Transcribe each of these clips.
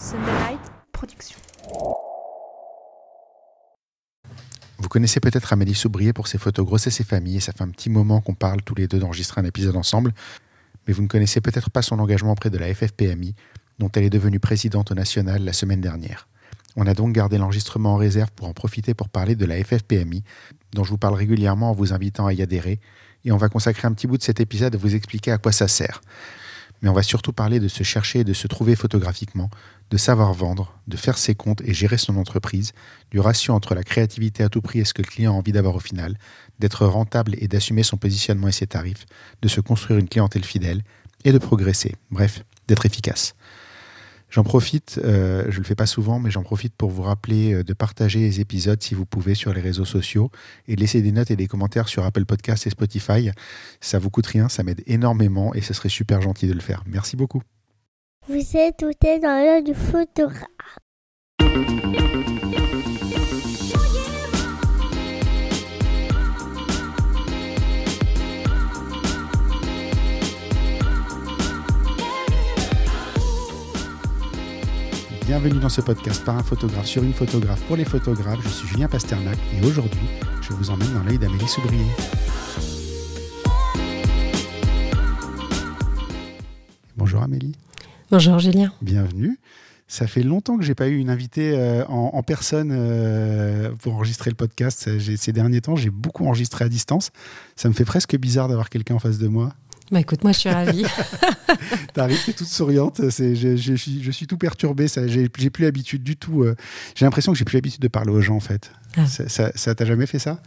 Sunderlight Production. Vous connaissez peut-être Amélie Soubrier pour ses photos grossesse et famille, et ça fait un petit moment qu'on parle tous les deux d'enregistrer un épisode ensemble, mais vous ne connaissez peut-être pas son engagement auprès de la FFPMI, dont elle est devenue présidente au national la semaine dernière. On a donc gardé l'enregistrement en réserve pour en profiter pour parler de la FFPMI, dont je vous parle régulièrement en vous invitant à y adhérer, et on va consacrer un petit bout de cet épisode à vous expliquer à quoi ça sert. Mais on va surtout parler de se chercher et de se trouver photographiquement, de savoir vendre, de faire ses comptes et gérer son entreprise, du ratio entre la créativité à tout prix et ce que le client a envie d'avoir au final, d'être rentable et d'assumer son positionnement et ses tarifs, de se construire une clientèle fidèle et de progresser, bref, d'être efficace. J'en profite, euh, je ne le fais pas souvent, mais j'en profite pour vous rappeler euh, de partager les épisodes si vous pouvez sur les réseaux sociaux et de laisser des notes et des commentaires sur Apple Podcasts et Spotify. Ça vous coûte rien, ça m'aide énormément et ce serait super gentil de le faire. Merci beaucoup. Vous êtes tout dans l'heure du photographe. Bienvenue dans ce podcast par un photographe sur une photographe pour les photographes. Je suis Julien Pasternak et aujourd'hui, je vous emmène dans l'œil d'Amélie Soubrier. Bonjour Amélie. Bonjour Julien. Bienvenue. Ça fait longtemps que j'ai pas eu une invitée euh, en, en, personne euh, pour enregistrer le podcast. Ces derniers temps, j'ai beaucoup enregistré à distance. Ça me fait presque bizarre d'avoir quelqu'un en face de moi. Bah écoute, moi je suis ravie. T'arrives, t'es toute souriante. Je, je, je, suis, je, suis, tout perturbé. J'ai plus l'habitude du tout. Euh, j'ai l'impression que j'ai plus l'habitude de parler aux gens en fait. Ah. Ça, ça t'a jamais fait ça?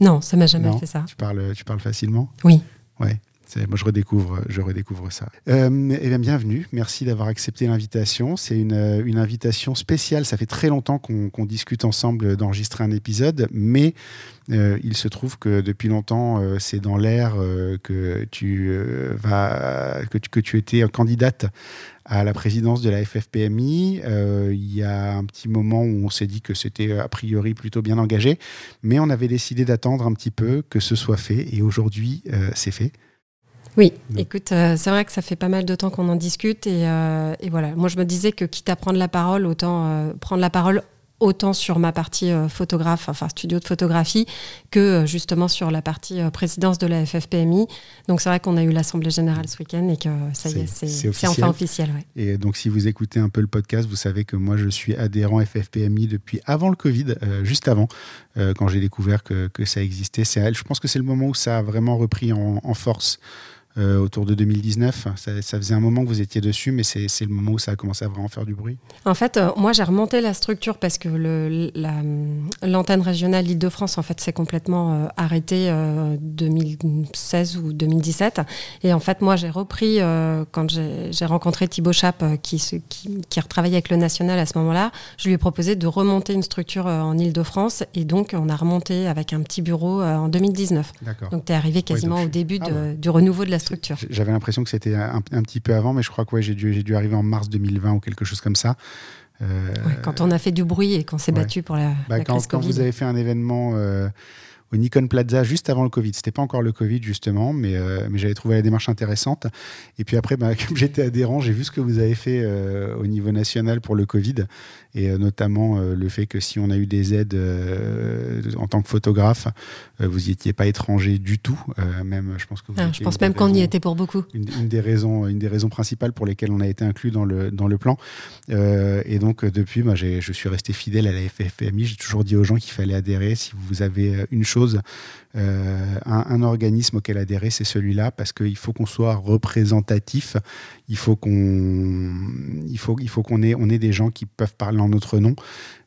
Non, ça m'a jamais non, fait ça. Tu parles, tu parles facilement? Oui. Ouais. Moi, je redécouvre, ça. Euh, eh bien, bienvenue. Merci d'avoir accepté l'invitation. C'est une, une, invitation spéciale. Ça fait très longtemps qu'on qu discute ensemble d'enregistrer un épisode, mais euh, il se trouve que depuis longtemps, euh, c'est dans l'air euh, que tu que étais candidate à la présidence de la FFPMI. Euh, il y a un petit moment où on s'est dit que c'était a priori plutôt bien engagé, mais on avait décidé d'attendre un petit peu que ce soit fait, et aujourd'hui, euh, c'est fait. Oui, Donc. écoute, euh, c'est vrai que ça fait pas mal de temps qu'on en discute, et, et, voilà. Moi, je me disais que quitte à prendre la parole, autant prendre la parole autant sur ma partie euh, photographe, enfin studio de photographie, que euh, justement sur la partie euh, présidence de la FFPMI. Donc c'est vrai qu'on a eu l'Assemblée Générale ce week-end et que ça y est, c'est enfin officiel. Ouais. Et donc si vous écoutez un peu le podcast, vous savez que moi je suis adhérent FFPMI depuis avant le Covid, euh, juste avant, euh, quand j'ai découvert que, que, ça existait. Je pense que c'est le moment où ça a vraiment repris en, en force. Euh, autour de 2019. Ça, ça, faisait un moment que vous étiez dessus, mais c'est le moment où ça a commencé à vraiment faire du bruit. En fait, euh, moi, j'ai remonté la structure parce que l'antenne régionale Île-de-France, en fait, s'est complètement euh, arrêtée 2016 ou 2017. Et en fait, moi, j'ai repris, euh, quand j'ai rencontré Thibaut Chap, qui, qui, qui retravaillait avec le national à ce moment-là, je lui ai proposé de remonter une structure en Île-de-France. Et donc, on a remonté avec un petit bureau en 2019. Donc, tu es arrivé quasiment oui, au début ah, de, ouais. du renouveau de la structure. J'avais l'impression que c'était un, un, petit peu avant, mais je crois que ouais, j'ai dû, dû arriver en mars 2020 ou quelque chose comme ça. Euh, ouais, quand on a fait du bruit et qu'on s'est ouais. battu pour la, bah, la quand, quand vous avez fait un événement euh, au Nikon Plaza juste avant le Covid. C'était pas encore le Covid justement, mais, euh, mais j'avais trouvé la démarche intéressante. Et puis après, bah, comme j'étais adhérent, j'ai vu ce que vous avez fait au niveau national pour le Covid, et euh, notamment le fait que si on a eu des aides en tant que photographe, vous n'y étiez pas étranger du tout. même, je pense que vous ah, je pense même qu'on y était pour beaucoup. Une, une, des raisons, une des raisons principales pour lesquelles on a été inclus dans le dans le plan. et donc depuis, bah, je suis resté fidèle à la FFPMI. J'ai toujours dit aux gens qu'il fallait adhérer si vous avez une chose euh, un, un, organisme auquel adhérer, c'est celui-là, parce qu'il faut qu'on soit représentatif, il faut qu'on il faut, il faut ait, on ait des gens qui peuvent parler en notre nom,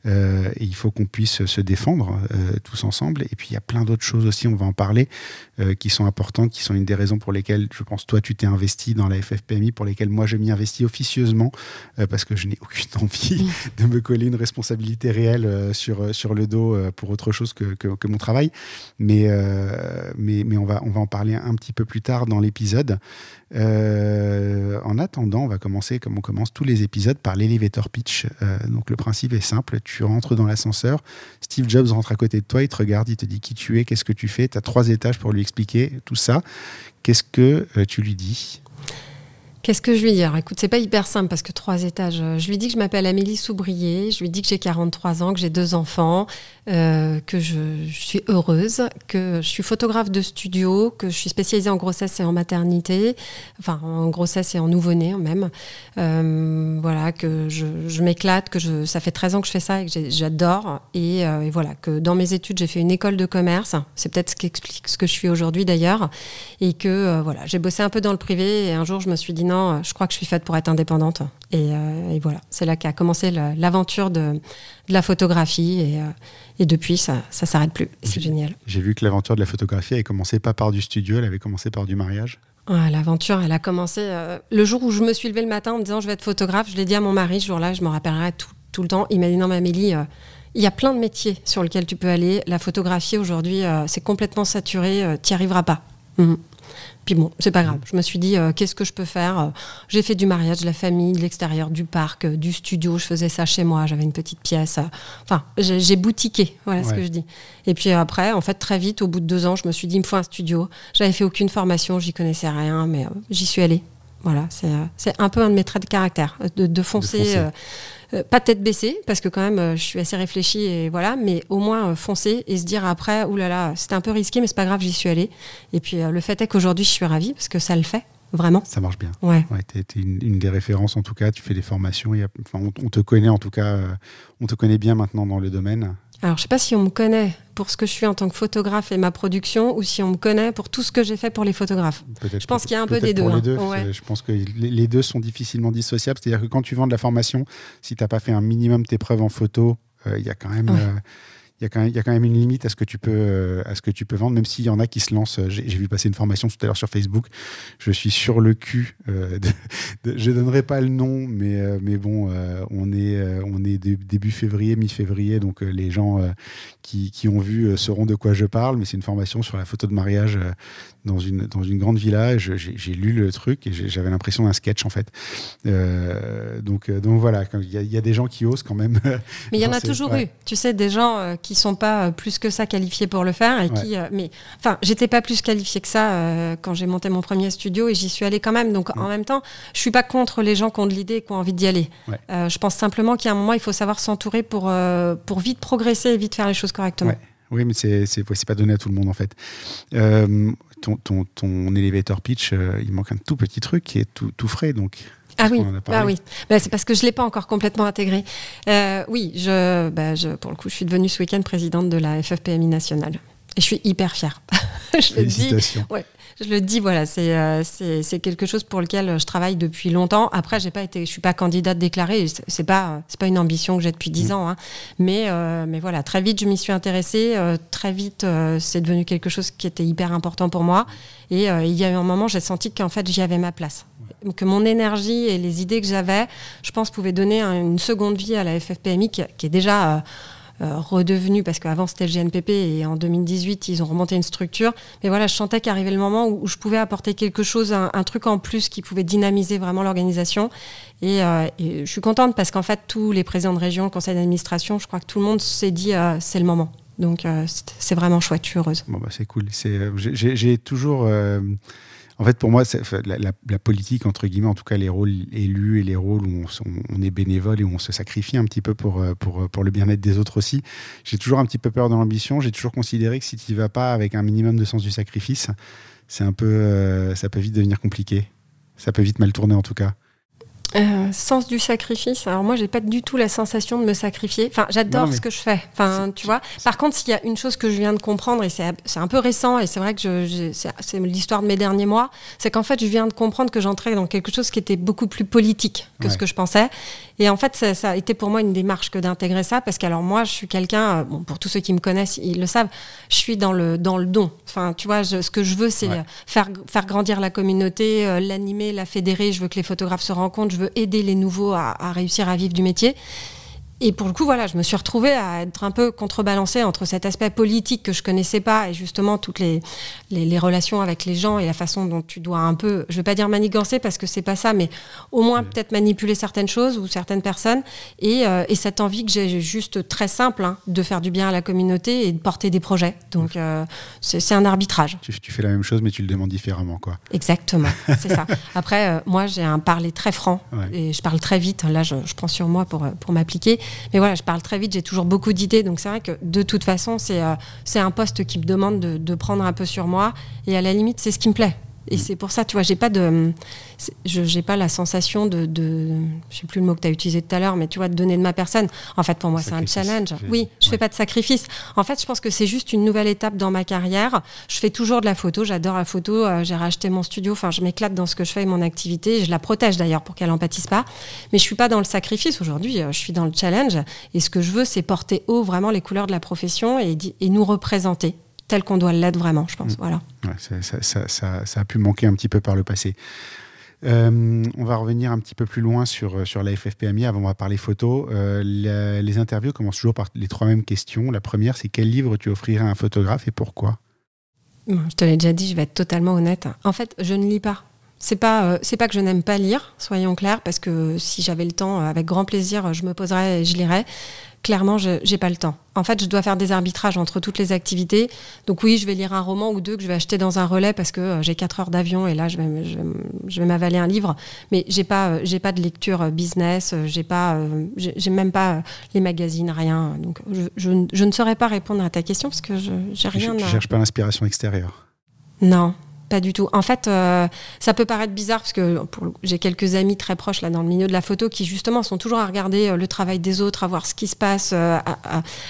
euh, et il faut qu'on puisse se défendre euh, tous ensemble. Et puis il y a plein d'autres choses aussi, on va en parler, euh, qui sont importantes, qui sont une des raisons pour lesquelles, je pense, toi, tu t'es investi dans la FFPMI, pour lesquelles moi, je m'y investis officieusement, parce que je n'ai aucune envie de me coller une responsabilité réelle sur, sur le dos pour autre chose que, que, que mon travail. Mais, mais, mais on, va, on va en parler un petit peu plus tard dans l'épisode. en attendant, on va commencer, comme on commence tous les épisodes, par l'elevator pitch. donc le principe est simple, tu rentres dans l'ascenseur, Steve Jobs rentre à côté de toi, il te regarde, il te dit qui tu es, qu'est-ce que tu fais, tu as trois étages pour lui expliquer tout ça. Qu'est-ce que euh, tu lui dis? Qu'est-ce que je lui dis? Alors, écoute, c'est pas hyper simple parce que trois étages. Euh, je lui dis que je m'appelle Amélie Soubrier, je lui dis que j'ai 43 ans, que j'ai deux enfants, euh, que je, suis heureuse, que je suis photographe de studio, que je suis spécialisée en grossesse et en maternité, enfin en grossesse et en nouveau-né même. Euh, voilà, que je, m'éclate, que je, ça fait 13 ans que je fais ça et que j'adore. Et, et, voilà, que dans mes études, j'ai fait une école de commerce. C'est peut-être ce qui explique ce que je suis aujourd'hui d'ailleurs. Et que voilà, j'ai bossé un peu dans le privé et un jour, je me suis dit euh, je crois que je suis faite pour être indépendante. Et, euh, voilà, c'est là qu'a commencé l'aventure de, la photographie. Et, euh, depuis, ça ne s'arrête plus. C'est génial. J'ai vu que l'aventure de la photographie avait commencé pas par du studio, elle avait commencé par du mariage. L'aventure, elle a commencé le jour où je me suis levée le matin en me disant je vais être photographe. Je l'ai dit à mon mari ce jour-là, je me rappellerai tout, le temps. Il m'a dit non, mais Amélie, il y a plein de métiers sur lesquels tu peux aller. La photographie aujourd'hui, c'est complètement saturé, tu n'y arriveras pas. Mhm. Puis bon, c'est pas grave. Je me suis dit, euh, qu'est-ce que je peux faire? Euh, J'ai fait du mariage, de la famille, de l'extérieur, du parc, euh, du studio. Je faisais ça chez moi. J'avais une petite pièce. Enfin, j'ai boutiqué. Voilà ce que je dis. Et puis après, en fait, très vite, au bout de deux ans, je me suis dit, il me faut un studio. J'avais fait aucune formation, j'y connaissais rien, mais j'y suis allée. Voilà, c'est un peu un de mes traits de caractère, de, foncer. Euh, pas tête baissée, parce que quand même, euh, je suis assez réfléchie et voilà, mais au moins euh, foncer et se dire après, oulala, là là, c'était un peu risqué, mais c'est pas grave, j'y suis allée. Et puis le fait est qu'aujourd'hui, je suis ravie parce que ça le fait. Vraiment. Ça marche bien. Ouais. ouais tu es, une, des références en tout cas. Tu fais des formations. on, te connaît en tout cas. on te connaît bien maintenant dans le domaine. Alors, je sais pas si on me connaît pour ce que je suis en tant que photographe et ma production, ou si on me connaît pour tout ce que j'ai fait pour les photographes. Je pense qu'il y a un peu des deux. Hein. Je pense que les deux sont difficilement dissociables. C'est-à-dire que quand tu vends de la formation, si tu n'as pas fait un minimum tes preuves en photo, euh, il y a quand même il y, a quand même, une limite à ce que tu peux, euh, à ce que tu peux vendre, même s'il y en a qui se lancent. J'ai vu passer une formation tout à l'heure sur Facebook. Je suis sur le cul. Euh, je donnerai pas le nom, mais, euh, mais bon, on est, on est début février, mi-février, donc les gens qui, qui, ont vu sauront de quoi je parle. Mais c'est une formation sur la photo de mariage dans une, dans une grande villa. J'ai lu le truc et j'avais l'impression d'un sketch en fait. donc, donc voilà, il y, y, a des gens qui osent quand même. Mais il y en a toujours eu. Tu sais, des gens qui qui sont pas euh, plus que ça qualifiés pour le faire et qui euh, mais enfin j'étais pas plus qualifiée que ça euh, quand j'ai monté mon premier studio et j'y suis allée quand même donc en même temps je suis pas contre les gens qui ont de l'idée et qui ont envie d'y aller je pense simplement qu'il y a un moment il faut savoir s'entourer pour pour vite progresser et vite faire les choses correctement oui mais c'est c'est pas donné à tout le monde en fait ton, ton, ton elevator pitch il manque un tout petit truc qui est tout, tout frais donc ah oui, ah oui. Bah, c'est parce que je l'ai pas encore complètement intégré. Euh, oui, je, bah, je, pour le coup, je suis devenue ce week-end présidente de la FFPMI nationale. Et je suis hyper fière. je le dis. Ouais, je le dis, voilà, euh, c'est c'est quelque chose pour lequel je travaille depuis longtemps. Après, j'ai pas été, je suis pas candidate déclarée. C'est pas c'est pas une ambition que j'ai depuis dix mm. ans. Hein. Mais euh, mais voilà, très vite, je m'y suis intéressée. très vite, c'est devenu quelque chose qui était hyper important pour moi. Et il y a eu un moment, j'ai senti qu'en fait, j'y avais ma place que mon énergie et les idées que j'avais, je pense, pouvaient donner une seconde vie à la FFPMI qui, est déjà euh, euh, redevenue, parce qu'avant c'était le GNPP et en 2018 ils ont remonté une structure. Mais voilà, je sentais qu'arrivait le moment où, je pouvais apporter quelque chose, un, truc en plus qui pouvait dynamiser vraiment l'organisation. Et, euh, je suis contente parce qu'en fait, tous les présidents de région, le conseil d'administration, je crois que tout le monde s'est dit c'est le moment. Donc c'est vraiment chouette, je suis heureuse. Bon, bah, c'est cool. J'ai toujours en fait, pour moi, la, politique, entre guillemets, en tout cas les rôles élus et les rôles où on, est bénévole et où on se sacrifie un petit peu pour, euh, pour, pour le bien-être des autres aussi, j'ai toujours un petit peu peur de l'ambition. J'ai toujours considéré que si tu n'y vas pas avec un minimum de sens du sacrifice, c'est un peu, euh, ça peut vite devenir compliqué. Ça peut vite mal tourner en tout cas. Euh, sens du sacrifice. Alors moi, j'ai pas du tout la sensation de me sacrifier. Enfin, j'adore ce que je fais. Enfin, tu vois. Par contre, s'il y a une chose que je viens de comprendre et c'est un peu récent et c'est vrai que c'est l'histoire de mes derniers mois, c'est qu'en fait, je viens de comprendre que j'entrais dans quelque chose qui était beaucoup plus politique que ce que je pensais. Et en fait, ça, ça, a été pour moi une démarche que d'intégrer ça parce qu'alors moi, je suis quelqu'un. Euh, bon, pour tous ceux qui me connaissent, ils le savent. Je suis dans le dans le don. Enfin, tu vois, ce que je veux, c'est faire faire grandir la communauté, euh, l'animer, la fédérer. Je veux que les photographes se rencontrent. Je aider les nouveaux à, réussir à vivre du métier. Et pour le coup, voilà, je me suis retrouvée à être un peu contrebalancée entre cet aspect politique que je connaissais pas et justement toutes les, les, relations avec les gens et la façon dont tu dois un peu, je vais pas dire manigancer parce que c'est pas ça, mais au moins peut-être manipuler certaines choses ou certaines personnes et, euh, et cette envie que j'ai juste très simple hein, de faire du bien à la communauté et de porter des projets. Donc euh, c'est un arbitrage. Tu, tu, fais la même chose mais tu le demandes différemment, quoi. Exactement, c'est ça. Après, euh, moi j'ai un parler très franc et je parle très vite. Là, je, je prends sur moi pour, pour m'appliquer. Mais voilà, je parle très vite, j'ai toujours beaucoup d'idées. Donc c'est vrai que de toute façon, c'est euh, un poste qui me demande de, de prendre un peu sur moi. Et à la limite, c'est ce qui me plaît. Et c'est pour ça, tu vois, j'ai pas de, je n'ai pas la sensation de, de, je sais plus le mot que tu as utilisé tout à l'heure, mais tu vois, de donner de ma personne. En fait, pour moi, c'est un challenge. Oui, je fais pas de sacrifice. En fait, je pense que c'est juste une nouvelle étape dans ma carrière. Je fais toujours de la photo, j'adore la photo. Euh, j'ai racheté mon studio. Enfin, je m'éclate dans ce que je fais et mon activité. Je la protège d'ailleurs pour qu'elle en pâtisse pas. Mais je suis pas dans le sacrifice aujourd'hui. Euh, je suis dans le challenge. Et ce que je veux, c'est porter haut vraiment les couleurs de la profession et, et nous représenter tel qu'on doit l'être vraiment, je pense. Mm. Voilà. ça, a pu manquer un petit peu par le passé. Euh, on va revenir un petit peu plus loin sur, sur la FFPMI. Avant, on va parler photo. Euh, les interviews commencent toujours par les trois mêmes questions. La première, c'est quel livre tu offrirais à un photographe et pourquoi? Je te l'ai déjà dit, je vais être totalement honnête. En fait, je ne lis pas. C'est pas, euh, c'est pas que je n'aime pas lire, soyons clairs, parce que si j'avais le temps, avec grand plaisir, je me poserais et je lirais clairement, je n'ai pas le temps. En fait, je dois faire des arbitrages entre toutes les activités. Donc oui, je vais lire un roman ou deux que je vais acheter dans un relais parce que euh, j'ai 4 heures d'avion et là, je vais, je, vais m'avaler un livre. Mais j'ai pas, euh, j'ai pas de lecture euh, business, j'ai pas, j'ai même pas les magazines, rien. Donc je, je, ne saurais pas répondre à ta question parce que je j'ai rien. Tu ne cherches pas l'inspiration extérieure? Non, pas du tout. En fait, euh, ça peut paraître bizarre parce que j'ai quelques amis très proches là dans le milieu de la photo qui justement sont toujours à regarder euh, le travail des autres, à voir ce qui se passe. Euh,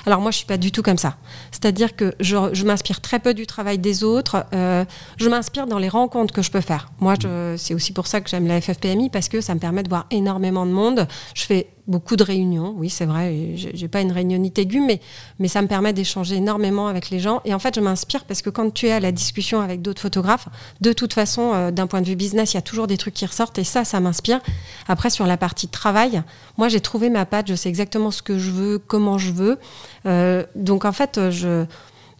Alors moi, je suis pas du tout comme ça. C'est-à-dire que je, m'inspire très peu du travail des autres. je m'inspire dans les rencontres que je peux faire. Moi, c'est aussi pour ça que j'aime la FFPMI parce que ça me permet de voir énormément de monde. Je fais beaucoup de réunions, oui, c'est vrai. J'ai pas une réunionnite aiguë, mais, mais ça me permet d'échanger énormément avec les gens. Et en fait, je m'inspire parce que quand tu es à la discussion avec d'autres photographes, de toute façon, euh, d'un point de vue business, il y a toujours des trucs qui ressortent et ça, ça m'inspire. Après, sur la partie travail, moi, j'ai trouvé ma patte, je sais exactement ce que je veux, comment je veux. Euh, donc, en fait, je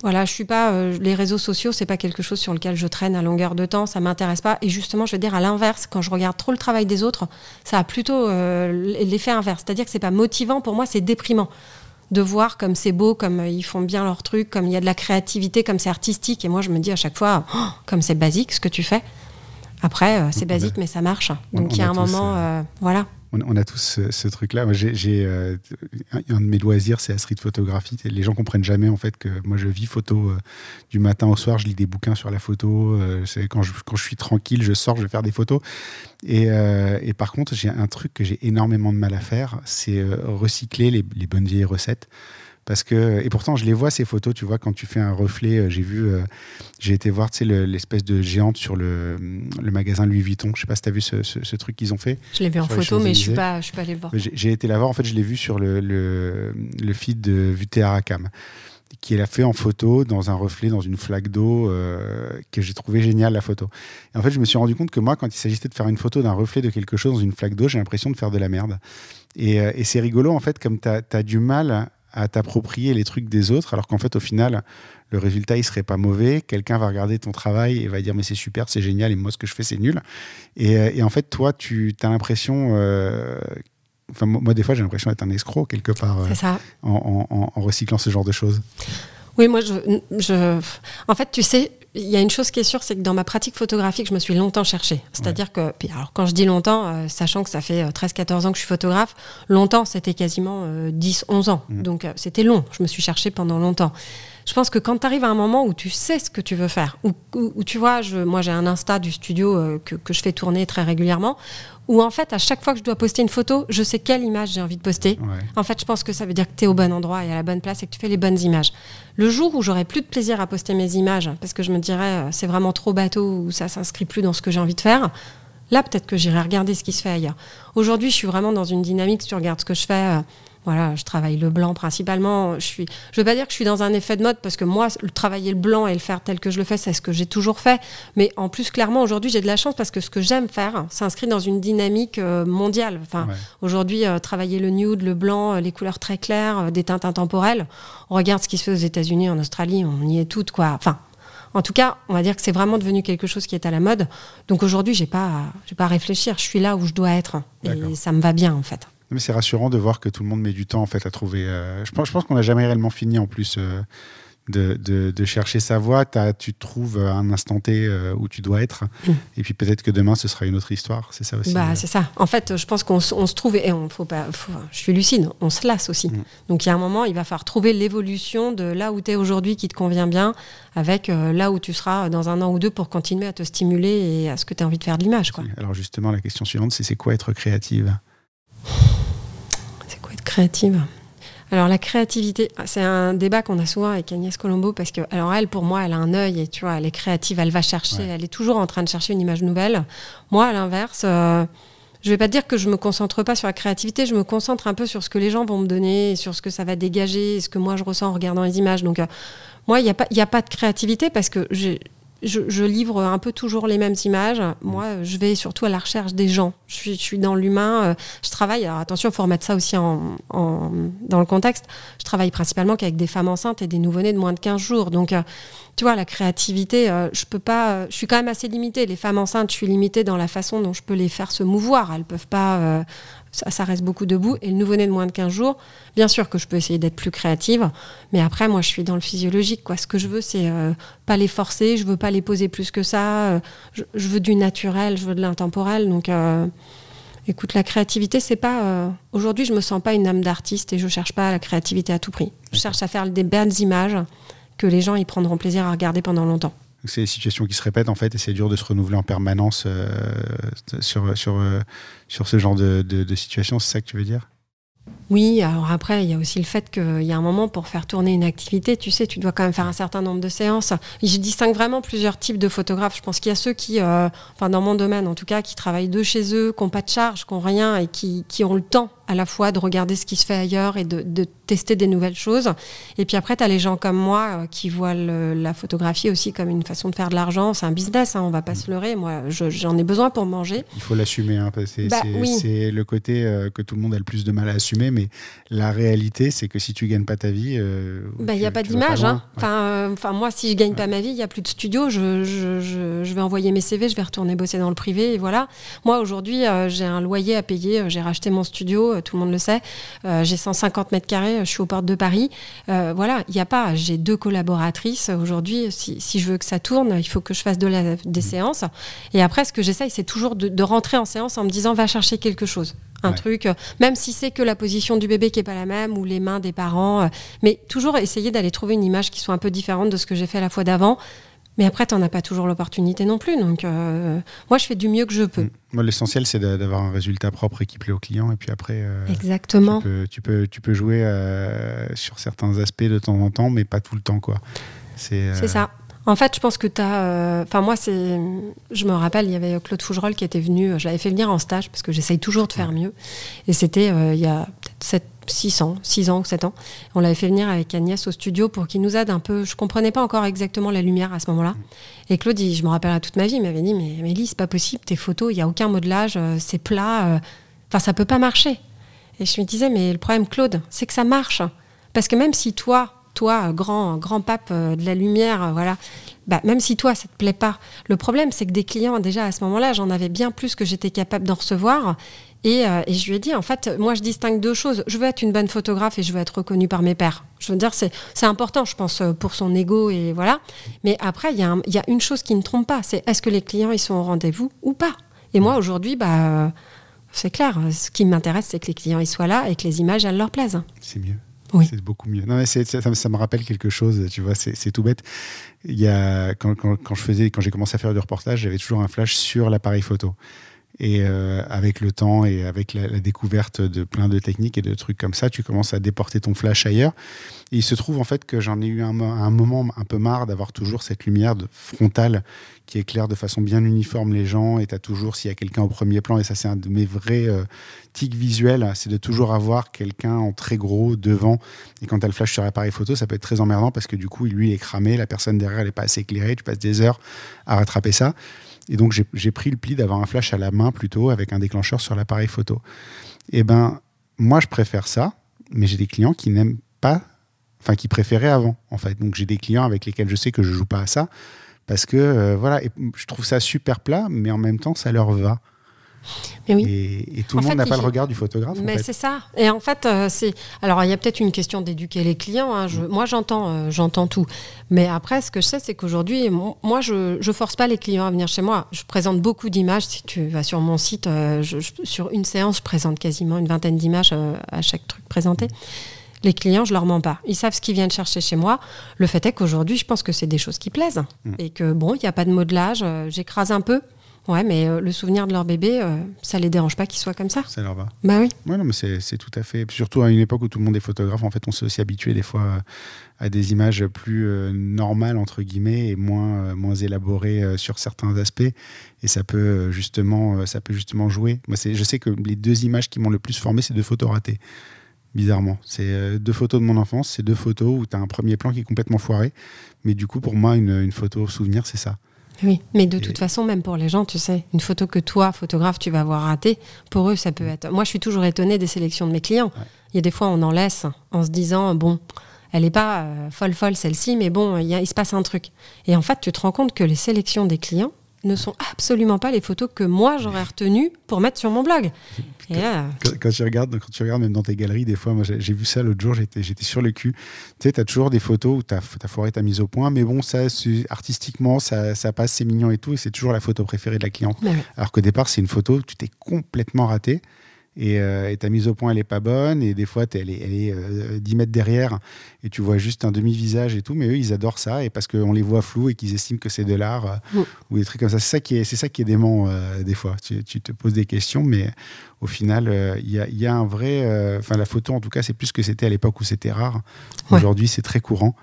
voilà, je suis pas euh, les réseaux sociaux, c'est pas quelque chose sur lequel je traîne à longueur de temps, ça m'intéresse pas. Et justement, je veux dire à l'inverse, quand je regarde trop le travail des autres, ça a plutôt euh, l'effet inverse, c'est-à-dire que c'est pas motivant pour moi, c'est déprimant de voir comme c'est beau, comme euh, ils font bien leur truc, comme il y a de la créativité, comme c'est artistique. Et moi, je me dis à chaque fois, oh, comme c'est basique ce que tu fais. Après, c'est basique, mais ça marche. Donc il y a un moment, voilà on, a tous ce, truc-là. J'ai euh, un de mes loisirs, c'est la street photographie. Les gens comprennent jamais en fait que moi je vis photo euh, du matin au soir. Je lis des bouquins sur la photo. Euh, quand, je, quand je suis tranquille, je sors, je vais faire des photos. Et, par contre, j'ai un truc que j'ai énormément de mal à faire, c'est recycler les bonnes vieilles recettes. Parce que, et pourtant, je les vois ces photos, tu vois, quand tu fais un reflet. Euh, j'ai vu, euh, j'ai été voir, tu sais, l'espèce de géante sur le, le, magasin Louis Vuitton. Je sais pas si tu as vu ce, ce, truc qu'ils ont fait. Je l'ai vu en photo, mais je suis pas, je suis pas allé le voir. J'ai été la voir, en fait, je l'ai vu sur le, le, le feed de Vuté Aracam qui a fait en photo dans un reflet, dans une flaque d'eau, euh, que j'ai trouvé génial la photo. Et en fait, je me suis rendu compte que moi, quand il s'agissait de faire une photo d'un reflet de quelque chose dans une flaque d'eau, j'ai l'impression de faire de la merde. Et, et c'est rigolo, en fait, comme tu as, as, du mal à t'approprier les trucs des autres, alors qu'en fait, au final, le résultat, il serait pas mauvais. Quelqu'un va regarder ton travail et va dire, mais c'est super, c'est génial, et moi, ce que je fais, c'est nul. Et, euh, en fait, toi, tu as l'impression. Euh, enfin, moi, des fois, j'ai l'impression d'être un escroc quelque part euh, En, recyclant ce genre de choses. Oui, moi, je, je, en fait, tu sais, il y a une chose qui est sûre, c'est que dans ma pratique photographique, je me suis longtemps cherchée. C'est-à-dire que, alors quand je dis longtemps, euh, sachant que ça fait 13-14 euh, ans que je suis photographe, longtemps, c'était quasiment 10-11 euh, ans. Mmh. Donc c'était long, je me suis cherchée pendant longtemps. Je pense que quand tu arrives à un moment où tu sais ce que tu veux faire, où, tu vois, je, moi j'ai un Insta du studio que, que, je fais tourner très régulièrement, où en fait, à chaque fois que je dois poster une photo, je sais quelle image j'ai envie de poster. En fait, je pense que ça veut dire que tu es au bon endroit et à la bonne place et que tu fais les bonnes images. Le jour où j'aurai plus de plaisir à poster mes images, parce que je me dirais euh, c'est vraiment trop bateau ou ça s'inscrit plus dans ce que j'ai envie de faire, là peut-être que j'irai regarder ce qui se fait ailleurs. Aujourd'hui, je suis vraiment dans une dynamique, si tu regardes ce que je fais. Euh, Voilà, je travaille le blanc principalement. Je suis, je veux pas dire que je suis dans un effet de mode parce que moi, le travailler le blanc et le faire tel que je le fais, c'est ce que j'ai toujours fait. Mais en plus, clairement, aujourd'hui, j'ai de la chance parce que ce que j'aime faire s'inscrit dans une dynamique euh, mondiale. Enfin, aujourd'hui, euh, travailler le nude, le blanc, euh, les couleurs très claires, des teintes intemporelles. On regarde ce qui se fait aux États-Unis, en Australie, on y est toutes, quoi. Enfin, en tout cas, on va dire que c'est vraiment devenu quelque chose qui est à la mode. Donc aujourd'hui, j'ai pas, j'ai pas à réfléchir. Je suis là où je dois être et ça me va bien en fait. Mais c'est rassurant de voir que tout le monde met du temps en fait à trouver. Euh, je pense, je pense qu'on n'a jamais réellement fini en plus euh, de, de, chercher sa voie. tu trouves un instant T euh, où tu dois être, mm. et puis peut-être que demain ce sera une autre histoire. C'est ça aussi. Bah, c'est ça. En fait, je pense qu'on se trouve et on faut pas. je suis lucide. On se lasse aussi. Mm. Donc il y a un moment, il va falloir trouver l'évolution de là où tu es aujourd'hui qui te convient bien, avec là où tu seras dans un an ou deux pour continuer à te stimuler et à ce que tu as envie de faire de l'image. Alors justement, la question suivante, c'est c'est quoi être créative? Créative? Alors la créativité, c'est un débat qu'on a souvent avec Agnès Colombo parce que, alors elle, pour moi, elle a un œil et tu vois, elle est créative, elle va chercher, elle est toujours en train de chercher une image nouvelle. Moi, à l'inverse, euh, je vais pas dire que je me concentre pas sur la créativité, je me concentre un peu sur ce que les gens vont me donner, sur ce que ça va dégager, ce que moi je ressens en regardant les images. Donc euh, moi, il n'y a pas, il a pas de créativité parce que j'ai je, livre un peu toujours les mêmes images. Moi, je vais surtout à la recherche des gens. Je suis, je suis dans l'humain. Euh, je travaille. Alors attention, il faut remettre ça aussi en, dans le contexte. Je travaille principalement qu'avec des femmes enceintes et des nouveau-nés de moins de 15 jours. Donc, euh, tu vois, la créativité, euh, je peux pas. je suis quand même assez limitée. Les femmes enceintes, je suis limitée dans la façon dont je peux les faire se mouvoir. Elles peuvent pas ça, reste beaucoup debout. Et le nouveau-né de moins de 15 jours, bien sûr que je peux essayer d'être plus créative, mais après, moi, je suis dans le physiologique. Quoi. Ce que je veux, c'est euh, pas les forcer, je veux pas les poser plus que ça. Euh, je, veux du naturel, je veux de l'intemporel. Donc, euh, écoute, la créativité, c'est pas. Aujourd'hui, je me sens pas une âme d'artiste et je cherche pas la créativité à tout prix. Je cherche à faire des belles images que les gens y prendront plaisir à regarder pendant longtemps. C'est des situations qui se répètent en fait et c'est dur de se renouveler en permanence sur, sur, sur ce genre de, de, situation, c'est ça que tu veux dire? Oui, alors après, il y a aussi le fait qu'il y a un moment pour faire tourner une activité, tu sais, tu dois quand même faire un certain nombre de séances. je distingue vraiment plusieurs types de photographes. Je pense qu'il y a ceux qui, euh, enfin dans mon domaine en tout cas, qui travaillent de chez eux, qui n'ont pas de charge, qui n'ont rien et qui, qui ont le temps à la fois de regarder ce qui se fait ailleurs et de, de tester des nouvelles choses. Et puis après, tu as les gens comme moi euh, qui voient la photographie aussi comme une façon de faire de l'argent. C'est un business, hein, on va pas se leurrer. Moi, j'en ai besoin pour manger. Il faut l'assumer. Hein, c'est bah, le côté euh, que tout le monde a le plus de mal à assumer. Mais la réalité, c'est que si tu gagnes pas ta vie. Euh, bah, il n'y a pas d'image. Hein. Enfin, enfin, moi, si je gagne pas ma vie, il n'y a plus de studio. Je, je, je, vais envoyer mes CV, je vais retourner bosser dans le privé. Et voilà. Moi, aujourd'hui, j'ai un loyer à payer. J'ai racheté mon studio tout le monde le sait. Euh, j'ai 150 mètres carrés, je suis aux portes de Paris. Euh, voilà, il n'y a pas. J'ai deux collaboratrices aujourd'hui. Si, je veux que ça tourne, il faut que je fasse de la, des mmh. séances. Et après, ce que j'essaye, c'est toujours de, rentrer en séance en me disant va chercher quelque chose un truc, même si c'est que la position du bébé qui est pas la même ou les mains des parents, euh, mais toujours essayer d'aller trouver une image qui soit un peu différente de ce que j'ai fait la fois d'avant. Mais après, tu n'en as pas toujours l'opportunité non plus. Donc, euh, moi, je fais du mieux que je peux. Mm. Moi, l'essentiel, c'est d'avoir un résultat propre et qui plaît au client. Et puis après, euh, Exactement. Tu, peux, tu, peux, jouer euh, sur certains aspects de temps en temps, mais pas tout le temps. quoi. C'est ça. En fait, je pense que tu as. Enfin, moi, c'est. Je me rappelle, il y avait Claude Fougerolles qui était venu. Je l'avais fait venir en stage parce que j'essaye toujours de faire mieux. Et c'était il y a peut-être 6 ans, 6 ans ou 7 ans. On l'avait fait venir avec Agnès au studio pour qu'il nous aide un peu. Je comprenais pas encore exactement la lumière à ce moment-là. Et Claude, je me rappelle à toute ma vie, m'avait dit Mais Mélie, c'est pas possible, tes photos, il n'y a aucun modelage, euh, c'est plat. Euh, enfin, ça peut pas marcher. Et je me disais Mais le problème, Claude, c'est que ça marche. Parce que même si toi, toi, grand, grand pape euh, de la lumière, voilà, bah, même si toi, ça te plaît pas, le problème, c'est que des clients, déjà à ce moment-là, j'en avais bien plus que j'étais capable d'en recevoir. Euh, et, je lui ai dit, en fait, moi, je distingue deux choses. Je veux être une bonne photographe et je veux être reconnue par mes pairs. Je veux dire, c'est important, je pense, euh, pour son ego et voilà. Mais après, il y, y, a une chose qui ne trompe pas, c'est est-ce que les clients, ils sont au rendez-vous ou pas? Et moi, aujourd'hui, bah, c'est clair. Ce qui m'intéresse, c'est que les clients, ils soient là et que les images, elles leur plaisent. C'est mieux. Oui. C'est beaucoup mieux. Non, mais ça, ça, me rappelle quelque chose, tu vois, c'est tout bête. Il y a, quand, quand, quand je faisais, quand j'ai commencé à faire du reportage, j'avais toujours un flash sur l'appareil photo. Et euh, avec le temps et avec la, découverte de plein de techniques et de trucs comme ça, tu commences à déporter ton flash ailleurs. Et il se trouve en fait que j'en ai eu un, moment un peu marre d'avoir toujours cette lumière de frontale qui éclaire de façon bien uniforme les gens. Et tu as toujours, s'il y a quelqu'un au premier plan, et ça c'est un de mes vrais euh, tics visuels, c'est de toujours avoir quelqu'un en très gros devant. Et quand tu as le flash sur l'appareil photo, ça peut être très emmerdant parce que du coup, lui, il est cramé, la personne derrière, elle n'est pas assez éclairée, tu passes des heures à rattraper ça. Et donc, j'ai pris le pli d'avoir un flash à la main plutôt avec un déclencheur sur l'appareil photo. Et eh ben, moi, je préfère ça, mais j'ai des clients qui n'aiment pas, enfin, qui préféraient avant, en fait. Donc, j'ai des clients avec lesquels je sais que je joue pas à ça parce que, euh, voilà, je trouve ça super plat, mais en même temps, ça leur va. Mais oui. Et, tout le monde n'a pas le regard du photographe. Mais c'est ça. Et en fait, euh, c'est. Alors, il y a peut-être une question d'éduquer les clients. Hein. Je... Mm. Moi, j'entends, euh, j'entends tout. Mais après, ce que je sais, c'est qu'aujourd'hui, moi, je ne force pas les clients à venir chez moi. Je présente beaucoup d'images. Si tu vas sur mon site, euh, sur une séance, je présente quasiment une vingtaine d'images à chaque truc présenté. Mm. Les clients, je leur mens pas. Ils savent ce qu'ils viennent chercher chez moi. Le fait est qu'aujourd'hui, je pense que c'est des choses qui plaisent. Mm. Et que, bon, il n'y a pas de modelage. J'écrase un peu. Ouais, mais euh, le souvenir de leur bébé, ça euh, ça les dérange pas qu'ils soient comme ça. Ça leur va. Bah oui. Ouais, non, mais c'est tout à fait. Surtout à une époque où tout le monde est photographe, en fait, on s'est aussi habitué des fois à des images plus euh, normales, entre guillemets, et moins, moins élaborées sur certains aspects. Et ça peut justement, ça peut justement jouer. Moi, je sais que les deux images qui m'ont le plus formé, c'est deux photos ratées. Bizarrement. C'est deux photos de mon enfance, c'est deux photos où tu as un premier plan qui est complètement foiré. Mais du coup, pour moi, une, une photo souvenir, c'est ça. Oui, mais de toute façon, même pour les gens, tu sais, une photo que toi, photographe, tu vas avoir ratée, pour eux, ça peut être. Moi, je suis toujours étonnée des sélections de mes clients. Il y a des fois, on en laisse en se disant, bon, elle n'est pas euh, folle, folle celle-ci, mais bon, il, il se passe un truc. Et en fait, tu te rends compte que les sélections des clients, ne sont absolument pas les photos que moi j'aurais retenues pour mettre sur mon blog. quand, tu regardes, quand tu regardes même dans tes galeries, des fois, moi j'ai vu ça l'autre jour, j'étais sur le cul. Tu sais, tu as toujours des photos où tu as, as, foiré ta mise au point, mais bon, ça, artistiquement, ça, ça, passe, c'est mignon et tout, et c'est toujours la photo préférée de la cliente. Alors qu'au départ, c'est une photo où tu t'es complètement raté. Euh, et, ta mise au point elle est pas bonne. Et des fois elle est, elle est 10 euh, mètres derrière. Et tu vois juste un demi-visage et tout. Mais eux ils adorent ça. Et parce qu'on les voit flous et qu'ils estiment que c'est de l'art euh, ou des trucs comme ça. C'est ça qui est c'est ça qui est dément des fois. Tu, te poses des questions mais au final il y a, y, a, un vrai enfin la photo en tout cas c'est plus que c'était à l'époque où c'était rare. Aujourd'hui c'est très courant.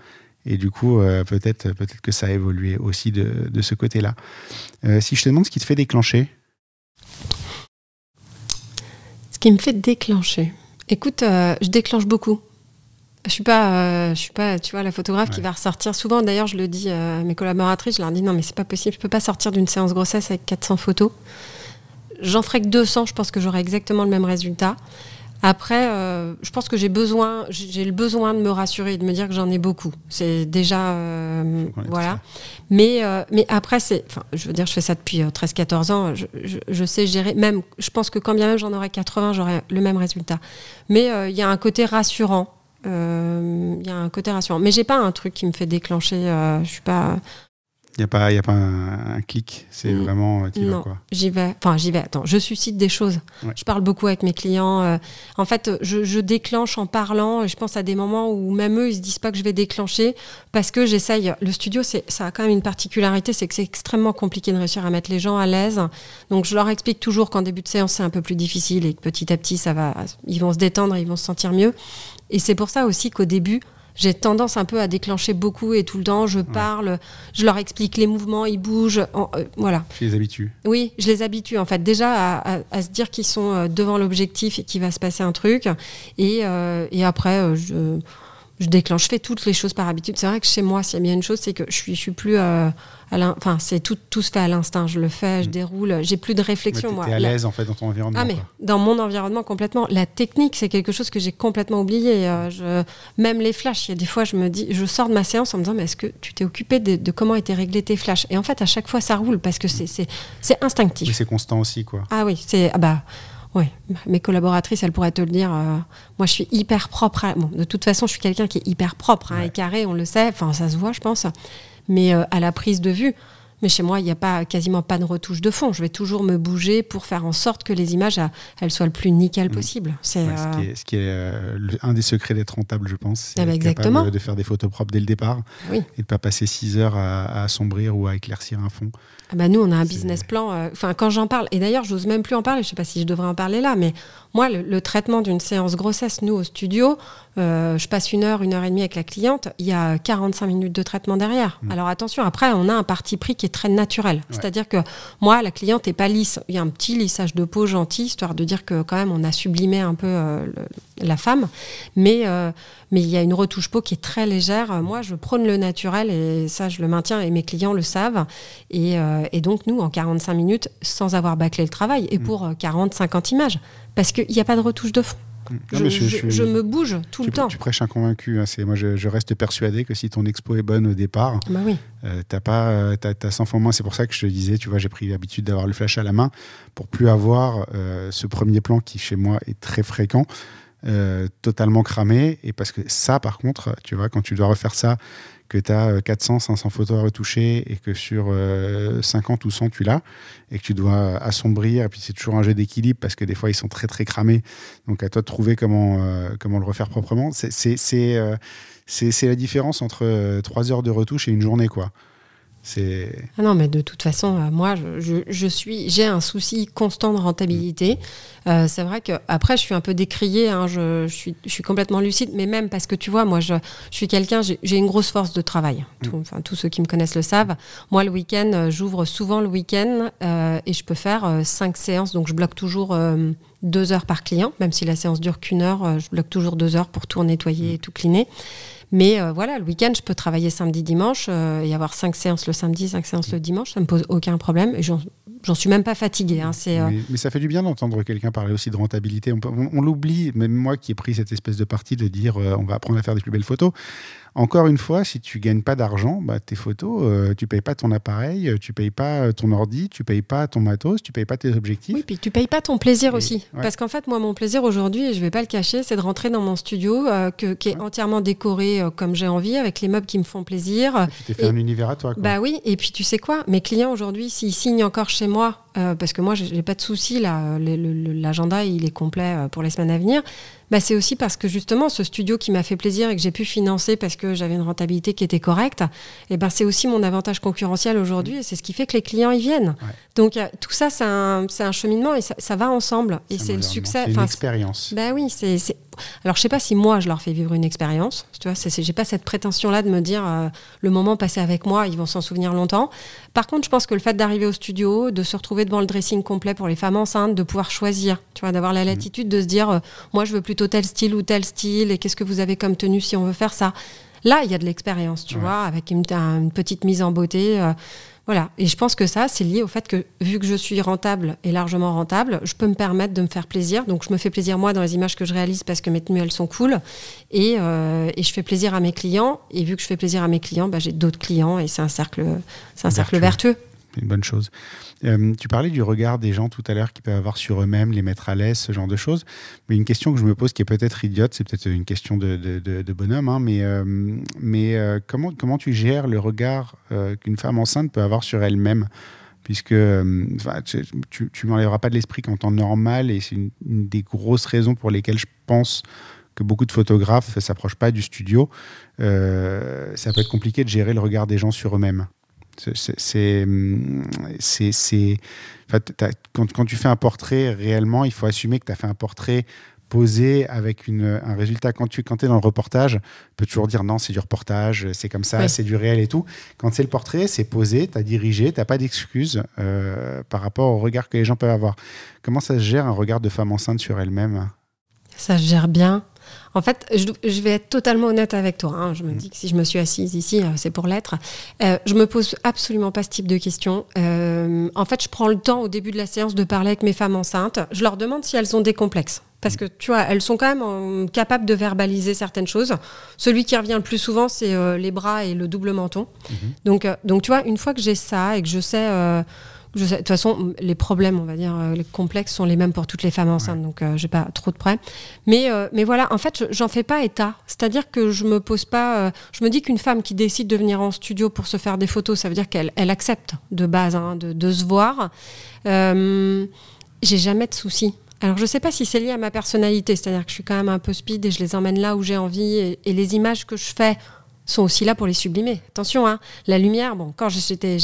Et du coup, peut-être peut-être que ça a évolué aussi de, de ce côté-là. si je te demande ce qui te fait déclencher ce qui me fait déclencher. Écoute, euh, je déclenche beaucoup. Je suis pas, euh, je suis pas, tu vois, la photographe qui va ressortir. Souvent, d'ailleurs, je le dis à mes collaboratrices, je leur dis non, mais c'est pas possible, je peux pas sortir d'une séance grossesse avec 400 photos. J'en ferai que 200, je pense que j'aurai exactement le même résultat. Après, euh, je pense que j'ai besoin, j'ai le besoin de me rassurer et de me dire que j'en ai beaucoup. C'est déjà, euh, voilà. Mais, euh, mais après, c'est, enfin, je veux dire, je fais ça depuis 13-14 ans. Je, je, sais gérer. Même, je pense que quand bien même j'en aurais 80, j'aurais le même résultat. Mais il y a un côté rassurant. Il y a un côté rassurant. Mais j'ai pas un truc qui me fait déclencher. je suis pas. Il n'y a pas, y a pas un, clic, c'est mm. vraiment euh, non, quoi. J'y vais, enfin j'y vais. Attends, je suscite des choses. Je parle beaucoup avec mes clients. Euh, en fait, je, déclenche en parlant. Je pense à des moments où même eux, ils se disent pas que je vais déclencher parce que j'essaye. Le studio, c'est, ça a quand même une particularité, c'est que c'est extrêmement compliqué de réussir à mettre les gens à l'aise. Donc je leur explique toujours qu'en début de séance, c'est un peu plus difficile et que petit à petit, ça va, ils vont se détendre, ils vont se sentir mieux. Et c'est pour ça aussi qu'au début, j'ai tendance un peu à déclencher beaucoup et tout le temps, je parle, je leur explique les mouvements, ils bougent, euh, voilà. Tu les habitues Oui, je les habitue en fait déjà à, se dire qu'ils sont euh, devant l'objectif et qu'il va se passer un truc. Et, euh, et après, je, je déclenche, je fais toutes les choses par habitude. C'est vrai que chez moi, s'il y a bien une chose, c'est que je suis, je suis plus enfin c'est tout, tout se fait à l'instinct. Je le fais, je mm. déroule, j'ai plus de réflexion. moi. Tu es à l'aise en fait dans ton environnement. Ah mais dans mon environnement complètement. La technique, c'est quelque chose que j'ai complètement oublié. Euh, je... Même les flashs, il y a des fois, je me dis, je sors de ma séance en me disant, mais est-ce que tu t'es occupé de, comment étaient réglés tes flashs? Et en fait, à chaque fois, ça roule parce que c'est instinctif. C'est constant aussi, quoi. Ah oui, c'est ah bah. Ouais, mes collaboratrices, elles pourraient te le dire. Euh, moi, je suis hyper propre. Bon, de toute façon, je suis quelqu'un qui est hyper propre hein, et carré, on le sait. Enfin, ça se voit, je pense. Mais euh, à la prise de vue, mais chez moi, il n'y a pas, quasiment pas de retouche de fond. Je vais toujours me bouger pour faire en sorte que les images elles soient le plus nickel mmh. possible. C'est ce, qui est, euh, un des secrets d'être rentable, je pense. Ah bah exactement. de faire des photos propres dès le départ et de pas passer 6 heures à, assombrir ou à éclaircir un fond. Ah bah nous, on a un business plan. Euh, enfin, quand j'en parle, et d'ailleurs, j'ose même plus en parler. Je sais pas si je devrais en parler là, mais moi, le, traitement d'une séance grossesse, nous au studio, euh, je passe une heure, une heure et demie avec la cliente. Il y a 45 minutes de traitement derrière. Mmh. Alors attention, après, on a un parti pris qui est très naturel. C'est-à-dire que moi, la cliente est pas lisse. Il y a un petit lissage de peau gentil, histoire de dire que quand même, on a sublimé un peu euh, la femme, mais mais il y a une retouche peau qui est très légère. Moi, je prône le naturel et ça, je le maintiens et mes clients le savent. Et, euh, donc, nous, en 45 minutes, sans avoir bâclé le travail, et mm. pour 40, euh, 50 images, parce qu'il n'y a pas de retouche de fond. Je, me bouge tout le temps. Tu prêches un convaincu. Hein, moi, je, reste persuadé que si ton expo est bonne au départ, bah oui. Euh, t'as pas, as, 100 fois moins. C'est pour ça que je te disais, tu vois, j'ai pris l'habitude d'avoir le flash à la main pour plus avoir ce premier plan qui chez moi est très fréquent. Euh, totalement cramé. Et parce que ça, par contre, tu vois, quand tu dois refaire ça, que tu as 400, 500 photos à retoucher et que sur 50 euh, ou 100 tu l'as et que tu dois assombrir, et puis c'est toujours un jeu d'équilibre parce que des fois ils sont très très cramés. Donc à toi de trouver comment, euh, comment le refaire proprement. C'est la différence entre 3 heures de retouche et une journée, quoi. Ah non, mais de toute façon, euh, moi, je, suis, j'ai un souci constant de rentabilité. Euh, c'est vrai que après, je suis un peu décriée. Hein, je, suis, je, suis, complètement lucide, mais même parce que tu vois, moi, je, suis quelqu'un, j'ai une grosse force de travail. Mm. enfin, tous ceux qui me connaissent le savent. Moi, le week-end, euh, j'ouvre souvent le week-end et je peux faire cinq séances. Donc, je bloque toujours deux heures par client, même si la séance dure qu'une heure. je bloque toujours deux heures pour tout nettoyer et tout cleaner. Mais euh, voilà, le week-end, je peux travailler samedi, dimanche euh, et avoir cinq séances le samedi, cinq séances le dimanche. Ça me pose aucun problème. Et j'en suis même pas fatiguée. Hein, euh, mais, ça fait du bien d'entendre quelqu'un parler aussi de rentabilité. On, on l'oublie, même moi qui ai pris cette espèce de partie de dire on va apprendre à faire des plus belles photos. Encore une fois, si tu gagnes pas d'argent, bah, tes photos, euh, tu payes pas ton appareil, euh, tu payes pas euh, ton ordi, tu payes pas ton matos, tu payes pas tes objectifs. Oui, puis tu payes pas ton plaisir aussi. Parce qu'en fait, moi, mon plaisir aujourd'hui, et je vais pas le cacher, c'est de rentrer dans mon studio qui est entièrement décoré comme j'ai envie, avec les meubles qui me font plaisir. Tu t'es fait un univers à toi. Quoi. Bah oui, et puis tu sais quoi, mes clients aujourd'hui, s'ils signent encore chez moi, parce que moi, j'ai pas de souci, l'agenda, il est complet pour les semaines à venir bah, c'est aussi parce que justement ce studio qui m'a fait plaisir et que j'ai pu financer parce que j'avais une rentabilité qui était correcte, et ben c'est aussi mon avantage concurrentiel aujourd'hui et c'est ce qui fait que les clients y viennent. Donc tout ça c'est un, un, cheminement et ça, ça va ensemble et c'est le succès. C'est une expérience. Ben oui, c'est alors je sais pas si moi je leur fais vivre une expérience. Tu vois, j'ai pas cette prétention là de me dire euh, le moment passé avec moi ils vont s'en souvenir longtemps. Par contre je pense que le fait d'arriver au studio, de se retrouver devant le dressing complet pour les femmes enceintes, de pouvoir choisir, tu vois, d'avoir la mm. latitude de se dire euh, moi je veux plutôt tel style ou tel style et qu'est-ce que vous avez comme tenue si on veut faire ça. Là, il y a de l'expérience, tu vois, avec une, petite mise en beauté. Euh, voilà. Et je pense que ça, c'est lié au fait que, vu que je suis rentable et largement rentable, je peux me permettre de me faire plaisir. Donc, je me fais plaisir, moi, dans les images que je réalise parce que mes tenues, elles sont cool. Et, euh, et je fais plaisir à mes clients. Et vu que je fais plaisir à mes clients, bah, j'ai d'autres clients et c'est un cercle, c'est un cercle vertueux une bonne chose. Euh, tu parlais du regard des gens tout à l'heure qui peuvent avoir sur eux-mêmes, les mettre à l'aise, ce genre de choses. Mais une question que je me pose qui est peut-être idiote, c'est peut-être une question de, bonhomme, hein, mais, euh, euh, comment, comment tu gères le regard qu'une femme enceinte peut avoir sur elle-même? Puisque tu, tu m'enlèveras pas de l'esprit qu'en temps normal, et c'est une, des grosses raisons pour lesquelles je pense que beaucoup de photographes ne s'approchent pas du studio, ça peut être compliqué de gérer le regard des gens sur eux-mêmes. C'est, c'est, quand, quand, tu fais un portrait réellement, il faut assumer que tu as fait un portrait posé avec une, un résultat. Quand tu quand es dans le reportage, tu peux toujours dire non, c'est du reportage, c'est comme ça, c'est du réel et tout. Quand c'est le portrait, c'est posé, tu as dirigé, tu n'as pas d'excuses euh, par rapport au regard que les gens peuvent avoir. Comment ça se gère un regard de femme enceinte sur elle-même? Ça se gère bien. En fait, je, vais être totalement honnête avec toi. Hein. Je me mm. dis que si je me suis assise ici, euh, c'est pour l'être. Euh, je me pose absolument pas ce type de questions. Euh, en fait, je prends le temps au début de la séance de parler avec mes femmes enceintes. Je leur demande si elles ont des complexes. Parce que tu vois, elles sont quand même capables de verbaliser certaines choses. Celui qui revient le plus souvent, c'est les bras et le double menton. Mm-hmm. Donc, donc, tu vois, une fois que j'ai ça et que je sais Je sais, de toute façon, les problèmes, on va dire, euh, les complexes sont les mêmes pour toutes les femmes enceintes, donc euh, j'ai pas trop de près. Mais, euh, mais voilà, en fait, je- j'en fais pas état. C'est-à-dire que je me pose pas. euh, je me dis qu'une femme qui décide de venir en studio pour se faire des photos, ça veut dire qu'elle elle accepte de base hein, de, de se voir. J'ai jamais de soucis. Alors, je sais pas si c'est lié à ma personnalité, c'est-à-dire que je suis quand même un peu speed et je les emmène là où j'ai envie, et, et les images que je fais sont aussi là pour les sublimer. Attention, hein, la lumière, bon, quand j'ai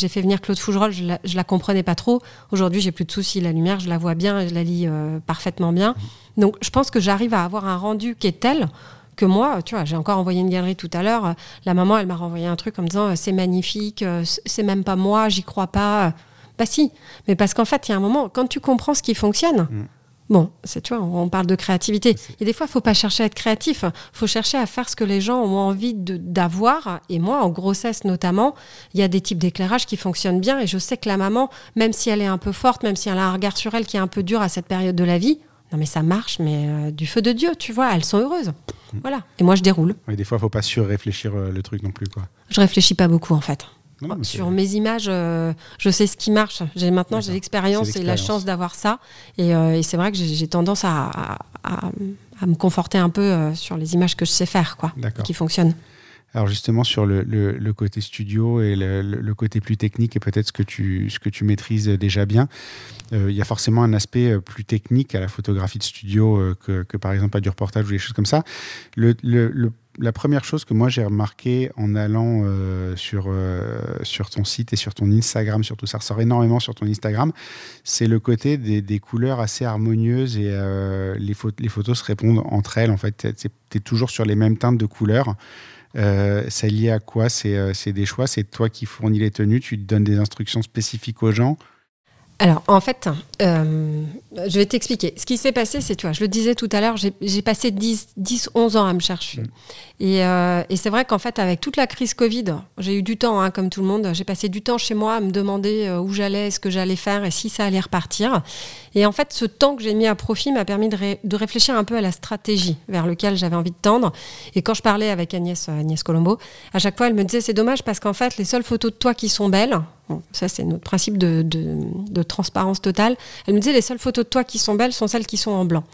fait venir Claude Fougerolles, je la, la comprenais pas trop. Aujourd'hui, j'ai plus de soucis. La lumière, je la vois bien je la lis euh, parfaitement bien. Donc, je pense que j'arrive à avoir un rendu qui est tel que moi, tu vois, j'ai encore envoyé une galerie tout à l'heure. euh, La maman, elle m'a renvoyé un truc en me disant euh, c'est magnifique, c'est même pas moi, j'y crois pas. Bah si, mais parce qu'en fait, il y a un moment, quand tu comprends ce qui fonctionne, Mm. Bon, c'est tu vois, on parle de créativité. Et des fois, il faut pas chercher à être créatif. faut chercher à faire ce que les gens ont envie de- d'avoir. Et moi, en grossesse notamment, il y a des types d'éclairage qui fonctionnent bien. Et je sais que la maman, même si elle est un peu forte, même si elle a un regard sur elle qui est un peu dur à cette période de la vie, non mais ça marche, mais euh, du feu de Dieu, tu vois, elles sont heureuses. Voilà. Et moi, je déroule. Et des fois, faut pas surréfléchir euh, le truc non plus, quoi. Je réfléchis pas beaucoup en fait. Non, c'est- Sur mes images, euh, je sais ce qui marche. J'ai maintenant j'ai l'expérience et la chance d'avoir ça. Et, euh, et c'est vrai que j'ai tendance à, à- à- à me conforter un peu euh, sur les images que je sais faire, quoi, qui fonctionnent. Alors justement sur le, côté studio et le, côté plus technique et peut-être ce que tu ce que tu maîtrises déjà bien, euh, il y a forcément un aspect euh, plus technique à la photographie de studio euh, que, par exemple à du reportage ou des choses comme ça. La première chose que moi j'ai remarqué en allant sur sur ton site et sur ton Instagram, surtout ça ressort énormément sur ton Instagram, c'est le côté des, couleurs assez harmonieuses et euh, les, les photos se répondent entre elles. En fait, tu es toujours sur les mêmes teintes de couleurs. Euh, c'est lié à quoi? C'est euh, c'est des choix C'est toi qui fournis les tenues Tu donnes des instructions spécifiques aux gens? Alors, en fait, euh, je vais t'expliquer. Ce qui s'est passé, c'est, tu vois, je le disais tout à l'heure, j'ai passé 10, 10, 11 ans à me chercher. Mm. Et, euh, et c'est vrai qu'en fait, avec toute la crise Covid, j'ai eu du temps, hein, comme tout le monde. J'ai passé du temps chez moi à me demander euh, où j'allais, ce que j'allais faire et si ça allait repartir. Et en fait, ce temps que j'ai mis à profit m'a permis de, ré- de réfléchir un peu à la stratégie vers laquelle j'avais envie de tendre. Et quand je parlais avec Agnès, Agnès Colombo, à chaque fois, elle me disait c'est dommage parce qu'en fait, les seules photos de toi qui sont belles, bon, ça c'est notre principe de, de- de transparence totale, elle me disait les seules photos de toi qui sont belles sont celles qui sont en blanc.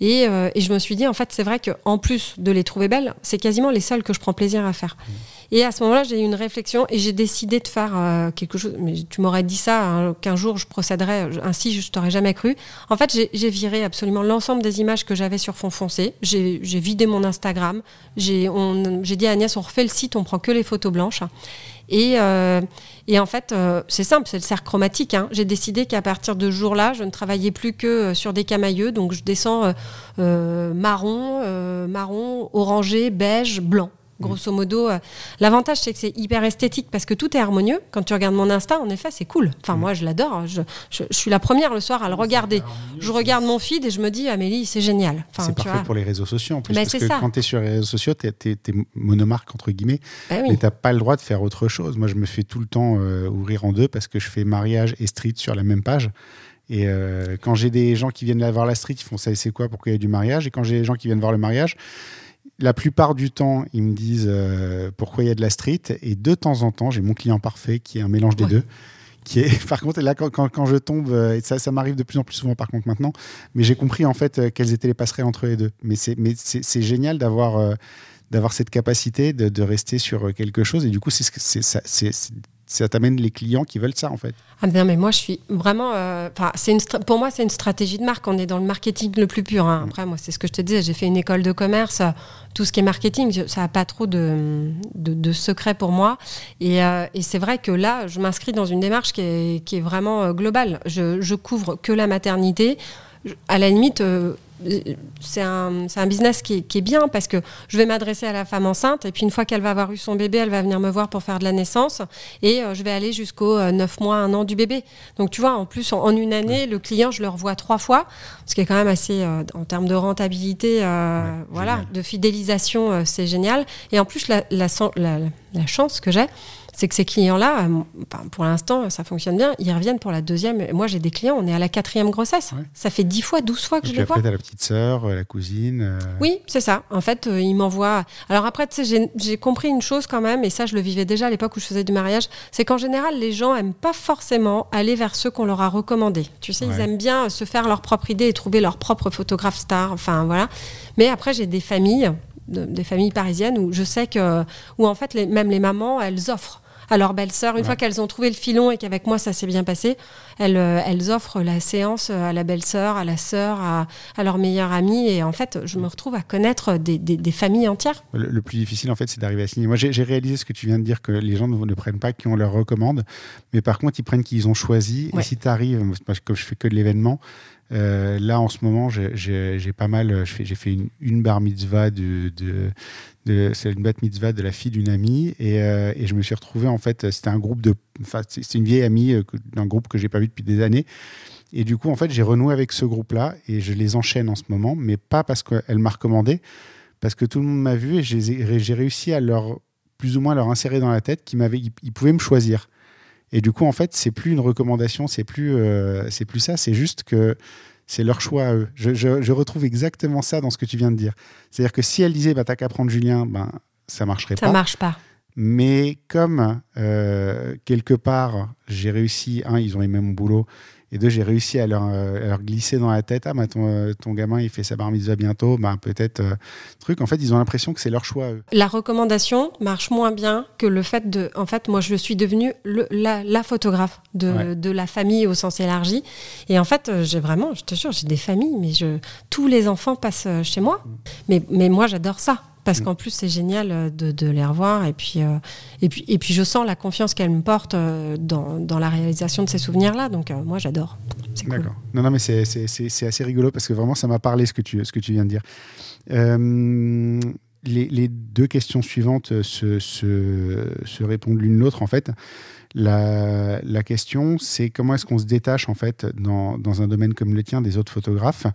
Et, euh, et je me suis dit, en fait, c'est vrai qu'en plus de les trouver belles, c'est quasiment les seules que je prends plaisir à faire. Et à ce moment-là, j'ai eu une réflexion et j'ai décidé de faire euh, quelque chose. Mais tu m'aurais dit ça, hein, qu'un jour je procéderais ainsi, je t'aurais jamais cru. En fait, j'ai- viré absolument l'ensemble des images que j'avais sur fond foncé. J'ai vidé mon Instagram. J'ai dit à Agnès, on refait le site, on prend que les photos blanches. Et, euh, et en fait, euh, c'est simple, c'est le cercle chromatique. hein. J'ai décidé qu'à partir de ce jour-là, je ne travaillais plus que euh, sur des camailleux. Donc, je descends marron, marron, orangé, beige, blanc. Grosso modo, euh, l'avantage c'est que c'est hyper esthétique parce que tout est harmonieux. Quand tu regardes mon Insta, en effet, c'est cool. Enfin, moi, je l'adore. Je, je- je suis la première le soir à le regarder. Je regarde mon feed et je me dis, Amélie, c'est génial. Enfin, C'est parfait vois. pour les réseaux sociaux en plus. Mais parce que ça. quand tu es sur les réseaux sociaux, tu es, monomarque entre guillemets. Bah oui. Mais tu pas le droit de faire autre chose. Moi, je me fais tout le temps euh, ouvrir en deux parce que je fais mariage et street sur la même page. Et euh, quand j'ai des gens qui viennent voir la street, ils font ça et c'est quoi? Pourquoi il y a du mariage? Et quand j'ai des gens qui viennent voir le mariage, la plupart du temps, ils me disent euh, pourquoi il y a de la street. Et de temps en temps, j'ai mon client parfait qui est un mélange des Ouais. deux. Qui est, par contre, là, quand, quand- quand je tombe, euh, et ça, ça m'arrive de plus en plus souvent par contre maintenant, mais j'ai compris en fait euh, quelles étaient les passerelles entre les deux. Mais c'est, mais c'est, c'est génial d'avoir, euh, d'avoir cette capacité de, de rester sur quelque chose. Et du coup, c'est, ça, t'amène les clients qui veulent ça en fait. Ah non, mais moi, je suis vraiment. euh, c'est une pour moi, c'est une stratégie de marque. On est dans le marketing le plus pur. hein. Après, moi, c'est ce que je te disais. J'ai fait une école de commerce. Tout ce qui est marketing, ça n'a pas trop de, de, de secret pour moi. Et, euh, et c'est vrai que là, je m'inscris dans une démarche qui est, qui est vraiment euh, globale. Je, je couvre que la maternité. À la limite. euh, c'est un, c'est un business qui est, qui est bien parce que je vais m'adresser à la femme enceinte et puis une fois qu'elle va avoir eu son bébé, elle va venir me voir pour faire de la naissance et euh, je vais aller jusqu'au 9 mois, 1 an du bébé. Donc tu vois, en plus, en, en une année, le client, je le revois trois fois, ce qui est quand même assez, euh, en termes de rentabilité, euh, Ouais, voilà, génial. de fidélisation, euh, c'est génial. Et en plus, la, la, la- la chance que j'ai, c'est que ces clients-là, euh, pour l'instant, ça fonctionne bien, ils reviennent pour la deuxième. Moi, j'ai des clients, on est à la quatrième grossesse. Ouais. Ça fait 10 fois, 12 fois que Et je les vois. après, la petite sœur, la cousine. Oui, c'est ça. En fait, il m'envoie. Alors après, tu sais, j'ai compris une chose quand même, et ça, je le vivais déjà à l'époque où je faisais du mariage, c'est qu'en général, les gens aiment pas forcément aller vers ceux qu'on leur a recommandés. Tu sais, ils aiment bien se faire leur propre idée et trouver leur propre photographe star. Enfin, voilà. Mais après, j'ai des familles, des familles parisiennes où je sais que, où en fait, les, même les mamans, elles offrent à leur belle-sœur. Une fois qu'elles ont trouvé le filon et qu'avec moi ça s'est bien passé, elles, euh, elles offrent la séance à la belle-sœur, à la sœur, à, leur meilleure amie. Et en fait, je me retrouve à connaître des, des, familles entières. Le, plus difficile, en fait, c'est d'arriver à signer. Moi, j'ai réalisé ce que tu viens de dire, que les gens ne, prennent pas qui on leur recommande, mais par contre, ils prennent qui ils ont choisi. Et si tu arrives, comme je fais que de l'événement, euh, là, en ce moment, j'ai pas mal. J'ai fait une, bar mitzvah de, c'est une bat mitzvah de la fille d'une amie et, euh, et, je me suis retrouvé en fait. C'était un groupe de. Enfin, une vieille amie euh, d'un groupe que j'ai pas vu depuis des années. Et du coup, en fait, j'ai renoué avec ce groupe-là et je les enchaîne en ce moment, mais pas parce qu'elle m'a recommandé, parce que tout le monde m'a vu et j'ai réussi à leur plus ou moins leur insérer dans la tête qu'ils ils pouvaient me choisir. Et du coup, en fait, c'est plus une recommandation, c'est plus, euh, c'est plus ça, c'est juste que c'est leur choix à eux. Je, retrouve exactement ça dans ce que tu viens de dire. C'est-à-dire que si elle disait, bah, t'as qu'à prendre Julien, ben, ça marcherait pas. Ça marche pas. Mais comme euh, quelque part, j'ai réussi, un, ils ont aimé mon boulot, et deux, j'ai réussi à leur, euh, leur, glisser dans la tête, ah, bah, ton, euh, ton, gamin, il fait sa bar mitzvah bientôt, bah, peut-être euh, truc. En fait, ils ont l'impression que c'est leur choix. Eux. La recommandation marche moins bien que le fait de. En fait, moi, je suis devenue le, la, la, photographe de, de, la famille au sens élargi. Et en fait, j'ai vraiment, je te jure, j'ai des familles, mais je, tous les enfants passent chez moi. Mm. Mais, mais moi, j'adore ça parce mm. qu'en plus c'est génial euh, de, les revoir. Et puis, euh, et puis et puis je sens la confiance qu'elle me porte euh, dans, dans, la réalisation de ces souvenirs là donc moi j'adore. C'est cool. non non mais c'est assez rigolo parce que vraiment ça m'a parlé ce que tu ce que tu viens de dire. Les, les, deux questions suivantes se, se, se répondent l'une l'autre en fait la, question, c'est comment est-ce qu'on se détache en fait dans, dans, un domaine comme le tien des autres photographes?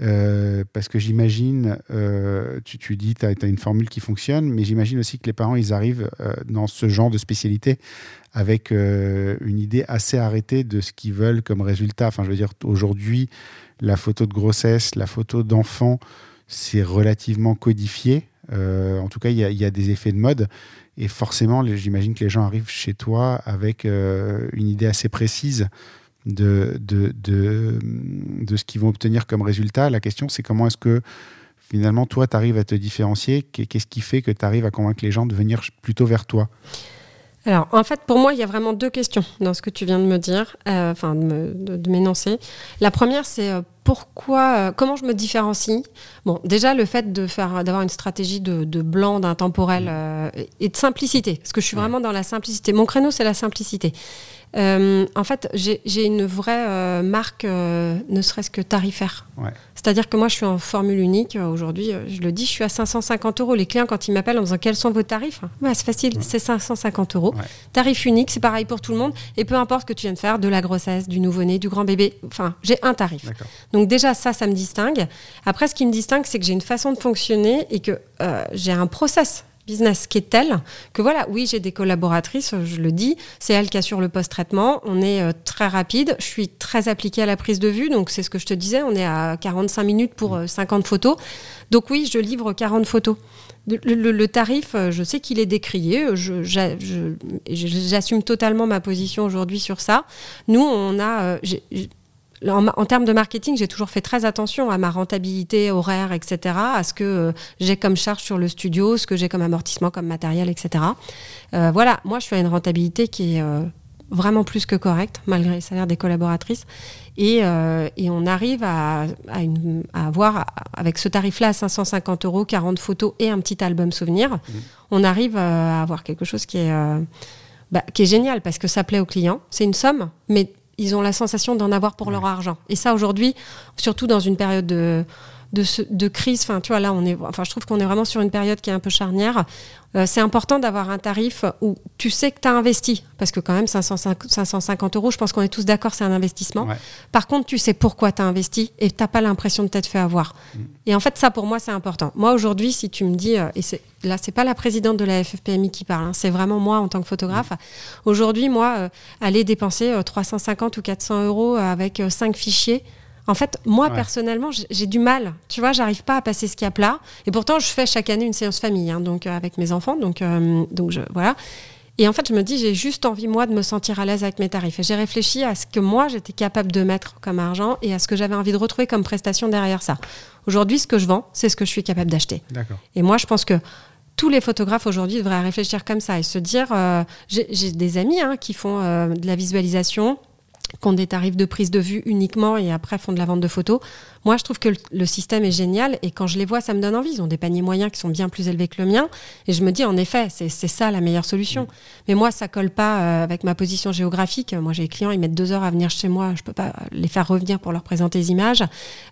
Euh, Parce que j'imagine, euh, tu, tu, dis, tu as, une formule qui fonctionne, mais j'imagine aussi que les parents, ils arrivent euh, dans ce genre de spécialité avec une idée assez arrêtée de ce qu'ils veulent comme résultat. Enfin, je veux dire, aujourd'hui, la photo de grossesse, la photo d'enfant, c'est relativement codifié. en tout cas, il y, y, a des effets de mode. Et forcément, j'imagine que les gens arrivent chez toi avec euh, une idée assez précise de, ce qu'ils vont obtenir comme résultat. La question, c'est comment est-ce que finalement, toi, tu arrives à te différencier? Qu'est-ce qui fait que tu arrives à convaincre les gens de venir plutôt vers toi? Alors, en fait, pour moi, il y a vraiment deux questions dans ce que tu viens de me dire, euh, enfin, de m'énoncer. La première, c'est euh, pourquoi, euh, comment je me différencie? Bon, déjà le fait de faire, d'avoir une stratégie de, blanc, d'intemporel et de simplicité, parce que je suis vraiment dans la simplicité. Mon créneau, c'est la simplicité. Euh, en fait, j'ai une vraie euh, marque, euh, ne serait-ce que tarifaire. C'est-à-dire que moi, je suis en formule unique. Aujourd'hui, je le dis, je suis à 550 euros. Les clients, quand ils m'appellent en disant quels sont vos tarifs, c'est facile, c'est 550 euros. Tarif unique, c'est pareil pour tout le monde. Et peu importe que tu viennes faire de la grossesse, du nouveau-né, du grand bébé, enfin, j'ai un tarif. Donc déjà, ça, ça me distingue. Après, ce qui me distingue, c'est que j'ai une façon de fonctionner et que j'ai un process business qui est tel que voilà, oui, j'ai des collaboratrices, je le dis, c'est elle qui assure le post-traitement, on est euh, très rapide, je suis très appliquée à la prise de vue, donc c'est ce que je te disais, on est à 45 minutes pour 50 euh, photos. Donc oui, je livre 40 photos. Le, tarif, euh, je sais qu'il est décrié, j'assume totalement ma position aujourd'hui sur ça. Nous, on a en, termes de marketing, j'ai toujours fait très attention à ma rentabilité horaire, etc., à ce que euh, j'ai comme charge sur le studio, ce que j'ai comme amortissement, comme matériel, etc. Euh, voilà, moi, je suis à une rentabilité qui est euh, vraiment plus que correcte, malgré le salaire des collaboratrices. Et, on arrive à, avoir, avec ce tarif-là, à 550 euros, 40 photos et un petit album souvenir, mmh. on arrive à avoir quelque chose qui est, bah, qui est génial parce que ça plaît aux clients. C'est une somme, mais ils ont la sensation d'en avoir pour leur argent. Et ça, aujourd'hui, surtout dans une période de, de, crise, enfin, tu vois, là, on est, enfin, je trouve qu'on est vraiment sur une période qui est un peu charnière. Euh, c'est important d'avoir un tarif où tu sais que tu as investi, parce que quand même 550, euros, je pense qu'on est tous d'accord, c'est un investissement. Par contre, tu sais pourquoi tu as investi et tu n'as pas l'impression de t'être fait avoir. Mm. Et en fait, ça pour moi, c'est important. Moi, aujourd'hui, si tu me dis, euh, et c'est, là, c'est pas la présidente de la FFPMI qui parle, hein, c'est vraiment moi en tant que photographe. Mm. Aujourd'hui, moi, euh, aller dépenser 350 ou 400 euros avec 5 fichiers, En fait, moi, Ouais. personnellement, j'ai du mal. Tu vois, j'arrive pas à passer ce cap-là. Et pourtant, je fais chaque année une séance famille, hein, donc euh, avec mes enfants. Donc, euh, donc je, voilà. Et en fait, je me dis, j'ai juste envie, moi, de me sentir à l'aise avec mes tarifs. Et j'ai réfléchi à ce que moi, j'étais capable de mettre comme argent et à ce que j'avais envie de retrouver comme prestation derrière ça. Aujourd'hui, ce que je vends, c'est ce que je suis capable d'acheter. Et moi, je pense que tous les photographes aujourd'hui devraient réfléchir comme ça et se dire euh, j'ai des amis hein, qui font de la visualisation, qui ont des tarifs de prise de vue uniquement et après font de la vente de photos. Moi, je trouve que le, système est génial et quand je les vois, ça me donne envie. Ils ont des paniers moyens qui sont bien plus élevés que le mien et je me dis en effet, c'est ça la meilleure solution. Mais moi, ça colle pas euh, avec ma position géographique. Moi, j'ai des clients, ils mettent deux heures à venir chez moi. Je peux pas les faire revenir pour leur présenter les images.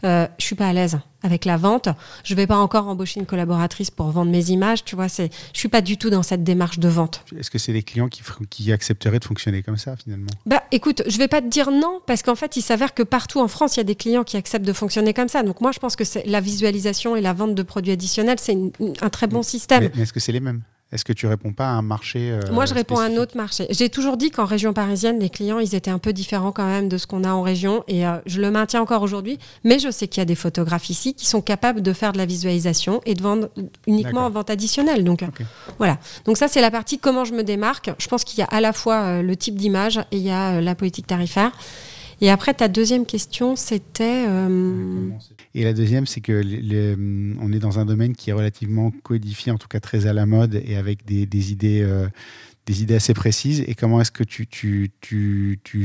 Euh, je suis pas à l'aise avec la vente. Je vais pas encore embaucher une collaboratrice pour vendre mes images. Tu vois, c'est, je suis pas du tout dans cette démarche de vente. Est-ce que c'est des clients qui, accepteraient de fonctionner comme ça finalement? Bah, écoute, je vais pas te dire non parce qu'en fait, il s'avère que partout en France, il y a des clients qui acceptent de fonctionner comme ça. Donc moi, je pense que c'est la visualisation et la vente de produits additionnels, c'est une- une- un très bon système. Mais, mais est-ce que c'est les mêmes? Est-ce que tu réponds pas à un marché euh, Moi, je réponds à un autre marché. J'ai toujours dit qu'en région parisienne, les clients, ils étaient un peu différents quand même de ce qu'on a en région. Et euh, je le maintiens encore aujourd'hui. Mais je sais qu'il y a des photographes ici qui sont capables de faire de la visualisation et de vendre uniquement en vente additionnelle. Donc, euh, voilà. Donc, ça, c'est la partie comment je me démarque. Je pense qu'il y a à la fois euh, le type d'image et il y a la politique tarifaire. Et après, ta deuxième question, c'était. euh, Et la deuxième, c'est que hum, on est dans un domaine qui est relativement codifié, en tout cas très à la mode et avec des, idées, euh, des idées assez précises. Et comment est-ce que tu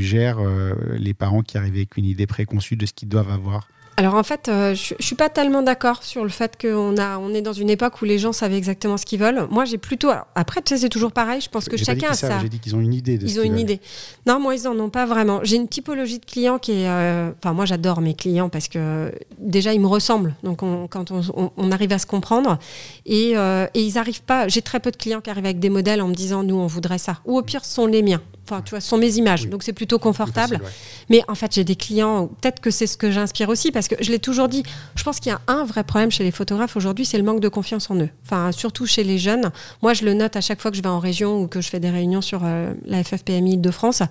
gères euh, les parents qui arrivent avec une idée préconçue de ce qu'ils doivent avoir? Alors en fait, euh, je, je suis pas tellement d'accord sur le fait qu'on a, on est dans une époque où les gens savent exactement ce qu'ils veulent. Moi, j'ai plutôt. alors, après, tu sais, c'est toujours pareil. Je pense que pas dit chacun a sa. J'ai dit qu'ils ont une idée de ce Ils ont qu'ils une veulent. idée. Non, moi, ils en ont pas vraiment. J'ai une typologie de clients qui est. euh, Enfin, moi, j'adore mes clients parce que déjà, ils me ressemblent. Donc, on- quand on, on- on arrive à se comprendre. Et, euh, et ils arrivent pas. J'ai très peu de clients qui arrivent avec des modèles en me disant, nous, on voudrait ça. Ou au pire, ce sont les miens. Enfin, tu vois, ce sont mes images. Oui. Donc, c'est plutôt confortable. facile, ouais. Mais en fait, j'ai des clients, peut-être que c'est ce que j'inspire aussi, parce que je l'ai toujours dit, je pense qu'il y a un vrai problème chez les photographes aujourd'hui, c'est le manque de confiance en eux. Enfin, surtout chez les jeunes. Moi, je le note à chaque fois que je vais en région ou que je fais des réunions sur euh, la FFPMI de France.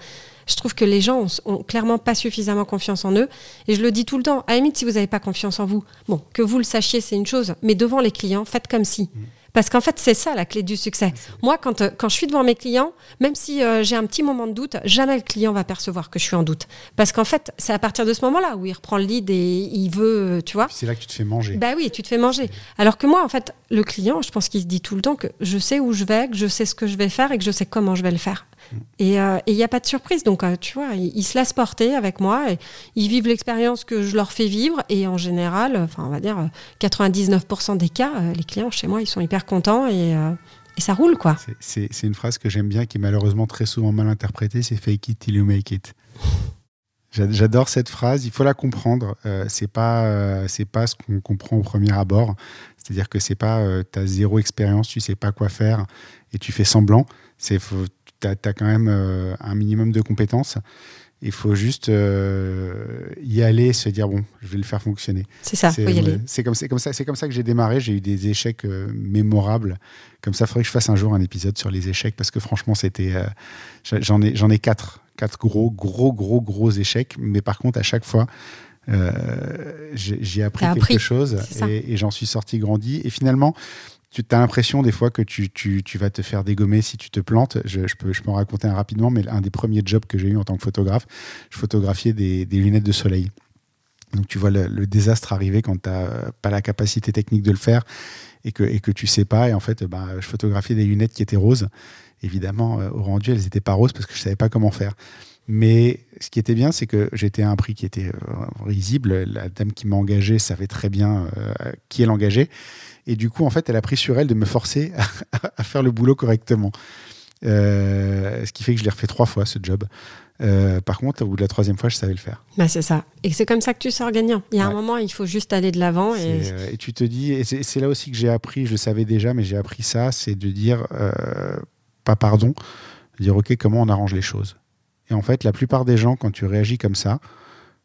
Je trouve que les gens ont, ont clairement pas suffisamment confiance en eux. Et je le dis tout le temps. À la limite, si vous n'avez pas confiance en vous, bon, que vous le sachiez, c'est une chose. Mais devant les clients, faites comme si. Parce qu'en fait, c'est ça la clé du succès. Moi, quand, euh, quand je suis devant mes clients, même si euh, j'ai un petit moment de doute, jamais le client va percevoir que je suis en doute. Parce qu'en fait, c'est à partir de ce moment-là où il reprend le lead et il veut, euh, tu vois. C'est là que tu te fais manger. Bah oui, tu te fais manger. Alors que moi, en fait, le client, je pense qu'il se dit tout le temps que je sais où je vais, que je sais ce que je vais faire et que je sais comment je vais le faire. Et euh, il n'y a pas de surprise. Donc, euh, tu vois, ils, se laissent porter avec moi et ils vivent l'expérience que je leur fais vivre. Et en général, enfin, on va dire euh, 99% des cas, euh, les clients chez moi, ils sont hyper contents et, euh, ça roule, quoi. C'est- une phrase que j'aime bien, qui est malheureusement très souvent mal interprétée, c'est fake it till you make it. J'a- J'adore cette phrase, il faut la comprendre. Euh, c'est pas, euh, pas ce qu'on comprend au premier abord. C'est-à-dire que c'est pas, euh, t'as zéro expérience, tu sais pas quoi faire et tu fais semblant. C'est, t'as, as quand même euh, un minimum de compétences. Il faut juste euh, y aller, se dire bon, je vais le faire fonctionner. C'est ça, C'est faut y aller. c'est comme, ça, c'est comme ça que j'ai démarré. J'ai eu des échecs euh, mémorables. Comme ça, il faudrait que je fasse un jour un épisode sur les échecs parce que franchement, c'était, euh, j'en ai, j'en ai quatre, quatre gros, gros, gros, gros échecs. Mais par contre, à chaque fois, j'ai appris T'as quelque appris, chose et j'en suis sorti grandi. Et finalement, tu as l'impression des fois que tu, tu, vas te faire dégommer si tu te plantes. Je, peux, je en raconter un rapidement, mais un des premiers jobs que j'ai eu en tant que photographe, je photographiais des, lunettes de soleil. Donc tu vois le, désastre arriver quand tu n'as pas la capacité technique de le faire et que, et que tu sais pas. Et en fait, bah, je photographiais des lunettes qui étaient roses. Évidemment, euh, au rendu, elles n'étaient pas roses parce que je savais pas comment faire. Mais ce qui était bien, c'est que j'étais à un prix qui était euh, risible. La dame qui m'a engagé savait très bien euh, qui elle engageait. Et du coup, en fait, elle a pris sur elle de me forcer à, à faire le boulot correctement. Euh, ce qui fait que je l'ai refait trois fois, ce job. Euh, par contre, au bout de la troisième fois, je savais le faire. Bah, c'est ça. Et c'est comme ça que tu sors gagnant. Il y a un moment, il faut juste aller de l'avant. Et... Euh, tu te dis, et c'est là aussi que j'ai appris, je le savais déjà, mais j'ai appris ça, c'est de dire, pas pardon, de dire, ok, comment on arrange les choses? Et en fait, la plupart des gens, quand tu réagis comme ça,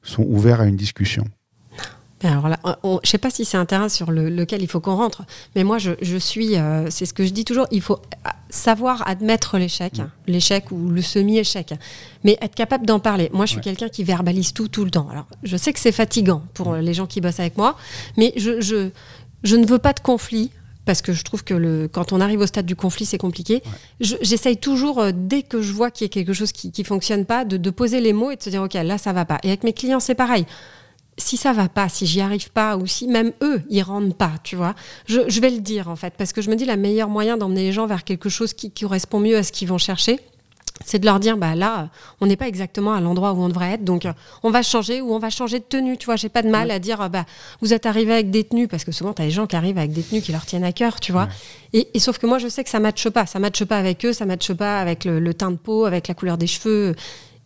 sont ouverts à une discussion. Alors là, on- je sais pas si c'est un terrain sur le- lequel il faut qu'on rentre, mais moi, je, je suis, euh, c'est ce que je dis toujours, il faut euh, savoir admettre l'échec, l'échec ou le semi-échec, mais être capable d'en parler. Moi, je suis Ouais. quelqu'un qui verbalise tout, tout le temps. Alors, je sais que c'est fatigant pour les gens qui bossent avec moi, mais je, je, je ne veux pas de conflit. Parce que je trouve que le, quand on arrive au stade du conflit, c'est compliqué. Je- J'essaye toujours, euh, dès que je vois qu'il y a quelque chose qui ne fonctionne pas, de, de poser les mots et de se dire, OK, là, ça va pas. Et avec mes clients, c'est pareil si ça va pas, si j'y arrive pas, ou si même eux, ils rendent pas, tu vois, je, je vais le dire en fait, parce que je me dis la meilleure moyen d'emmener les gens vers quelque chose qui, qui correspond mieux à ce qu'ils vont chercher, c'est de leur dire, bah là, on n'est pas exactement à l'endroit où on devrait être, donc on va changer ou on va changer de tenue, tu vois, j'ai pas de mal à dire, bah vous êtes arrivé avec des tenues, parce que souvent tu as des gens qui arrivent avec des tenues qui leur tiennent à cœur, tu vois, et, et sauf que moi je sais que ça matche pas, ça matche pas avec eux, ça matche pas avec le, le teint de peau, avec la couleur des cheveux,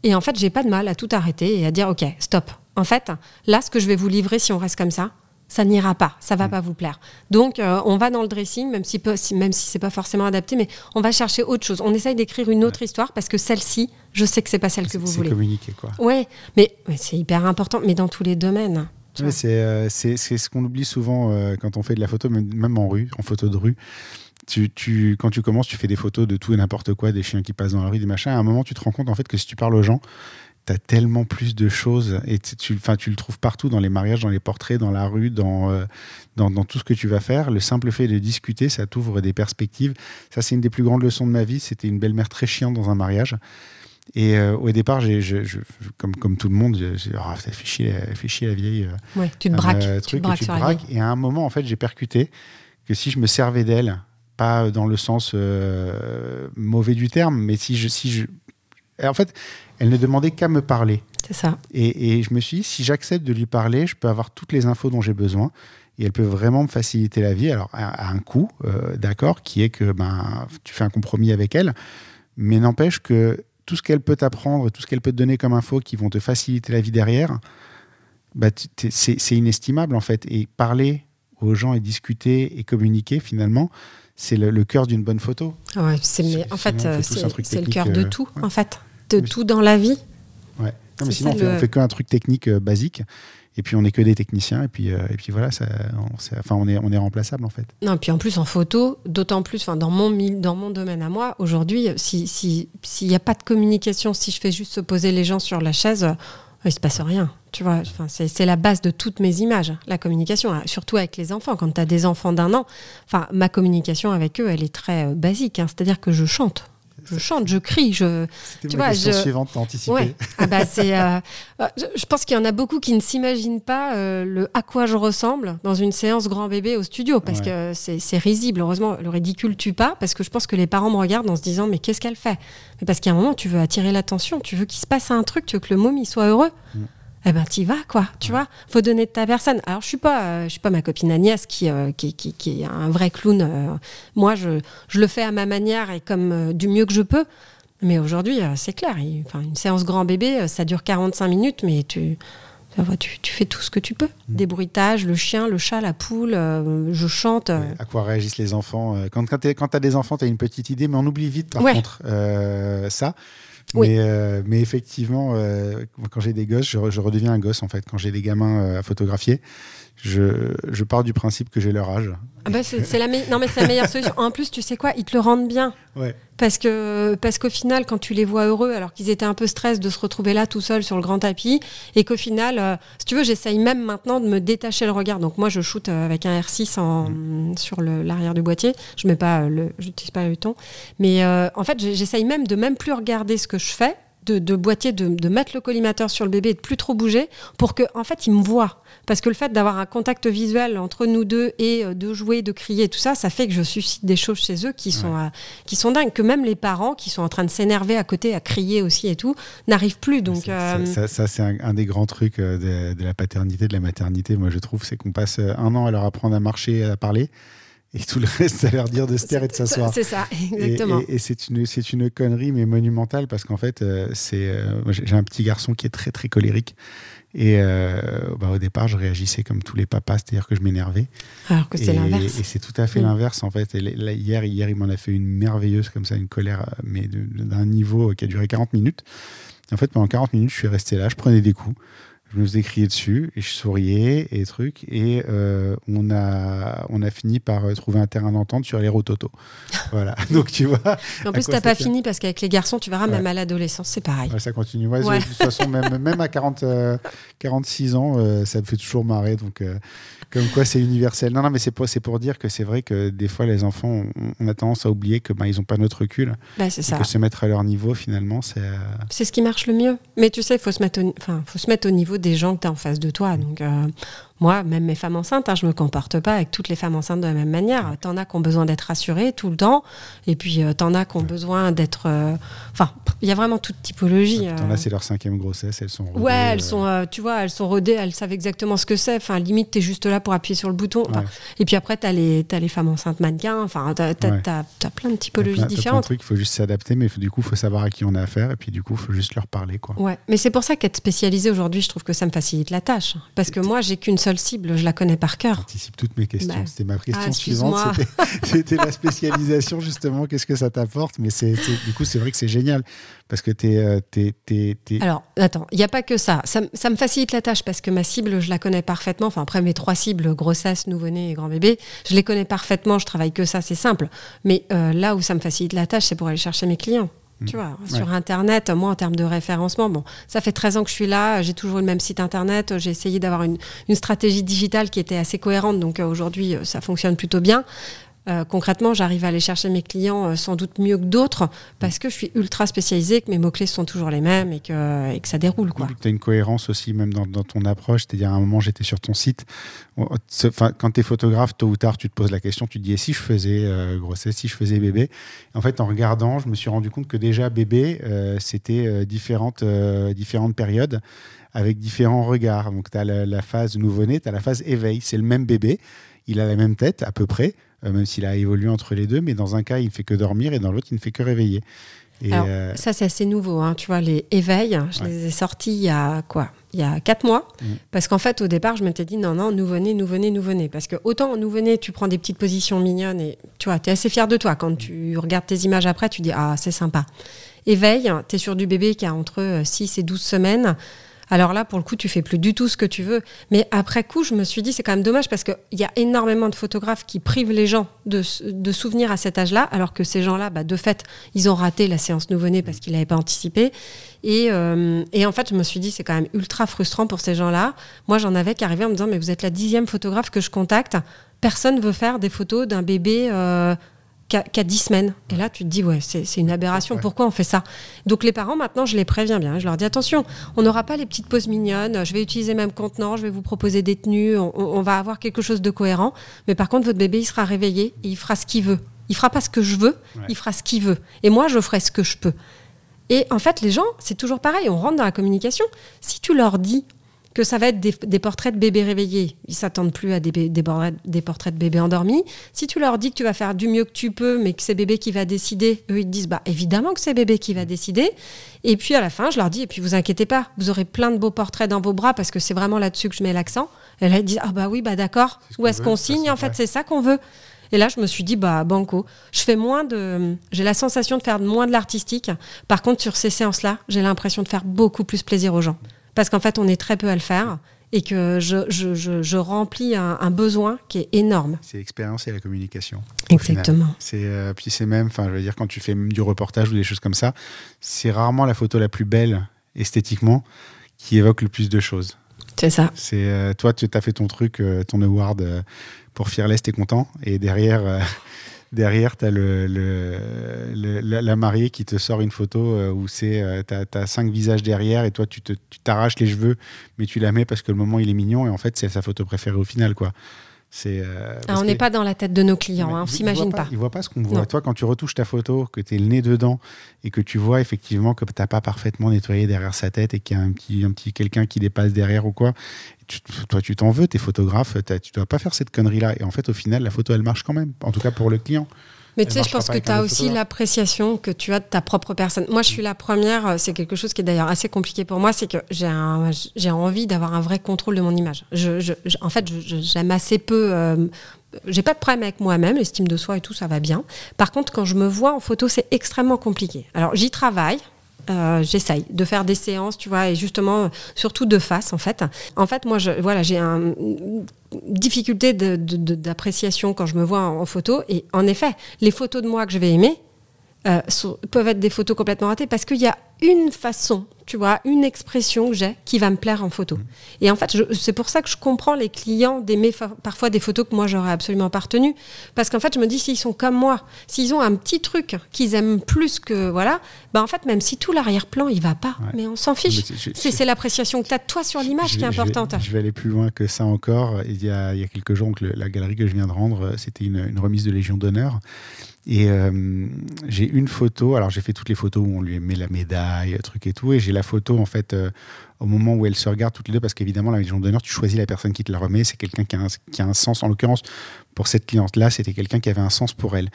et en fait j'ai pas de mal à tout arrêter et à dire, ok, stop, en fait, là, ce que je vais vous livrer, si on reste comme ça, ça n'ira pas, ça va pas vous plaire. Donc, euh, on va dans le dressing, même si, même si c'est pas forcément adapté, mais on va chercher autre chose. On essaye d'écrire une autre histoire parce que celle-ci, je sais que c'est pas celle que vous voulez. communiquer, quoi. Ouais, mais, mais c'est hyper important, mais dans tous les domaines. tu Ouais, vois. c'est euh, ce qu'on oublie souvent euh, quand on fait de la photo, même, même en rue, en photo de rue. Tu, tu, quand tu commences, tu fais des photos de tout et n'importe quoi, des chiens qui passent dans la rue, des machins. À un moment, tu te rends compte en fait que si tu parles aux gens, tu as tellement plus de choses et tu, tu, enfin, tu le trouves partout, dans les mariages, dans les portraits, dans la rue, dans, euh, dans, dans tout ce que tu vas faire. Le simple fait de discuter, ça t'ouvre des perspectives. Ça, c'est une des plus grandes leçons de ma vie. C'était une belle-mère très chiante dans un mariage. Et euh, au départ, j'ai, je- je- comme, comme tout le monde, j'ai oh, ça fait chier, fait chier la vieille. euh, Ouais, tu te braques, euh, tu te truc, et braques tu te braques. Et à un moment, en fait, j'ai percuté que si je me servais d'elle, pas dans le sens mauvais du terme, mais si je, si je, en fait, elle ne demandait qu'à me parler. C'est ça. Et, et je me suis dit, si j'accepte de lui parler, je peux avoir toutes les infos dont j'ai besoin. Et elle peut vraiment me faciliter la vie. Alors, à, à un coût, euh, d'accord, qui est que ben, tu fais un compromis avec elle. Mais n'empêche que tout ce qu'elle peut t'apprendre, tout ce qu'elle peut te donner comme info qui vont te faciliter la vie derrière, bah, c'est inestimable en fait. Et parler aux gens et discuter et communiquer, finalement, c'est le, le cœur d'une bonne photo. Ouais, c'est, en fait, euh, c'est, le cœur de euh, tout, ouais. en fait. De tout dans la vie. Ouais. Non, mais sinon, on fait, le- on fait qu'un truc technique euh, basique. Et puis, on n'est que des techniciens. Et puis, euh, et puis voilà, ça, on, c'est- enfin, on, est, on est remplaçable en fait. Non, puis en plus en photo, d'autant plus, enfin dans mon dans mon domaine à moi, aujourd'hui, si si s'il n'y a pas de communication, si je fais juste se poser les gens sur la chaise, euh, il se passe rien. Tu vois, enfin, c'est la base de toutes mes images, la communication, hein, surtout avec les enfants. Quand tu as des enfants d'un an, enfin ma communication avec eux, elle est très euh, basique. hein. C'est-à-dire que je chante, je chante, je crie, je Tu ma vois, question je- suivante, t'as anticipé. Ouais. Ah bah c'est. euh, euh, je, pense qu'il y en a beaucoup qui ne s'imaginent pas euh, le à quoi je ressemble dans une séance grand bébé au studio parce Ouais. que c'est c'est risible. Heureusement, le ridicule tue pas parce que je pense que les parents me regardent en se disant mais qu'est-ce qu'elle fait? Mais parce qu'à un moment tu veux attirer l'attention, tu veux qu'il se passe un truc, tu veux que le môme il soit heureux. Mm. Eh ben t'y vas quoi, tu vois. Faut donner de ta personne. Alors je suis pas, euh, je suis pas ma copine Agnès qui euh, qui, qui, qui est un vrai clown. euh. moi je, je le fais à ma manière et comme du mieux que je peux. Mais aujourd'hui, c'est clair. enfin, une séance grand bébé, ça dure 45 minutes, mais tu, tu, fais tout ce que tu peux. Mm. Des bruitages, le chien, le chat, la poule, euh, je chante. euh. À quoi réagissent les enfants Quand, quand tu as des enfants, tu as une petite idée, mais on oublie vite par Ouais. contre euh, ça. Euh, mais effectivement, euh, quand j'ai des gosses, je redeviens un gosse en fait. Quand j'ai des gamins euh, à photographier, je, je pars du principe que j'ai leur âge. Ah bah, c'est la, me- non, mais c'est la meilleure solution. En plus, tu sais quoi, ils te le rendent bien. Ouais. Parce que parce qu'au final, quand tu les vois heureux, alors qu'ils étaient un peu stress de se retrouver là tout seul sur le grand tapis, et qu'au final, euh, si tu veux, j'essaye même maintenant de me détacher le regard. Donc moi, je shoote euh, avec un R6 en, sur le- l'arrière du boîtier. Je mets pas euh, le, j'utilise pas le ton, mais euh, en fait, j'essaye même de même plus regarder ce que je fais. De, de boîtier, de, de mettre le collimateur sur le bébé et de plus trop bouger pour que, en fait, il me voit. Parce que le fait d'avoir un contact visuel entre nous deux et euh, de jouer, de crier, tout ça, ça fait que je suscite des choses chez eux qui sont, euh, qui sont dingues. Que même les parents qui sont en train de s'énerver à côté, à crier aussi et tout, n'arrivent plus. Donc, C'est- euh, c'est- ça, ça, c'est un, un des grands trucs de, de la paternité, de la maternité, moi je trouve, c'est qu'on passe un an à leur apprendre à marcher, à parler, et tout le reste à leur dire de se taire et de s'asseoir. c'est ça, Et- exactement. Et, et c'est une, c'est une connerie, mais monumentale, parce qu'en fait, euh, c'est, euh, j'ai un petit garçon qui est très, très colérique. Et euh, bah, au départ, je réagissais comme tous les papas, c'est-à-dire que je m'énervais. Alors que c'est Et- l'inverse. Et c'est tout à fait Mm. l'inverse, en fait. Et là, hier, hier, il m'en a fait une merveilleuse, comme ça, une colère, mais d'un niveau qui a duré 40 minutes. En fait, pendant 40 minutes, je suis resté là, je prenais des coups. Je me faisais crier dessus et je souriais et trucs. Et euh, on, a, on a fini par euh, trouver un terrain d'entente sur les auto. voilà. Donc tu vois. En plus, tu n'as pas fini parce qu'avec les garçons, tu verras, même à l'adolescence, c'est pareil. ça continue. De toute façon, même, même à 40, 46 euh, ans, ça me fait toujours marrer. Donc. Comme quoi, c'est universel. Non, non, mais c'est pour, pour dire que c'est vrai que des fois, les enfants, on, a tendance à oublier que ben, ils n'ont pas notre recul. Bah, c'est ça. Que se mettre à leur niveau, finalement, c'est. C'est ce qui marche le mieux. Mais tu sais, il faut, se mettre au, faut se mettre au niveau des gens que tu as en face de toi. Donc, euh, moi, même mes femmes enceintes, hein, je me comporte pas avec toutes les femmes enceintes de la même manière. T'en as qui ont besoin d'être rassurées tout le temps, et puis euh, t'en as qui ont besoin d'être. Euh, enfin, il y a vraiment toute typologie. T'en as, c'est leur cinquième grossesse, elles sont rodées. Ouais, elles sont, tu vois, elles sont rodées, elles savent exactement ce que c'est. Enfin, limite, t'es juste là pour appuyer sur le bouton. Et puis après, t'as les, as les femmes enceintes mannequins. Enfin, t'as as, plein de typologies différentes. il faut juste s'adapter, mais du coup, il faut savoir à qui on a affaire, et puis du coup, il faut juste leur parler, quoi. Ouais, mais c'est pour ça qu'être spécialisé aujourd'hui, je trouve que ça me facilite la tâche, parce que moi, j'ai qu'une seule cible, je la connais par cœur. Anticipe toutes mes questions. Bah, c'était ma question ah, suivante. C'était la spécialisation, justement. Qu'est-ce que ça t'apporte? Mais c'est du coup, c'est vrai que c'est génial parce que tu es, euh, Alors, attends, il n'y a pas que ça. ça. me facilite la tâche parce que ma cible, je la connais parfaitement. Enfin, après mes trois cibles, grossesse, nouveau-né et grand bébé, je les connais parfaitement. Je travaille que ça, c'est simple. Mais euh, là où ça me facilite la tâche, c'est pour aller chercher mes clients. Tu vois, sur Internet, moi, en termes de référencement, bon, ça fait 13 ans que je suis là, j'ai toujours le même site Internet, j'ai essayé d'avoir une, une, stratégie digitale qui était assez cohérente, donc euh, aujourd'hui, euh, ça fonctionne plutôt bien. Euh, concrètement, j'arrive à aller chercher mes clients euh, sans doute mieux que d'autres parce que je suis ultra spécialisée, que mes mots-clés sont toujours les mêmes et que, ça déroule. Tu as une cohérence aussi, même dans, ton approche. C'est-à-dire, à un moment, j'étais sur ton site. Enfin, quand tu es photographe, tôt ou tard, tu te poses la question, tu te dis, et si je faisais euh, grossesse, si je faisais bébé? En fait, en regardant, je me suis rendu compte que déjà, bébé, c'était différentes, différentes périodes avec différents regards. Donc, tu as la, la phase nouveau-né, tu as la phase éveil. C'est le même bébé, il a la même tête à peu près, même s'il a évolué entre les deux, mais dans un cas, il ne fait que dormir et dans l'autre, il ne fait que réveiller. Et euh, Ça, c'est assez nouveau. Hein. Tu vois, les éveils, je les ai sortis il y a quoi? Il y a quatre mois. Mm. Parce qu'en fait, au départ, je m'étais dit non, non, nouveau-né, nouveau-né, nouveau-né. Parce que autant en nouveau-né, tu prends des petites positions mignonnes et tu vois, tu es assez fier de toi. Quand tu regardes tes images après, tu dis ah, c'est sympa. Éveil, tu es sur du bébé qui a entre 6 et 12 semaines. Alors là, pour le coup, tu fais plus du tout ce que tu veux. Mais après coup, je me suis dit, c'est quand même dommage parce qu'il y a énormément de photographes qui privent les gens de, souvenirs à cet âge-là, alors que ces gens-là, bah, de fait, ils ont raté la séance nouveau-né parce qu'ils n'avaient pas anticipé. Euh, et, en fait, je me suis dit, c'est quand même ultra frustrant pour ces gens-là. Moi, j'en avais qui arrivaient en me disant, mais vous êtes la dixième photographe que je contacte. Personne veut faire des photos d'un bébé. Euh, qu'à 10 semaines. Et là, tu te dis, ouais, c'est une aberration. Pourquoi on fait ça? Donc, les parents, maintenant, je les préviens bien. Je leur dis, attention, on n'aura pas les petites pauses mignonnes. Je vais utiliser même contenant. Je vais vous proposer des tenues. On, va avoir quelque chose de cohérent. Mais par contre, votre bébé, il sera réveillé et il fera ce qu'il veut. Il fera pas ce que je veux. Il fera ce qu'il veut. Et moi, je ferai ce que je peux. Et en fait, les gens, c'est toujours pareil. On rentre dans la communication. Si tu leur dis, que ça va être des, portraits de bébés réveillés. Ils s'attendent plus à des, des, portraits de bébés endormis. Si tu leur dis que tu vas faire du mieux que tu peux, mais que c'est bébé qui va décider, eux, ils te disent bah, évidemment que c'est bébé qui va décider. Et puis à la fin, je leur dis et puis vous inquiétez pas, vous aurez plein de beaux portraits dans vos bras parce que c'est vraiment là-dessus que je mets l'accent. Et là, ils disent ah bah oui, bah d'accord. Où est-ce qu'on signe En fait, c'est ça qu'on veut. Et là, je me suis dit, bah, banco. Je fais moins de. J'ai la sensation de faire moins de l'artistique. Par contre, sur ces séances-là, j'ai l'impression de faire beaucoup plus plaisir aux gens parce qu'en fait, on est très peu à le faire et que je, je, je, remplis un, besoin qui est énorme. C'est l'expérience et la communication. Exactement. C'est euh, puis c'est même, enfin, je veux dire, quand tu fais du reportage ou des choses comme ça, c'est rarement la photo la plus belle esthétiquement qui évoque le plus de choses. C'est ça. C'est euh, toi, tu as fait ton truc, euh, ton award pour Fearless, t'es content, et derrière derrière, tu as le, la, mariée qui te sort une photo euh, où c'est euh, tu as, cinq visages derrière et toi, tu t'arraches les cheveux, mais tu la mets parce que le moment, il est mignon et en fait, c'est sa photo préférée au final. quoi. Euh, ah, on n'est pas dans la tête de nos clients, hein, on s'imagine pas. Ils ne voient pas ce qu'on voit. Toi, quand tu retouches ta photo, que tu es le nez dedans et que tu vois effectivement que tu n'as pas parfaitement nettoyé derrière sa tête et qu'il y a un petit, un petit quelqu'un qui dépasse derrière ou quoi, toi, tu t'en veux, t'es photographe, tu dois pas faire cette connerie-là. Et en fait, au final, la photo, elle marche quand même, en tout cas pour le client. Mais tu sais, je pense que tu as aussi l'appréciation que tu as de ta propre personne. Moi, je suis la première, euh, c'est quelque chose qui est d'ailleurs assez compliqué pour moi, c'est que j'ai envie d'avoir un vrai contrôle de mon image. Je, en fait, j'aime assez peu. Euh, j'ai pas de problème avec moi-même, l'estime de soi et tout, ça va bien. Par contre, quand je me vois en photo, c'est extrêmement compliqué. Alors, j'y travaille, Euh, j'essaye de faire des séances, tu vois, et justement, surtout de face, en fait. En fait, moi, voilà, j'ai un, difficulté d'appréciation quand je me vois en, photo. Et en effet, les photos de moi que je vais aimer, euh, peuvent être des photos complètement ratées parce qu'il y a une façon, tu vois, une expression que j'ai qui va me plaire en photo. Mmh. Et en fait, c'est pour ça que je comprends les clients d'aimer parfois des photos que moi j'aurais absolument pas retenues. Parce qu'en fait, je me dis, s'ils sont comme moi, s'ils ont un petit truc qu'ils aiment plus que. Voilà, ben en fait, même si tout l'arrière-plan, il va pas, mais on s'en fiche. C'est l'appréciation que tu as de toi sur l'image qui est importante. Je vais, aller plus loin que ça encore. Il y a, il y a quelques jours, la galerie que je viens de rendre, c'était une, une remise de Légion d'honneur. Et euh, j'ai une photo, alors j'ai fait toutes les photos où on lui met la médaille, truc et tout, et j'ai la photo en fait euh, au moment où elles se regardent toutes les deux, parce qu'évidemment la Légion d'honneur, tu choisis la personne qui te la remet, c'est quelqu'un qui, qui, a un sens, en l'occurrence pour cette cliente-là, c'était quelqu'un qui avait un sens pour elle.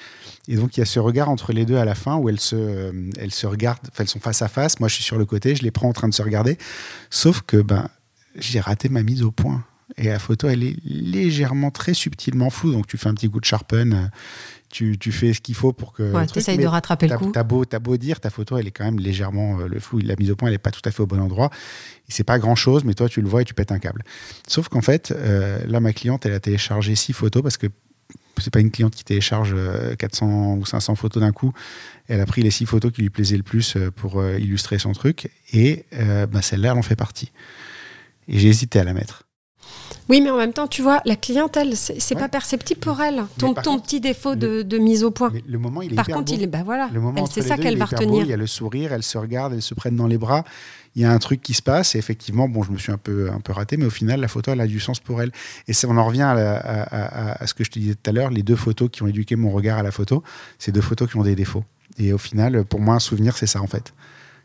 Et donc il y a ce regard entre les deux à la fin où elles se, euh, elles se regardent, elles sont face à face, moi je suis sur le côté, je les prends en train de se regarder, sauf que ben, j'ai raté ma mise au point. Et la photo, elle est légèrement, très subtilement floue. Donc, tu fais un petit coup de sharpen tu, fais ce qu'il faut pour que. Ouais, tu essayes de rattraper le coup. T'as beau, as beau dire, ta photo, elle est quand même légèrement. Euh, le flou, la mise au point, elle n'est pas tout à fait au bon endroit. C'est pas grand chose, mais toi, tu le vois et tu pètes un câble. Sauf qu'en fait, euh, là, ma cliente, elle a téléchargé six photos parce que c'est pas une cliente qui télécharge 400 euh, ou 500 photos d'un coup. Elle a pris les six photos qui lui plaisaient le plus pour illustrer son truc. Et bah, celle-là, elle en fait partie. Et j'ai hésité à la mettre. Oui, mais en même temps, tu vois, la clientèle, c'est pas perceptible pour elle. Ton, ton petit défaut de, de, mise au point. le moment, il est Par contre, il est, bah voilà, c'est ça qu'elle va retenir. il y a le sourire, elle se regarde, elle se prennent dans les bras. Il y a un truc qui se passe et effectivement, bon, je me suis un peu, un peu raté, mais au final, la photo, elle a du sens pour elle. Et on en revient à, à, à, ce que je te disais tout à l'heure, les deux photos qui ont éduqué mon regard à la photo, c'est deux photos qui ont des défauts. Et au final, pour moi, un souvenir, c'est ça en fait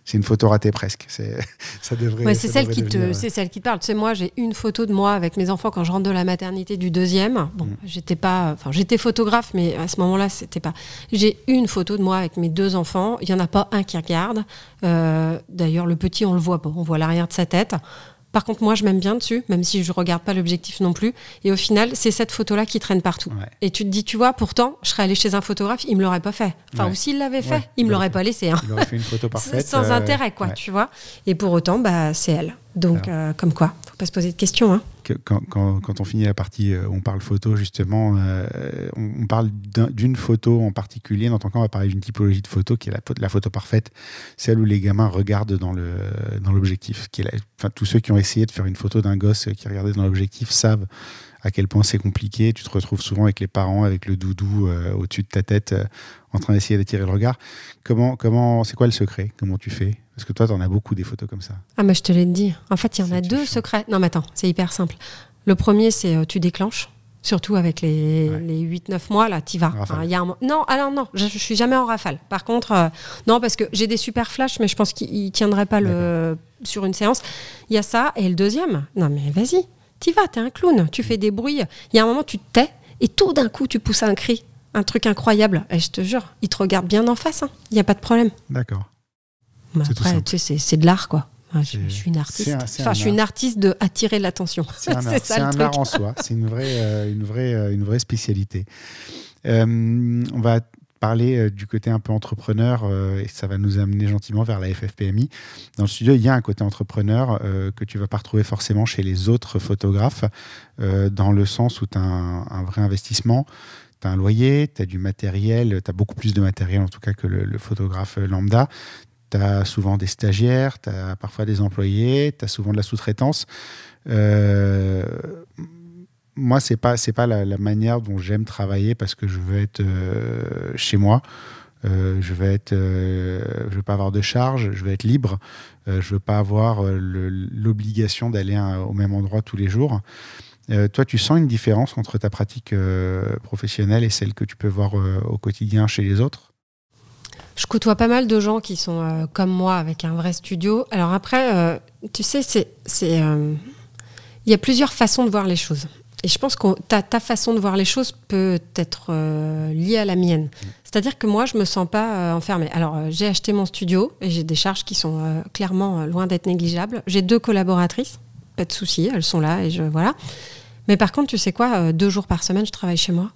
c'est une photo ratée presque. C'est, ça devrait. c'est celle qui te, c'est celle qui te parle. Tu sais, moi, j'ai une photo de moi avec mes enfants quand je rentre de la maternité du deuxième. Bon, mm. j'étais pas, enfin, j'étais photographe, mais à ce moment-là, c'était pas. J'ai une photo de moi avec mes deux enfants. Il y en a pas un qui regarde. Euh, d'ailleurs, le petit, on le voit pas. On voit l'arrière de sa tête. Par contre, moi, je m'aime bien dessus, même si je regarde pas l'objectif non plus. Et au final, c'est cette photo-là qui traîne partout. Et tu te dis, tu vois, pourtant, je serais allé chez un photographe, il me l'aurait pas fait. Enfin, ou s'il l'avait fait, il me l'aurait pas laissé. Hein. Il aurait fait une photo parfaite. Sans euh, intérêt, quoi, tu vois. Et pour autant, bah, c'est elle. Donc, euh, comme quoi, faut pas se poser de questions. Hein. quand, on finit la partie euh, on parle photo, justement, on, parle d'une photo en particulier. Dans ton cas, on va parler d'une typologie de photo qui est la, photo parfaite, celle où les gamins regardent dans l'objectif. Dans enfin, tous ceux qui ont essayé de faire une photo d'un gosse qui regardait dans l'objectif savent à quel point c'est compliqué. Tu te retrouves souvent avec les parents, avec le doudou au-dessus de ta tête, en train d'essayer d'attirer le regard. Comment, comment, c'est quoi le secret? Comment tu fais? Parce que toi, tu en as beaucoup des photos comme ça. Ah, mais je te l'ai dit. En fait, il y en a deux secrets. Non, mais attends, c'est hyper simple. Le premier, c'est euh, tu déclenches. Surtout avec les, les 8-9 mois, là, tu vas. y a un... Non, alors non, je, je suis jamais en rafale. Par contre, euh, non, parce que j'ai des super flashs, mais je pense qu'ils tiendraient pas le... sur une séance. Il y a ça. Et le deuxième, non, mais vas-y, tu vas, es un clown, tu fais des bruits. Il y a un moment, tu te tais, et tout d'un coup, tu pousses un cri un truc incroyable. Et je te jure, il te regarde bien en face. Il hein. n'y a pas de problème. D'accord. Après, tu sais, c'est de l'art, quoi. je, suis une artiste. enfin, je suis une artiste de attirer l'attention. C'est un, art, en soi. C'est une vraie, euh, une vraie, euh, une vraie spécialité. Euh, on va parler du côté un peu entrepreneur et ça va nous amener gentiment vers la FFPMI. Dans le studio, il y a un côté entrepreneur que tu vas pas retrouver forcément chez les autres photographes, dans le sens où tu as un, vrai investissement tu as un loyer, tu as du matériel, tu as beaucoup plus de matériel en tout cas que le, photographe lambda. Tu as souvent des stagiaires, tu as parfois des employés, tu as souvent de la sous-traitance. Euh, moi, ce n'est pas, pas la, manière dont j'aime travailler parce que je veux être euh, chez moi. Euh, je vais être, je veux pas avoir de charge, je veux être libre, je veux pas avoir l'obligation d'aller au même endroit tous les jours. Toi, tu sens une différence entre ta pratique professionnelle et celle que tu peux voir au quotidien chez les autres? Je côtoie pas mal de gens qui sont comme moi avec un vrai studio. Alors après, tu sais, c'est, il y a plusieurs façons de voir les choses. Et je pense que ta, ta, façon de voir les choses peut être liée à la mienne. C'est-à-dire que moi, je me sens pas enfermée. Alors, j'ai acheté mon studio et j'ai des charges qui sont clairement loin d'être négligeables. J'ai deux collaboratrices, pas de souci, elles sont là et je voilà. Mais par contre, tu sais quoi, euh, deux jours par semaine, je travaille chez moi.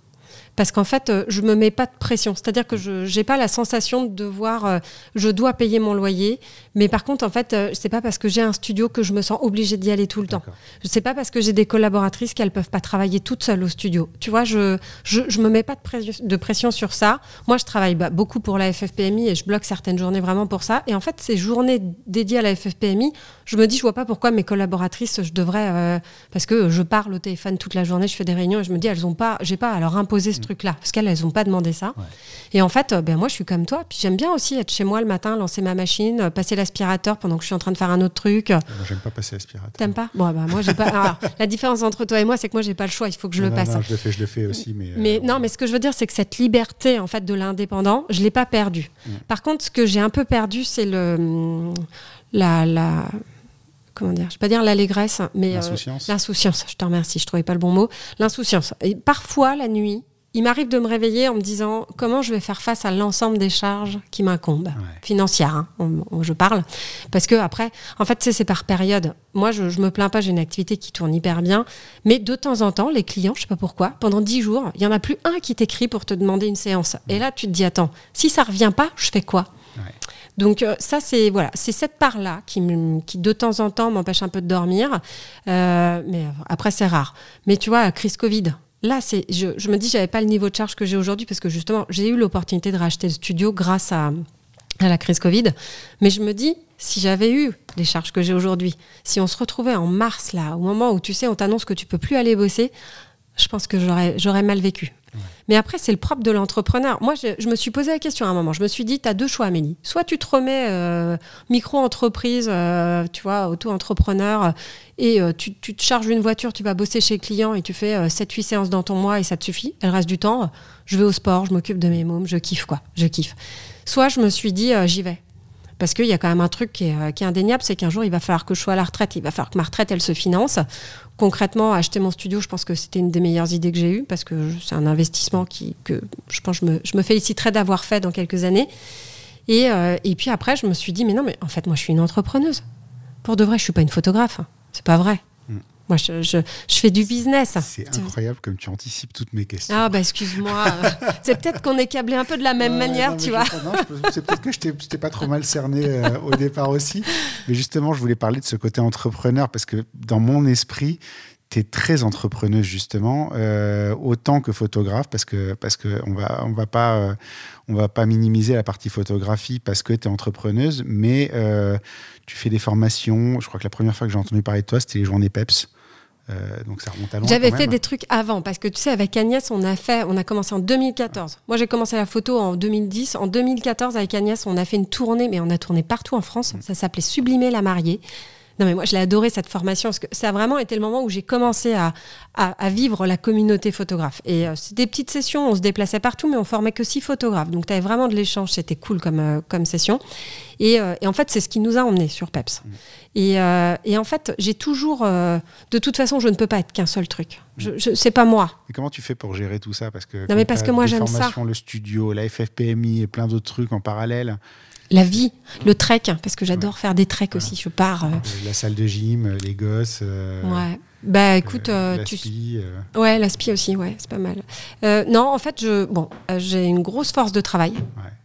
Parce qu'en fait, euh, je me mets pas de pression. C'est-à-dire que je n'ai pas la sensation de devoir, euh, je dois payer mon loyer, mais par contre, en fait, euh, c'est pas parce que j'ai un studio que je me sens obligée d'y aller tout le temps. C'est pas parce que j'ai des collaboratrices qu'elles peuvent pas travailler toutes seules au studio. Tu vois, je je, je me mets pas de, pression, de pression sur ça. Moi, je travaille bah, beaucoup pour la FFPMI et je bloque certaines journées vraiment pour ça. Et en fait, ces journées dédiées à la FFPMI, je me dis, je vois pas pourquoi mes collaboratrices, je devrais, parce que je parle au téléphone toute la journée, je fais des réunions et je me dis, elles ont pas, j'ai pas à leur imposer ce truc-là, parce qu'elles, elles n'ont pas demandé ça. Et en fait, ben, moi, je suis comme toi. Puis j'aime bien aussi être chez moi le matin, lancer ma machine, euh, passer l'aspirateur pendant que je suis en train de faire un autre truc. Moi, j'aime pas passer l'aspirateur. T'aimes pas? Bon, bah, moi, j'ai pas. Alors, la différence entre toi et moi, c'est que moi, j'ai pas le choix. Il faut que je le passe. Non, je le fais, je le fais aussi, mais. Mais euh, non, mais ce que je veux dire, c'est que cette liberté, en fait, de l'indépendant, je l'ai pas perdue. Par contre, ce que j'ai un peu perdu, c'est le la, la comment dire, je vais pas dire l'allégresse, mais euh, L'insouciance. l'insouciance. Je te remercie, je trouvais pas le bon mot. L'insouciance. Et parfois la nuit, il m'arrive de me réveiller en me disant comment je vais faire face à l'ensemble des charges qui m'incombent, financières, hein, on- on- je parle. Parce que après, en fait, c'est par période. Moi, je, je me plains pas, j'ai une activité qui tourne hyper bien. Mais de temps en temps, les clients, je sais pas pourquoi, pendant 10 jours, il y en a plus un qui t'écrit pour te demander une séance. Et là, tu te dis, attends, si ça revient pas, je fais quoi? Ouais. donc euh, ça c'est voilà, c'est cette part-là qui, qui de temps en temps m'empêche un peu de dormir, Euh, mais après c'est rare. Mais tu vois, crise Covid. Là, c'est, je, je me dis, j'avais pas le niveau de charge que j'ai aujourd'hui parce que justement, j'ai eu l'opportunité de racheter le studio grâce à, à la crise Covid. Mais je me dis, si j'avais eu les charges que j'ai aujourd'hui, si on se retrouvait en mars là, au moment où tu sais, on t'annonce que tu peux plus aller bosser, je pense que j'aurais, j'aurais mal vécu. Mais après, c'est le propre de l'entrepreneur. Moi, je, me suis posé la question à un moment. Je me suis dit, tu as deux choix, Amélie. Soit tu te remets euh, micro-entreprise, euh, tu vois, auto-entrepreneur, euh, et tu, te charges une voiture, tu vas bosser chez le client et tu fais euh, 7-8 séances dans ton mois et ça te suffit. Et le reste du temps, je vais au sport, je m'occupe de mes mômes, je kiffe, quoi. Je kiffe. Soit je me suis dit, j'y vais. Parce qu'il y a quand même un truc qui est, euh, qui est indéniable, c'est qu'un jour, il va falloir que je sois à la retraite. Il va falloir que ma retraite, elle se finance. Concrètement, acheter mon studio, je pense que c'était une des meilleures idées que j'ai eues, parce que c'est un investissement qui, que je pense je me, je me féliciterai d'avoir fait dans quelques années. Et, euh, et puis après, je me suis dit, mais non, mais en fait, moi, je suis une entrepreneuse. Pour de vrai, je suis pas une photographe. C'est pas vrai. Moi, je, je- je fais du business. C'est incroyable comme tu anticipes toutes mes questions. Ah, bah, excuse-moi. c'est peut-être qu'on est câblé un peu de la même manière, non, tu vois. C'est peut-être que je t'ai je t'ai pas trop mal cerné euh, au départ aussi. Mais justement, je voulais parler de ce côté entrepreneur parce que dans mon esprit, tu es très entrepreneuse justement, euh, autant que photographe parce que parce que on va on va pas euh, on va pas minimiser la partie photographie parce que tu es entrepreneuse, mais euh, tu fais des formations. Je crois que la première fois que j'ai entendu parler de toi, c'était les journées PEPS. Euh, donc ça remonte à loin. J'avais fait des trucs avant parce que tu sais avec Agnès on a fait on a commencé en 2014. Moi j'ai commencé la photo en 2010. En 2014 avec Agnès on a fait une tournée mais on a tourné partout en France. Ça s'appelait Sublimer la mariée. Non mais moi je l'ai adoré cette formation parce que ça a vraiment été le moment où j'ai commencé à, à, à vivre la communauté photographe. Et euh, c'était des petites sessions, on se déplaçait partout mais on formait que six photographes. Donc tu avais vraiment de l'échange, c'était cool comme, euh, comme session. Et, euh, et en fait c'est ce qui nous a emmenés sur PEPS. Et, euh, et en fait j'ai toujours... de toute façon je ne peux pas être qu'un seul truc. Je, je, c'est pas moi. Et comment tu fais pour gérer tout ça? Parce que mais quand parce que moi, j'aime ça. Le studio, la FFPMI et plein d'autres trucs en parallèle, La vie, le trek, parce que j'adore faire des treks aussi. Je pars. euh, euh, la salle de gym, les gosses. euh, ouais. Bah écoute, euh, euh, tu, euh, Ouais, l'aspi aussi, ouais, c'est pas mal. Euh, non, en fait, je, bon, euh, j'ai une grosse force de travail.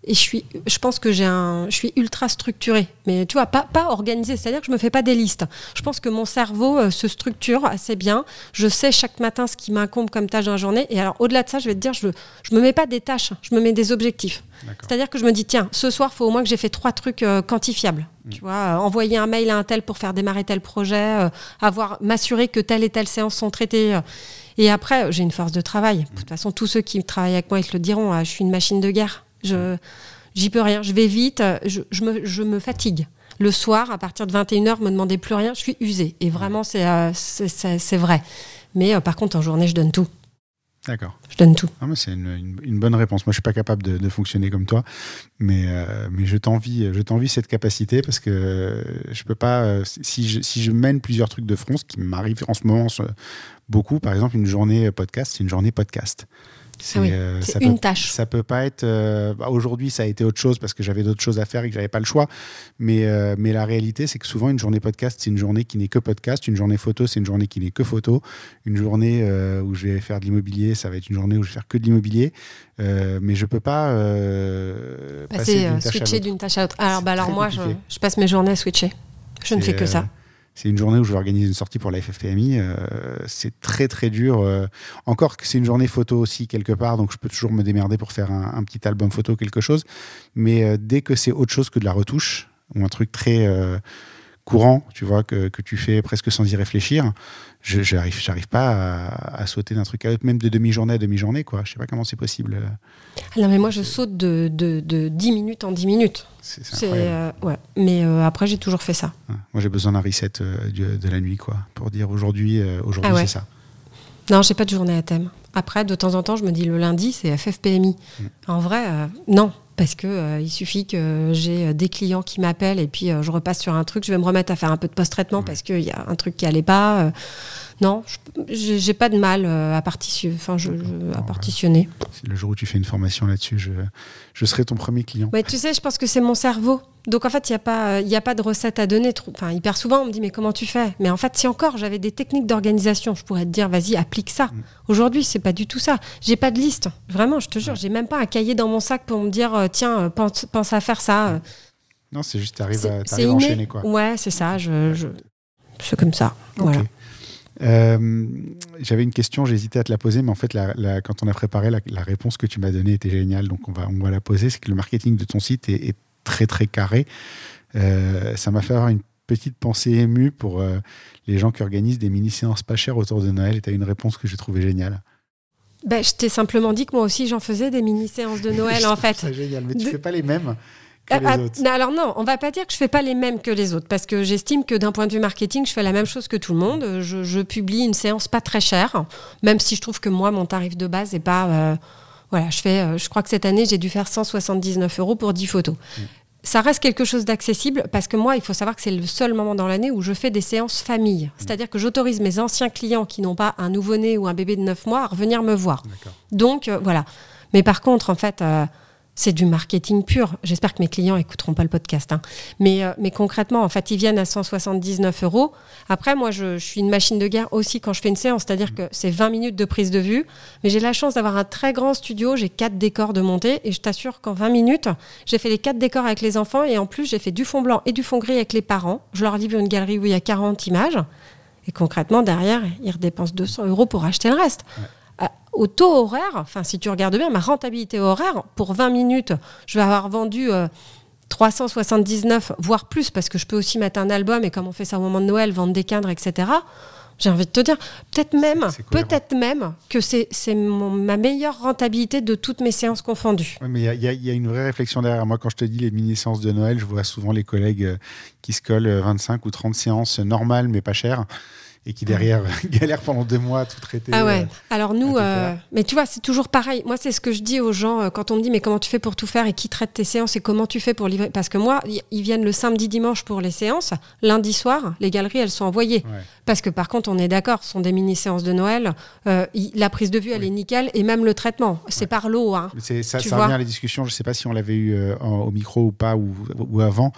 Et je suis, je pense que j'ai un, je suis ultra structurée, mais tu vois, pas, pas organisée. C'est-à-dire que je me fais pas des listes. Je pense que mon cerveau euh, se structure assez bien. Je sais chaque matin ce qui m'incombe comme tâche dans la journée. Et alors, au-delà de ça, je vais te dire, je, je me mets pas des tâches, je me mets des objectifs. C'est-à-dire que je me dis, tiens, ce soir, il faut au moins que j'ai fait trois trucs euh, quantifiables. Tu vois, euh, envoyer un mail à un tel pour faire démarrer tel projet, avoir, m'assurer que telle et telle séance sont traitées. Et après, j'ai une force de travail. De toute façon, tous ceux qui travaillent avec moi, ils te le diront, je suis une machine de guerre. Je, j'y peux rien. Je vais vite, je, je me, je me fatigue. Le soir, à partir de 21h, me demandez plus rien, je suis usée. Et vraiment, c'est, euh, c'est, vrai. Mais euh, par contre, en journée, je donne tout. D'accord. Je donne tout. Ah, c'est une, une- une bonne réponse. Moi, je suis pas capable de, de fonctionner comme toi, mais, euh, mais je t'envie, je t'envie cette capacité parce que je peux pas. si, je, si je mène plusieurs trucs de front, ce qui m'arrive en ce moment beaucoup, par exemple, une journée podcast, c'est une journée podcast. C'est euh, une tâche. Ça peut pas être. Euh, bah, aujourd'hui, ça a été autre chose parce que j'avais d'autres choses à faire et que j'avais pas le choix. Mais, euh, mais la réalité, c'est que souvent, une journée podcast, c'est une journée qui n'est que podcast. Une journée photo, c'est une journée qui n'est que photo. Une journée où je vais faire de l'immobilier, ça va être une journée où je vais faire que de l'immobilier. mais je peux pas passer, switcher d'une tâche à l'autre. Alors, bah, alors moi, je, je, passe mes journées à switcher. Je ne fais que ça c'est une journée où je vais organiser une sortie pour la FFPMI. Euh, c'est très très dur. Euh, encore que c'est une journée photo aussi quelque part, donc je peux toujours me démerder pour faire un, petit album photo, quelque chose. Mais euh, dès que c'est autre chose que de la retouche, ou un truc très courant, tu vois, que, que, tu fais presque sans y réfléchir, je j'arrive j'arrive pas à, sauter d'un truc à l'autre, même de demi-journée à demi-journée, quoi. Je sais pas comment c'est possible. Ah non, mais moi, je saute de, de, de 10 minutes en 10 minutes. C'est euh, ouais. Mais euh, après, j'ai toujours fait ça. Moi, j'ai besoin d'un reset euh, de, la nuit, quoi, pour dire aujourd'hui, aujourd'hui ah c'est ça. Non, j'ai pas de journée à thème. Après, de temps en temps, je me dis le lundi, c'est FFPMI. Mm. En vrai, non parce que euh, il suffit que j'ai euh, des clients qui m'appellent et puis euh, je repasse sur un truc, je vais me remettre à faire un peu de post-traitement parce qu'il y a un truc qui allait pas. Non, j'ai pas de mal à, enfin, je, à partitionner. Le jour où tu fais une formation là-dessus, je, je serai ton premier client. Mais tu sais, je pense que c'est mon cerveau. Donc en fait, il n'y a, pas, a pas de recette à donner. Enfin, hyper souvent, on me dit mais comment tu fais? Mais en fait, si encore j'avais des techniques d'organisation, je pourrais te dire vas-y, applique ça. Mm. Aujourd'hui, c'est pas du tout ça. J'ai pas de liste. Vraiment, je te jure, j'ai même pas un cahier dans mon sac pour me dire tiens, euh, pense, pense, à faire ça. Euh. Non, c'est juste, tu arrives, à, enchaîner. Quoi. Ouais, c'est ça. Je, je... C'est comme ça. Voilà. Euh, j'avais une question, hésité à te la poser, mais en fait, la, quand on a préparé, la, réponse que tu m'as donnée était géniale, donc on va, on va la poser. C'est que le marketing de ton site est, très très carré. ça m'a fait avoir une petite pensée émue pour les gens qui organisent des mini-séances pas chères autour de Noël, et tu as une réponse que j'ai trouvée géniale. Ben, je t'ai simplement dit que moi aussi j'en faisais des mini-séances de Noël en fait. C'est génial, mais tu ne fais pas les mêmes. Que ah, ah. Alors non, on va pas dire que je fais pas les mêmes que les autres, parce que j'estime que d'un point de vue marketing, je fais la même chose que tout le monde. Je, publie une séance pas très chère, même si je trouve que moi, mon tarif de base est pas... Euh, voilà, je fais, euh, je crois que cette année, j'ai dû faire 179 euros pour 10 photos. Mm ça reste quelque chose d'accessible parce que moi, il faut savoir que c'est le seul moment dans l'année où je fais des séances famille. C'est-à-dire que j'autorise mes anciens clients qui n'ont pas un nouveau-né ou un bébé de 9 mois à revenir me voir. Donc, euh, voilà. Mais par contre, en fait, euh, c'est du marketing pur. J'espère que mes clients écouteront pas le podcast. Hein. Mais, euh, mais concrètement, en fait, ils viennent à 179 euros. Après, moi, je, suis une machine de guerre aussi quand je fais une séance. C'est-à-dire que c'est 20 minutes de prise de vue. Mais j'ai la chance d'avoir un très grand studio. J'ai quatre décors de montée. Et je t'assure qu'en 20 minutes, j'ai fait les quatre décors avec les enfants. Et en plus, j'ai fait du fond blanc et du fond gris avec les parents. Je leur livre une galerie où il y a 40 images. Et concrètement, derrière, ils redépensent 200 euros pour acheter le reste au taux horaire, enfin si tu regardes bien, ma rentabilité horaire, pour 20 minutes, je vais avoir vendu 379, euh, voire plus, parce que je peux aussi mettre un album, et comme on fait ça au moment de Noël, vendre des cadres, etc. J'ai envie de te dire, peut-être même, peut-être même que c'est ma meilleure rentabilité de toutes mes séances confondues. mais il y, y, a une vraie réflexion derrière. Moi, quand je te dis les mini-séances de Noël, je vois souvent les collègues euh, qui se collent 25 euh, ou 30 séances normales, mais pas chères et qui derrière galère pendant deux mois à tout traiter. Ah ouais. Euh, Alors nous, euh, mais tu vois, c'est toujours pareil. Moi, c'est ce que je dis aux gens euh, quand on me dit mais comment tu fais pour tout faire et qui traite tes séances et comment tu fais pour livrer? Parce que moi, ils viennent le samedi, dimanche pour les séances. Lundi soir, les galeries, elles sont envoyées. Parce que par contre, on est d'accord, ce sont des mini séances de Noël. la prise de vue, elle est nickel et même le traitement, c'est par l'eau. Hein, ça, ça revient à la discussion. Je sais pas si on l'avait eu au micro ou pas ou, ou avant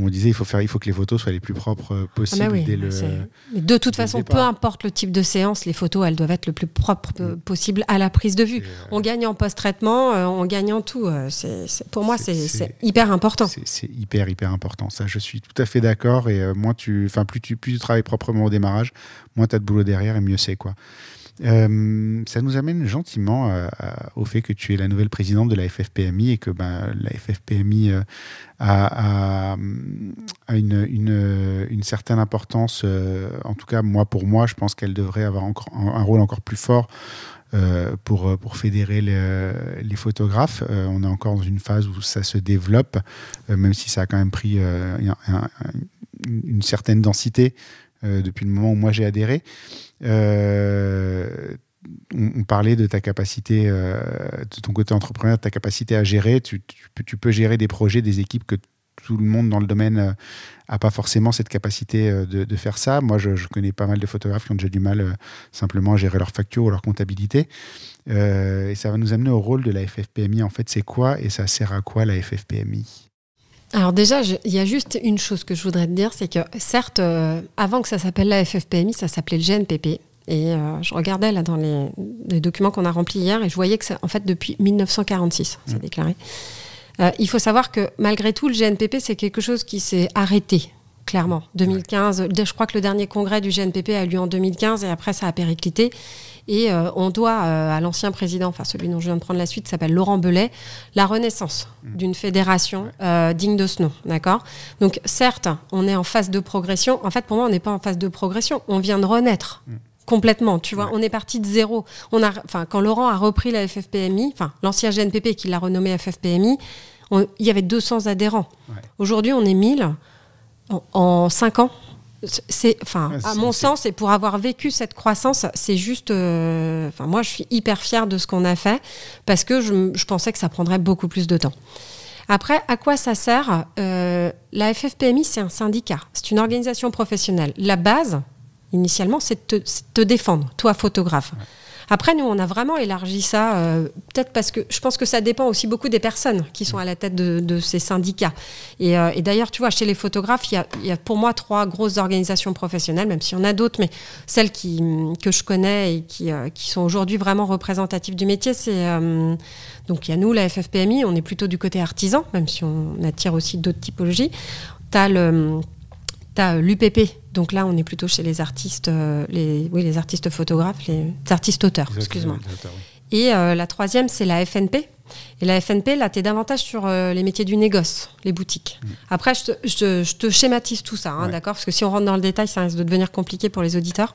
on disait il faut faire, il faut que les photos soient les plus propres euh, possibles ah, dès le. de toute façon, peu importe le type de séance, les photos elles doivent être le plus propre mm. possible à la prise de vue. Euh, on gagne en post-traitement, euh, on gagne en tout. c'est pour moi, c'est hyper important. C'est hyper hyper important. Ça, je suis tout à fait d'accord. Et moins tu, enfin plus tu plus tu travailles proprement au démarrage, moins tu as de boulot derrière et mieux c'est quoi. Euh, ça nous amène gentiment euh, au fait que tu es la nouvelle présidente de la FFPMI et que ben, la FFPMI euh, a, une, certaine importance. en tout cas, moi, pour moi, je pense qu'elle devrait avoir un, rôle encore plus fort pour fédérer les, photographes. on est encore dans une phase où ça se développe, même si ça a quand même pris une certaine densité depuis le moment où moi j'ai adhéré. Euh, on, parlait de ta capacité, euh, de ton côté entrepreneur, de ta capacité à gérer. Tu, peux, gérer des projets, des équipes que tout le monde dans le domaine n'a pas forcément cette capacité de, faire ça. Moi, je, connais pas mal de photographes qui ont déjà du mal simplement à gérer leur facture ou leur comptabilité. et ça va nous amener au rôle de la FFPMI. En fait, c'est quoi et ça sert à quoi la FFPMI alors déjà, il y a juste une chose que je voudrais te dire, c'est que certes, euh, avant que ça s'appelle la FFPMI, ça s'appelait le GNPP. Et euh, je regardais là dans les, documents qu'on a remplis hier et je voyais que c'est en fait depuis 1946, c'est mmh. déclaré. Euh, il faut savoir que malgré tout, le GNPP, c'est quelque chose qui s'est arrêté, clairement. 2015, je crois que le dernier congrès du GNPP a eu lieu en 2015 et après ça a périclité. Et euh, on doit euh, à l'ancien président, enfin celui dont je viens de prendre la suite, s'appelle Laurent Belay, la renaissance mmh. d'une fédération euh, digne de ce nom. D'accord? Donc certes, on est en phase de progression. En fait, pour moi, on n'est pas en phase de progression. On vient de renaître. Mmh. complètement. Tu vois, on est parti de zéro. On a, enfin, quand Laurent a repris la FFPMI, enfin l'ancien GNPP qui l'a renommé FFPMI, il y avait 200 adhérents. Aujourd'hui, on est 1000 en, en 5 ans c'est enfin à mon sens et pour avoir vécu cette croissance c'est juste euh, enfin moi je suis hyper fière de ce qu'on a fait parce que je, pensais que ça prendrait beaucoup plus de temps. Après à quoi ça sert euh, la FFPMI c'est un syndicat. C'est une organisation professionnelle. La base initialement c'est de, te défendre toi photographe après, nous, on a vraiment élargi ça, euh, peut-être parce que je pense que ça dépend aussi beaucoup des personnes qui sont à la tête de, ces syndicats. Euh, et, d'ailleurs, tu vois, chez les photographes, il y, a, pour moi trois grosses organisations professionnelles, même s'il y en a d'autres, mais celles que je connais et qui, euh, qui sont aujourd'hui vraiment représentatives du métier, c'est donc il y a nous, la FFPMI, on est plutôt du côté artisan, même si on attire aussi d'autres typologies. Tu as l'UPP, donc là on est plutôt chez les artistes, euh, les, oui, les artistes photographes, les, artistes auteurs, excuse-moi. Et euh, la troisième, c'est la FNP. Et la FNP, là, tu es davantage sur les métiers du négoce, les boutiques. Mm. Après, je te, schématise tout ça, hein, d'accord? Parce que si on rentre dans le détail, ça risque de devenir compliqué pour les auditeurs.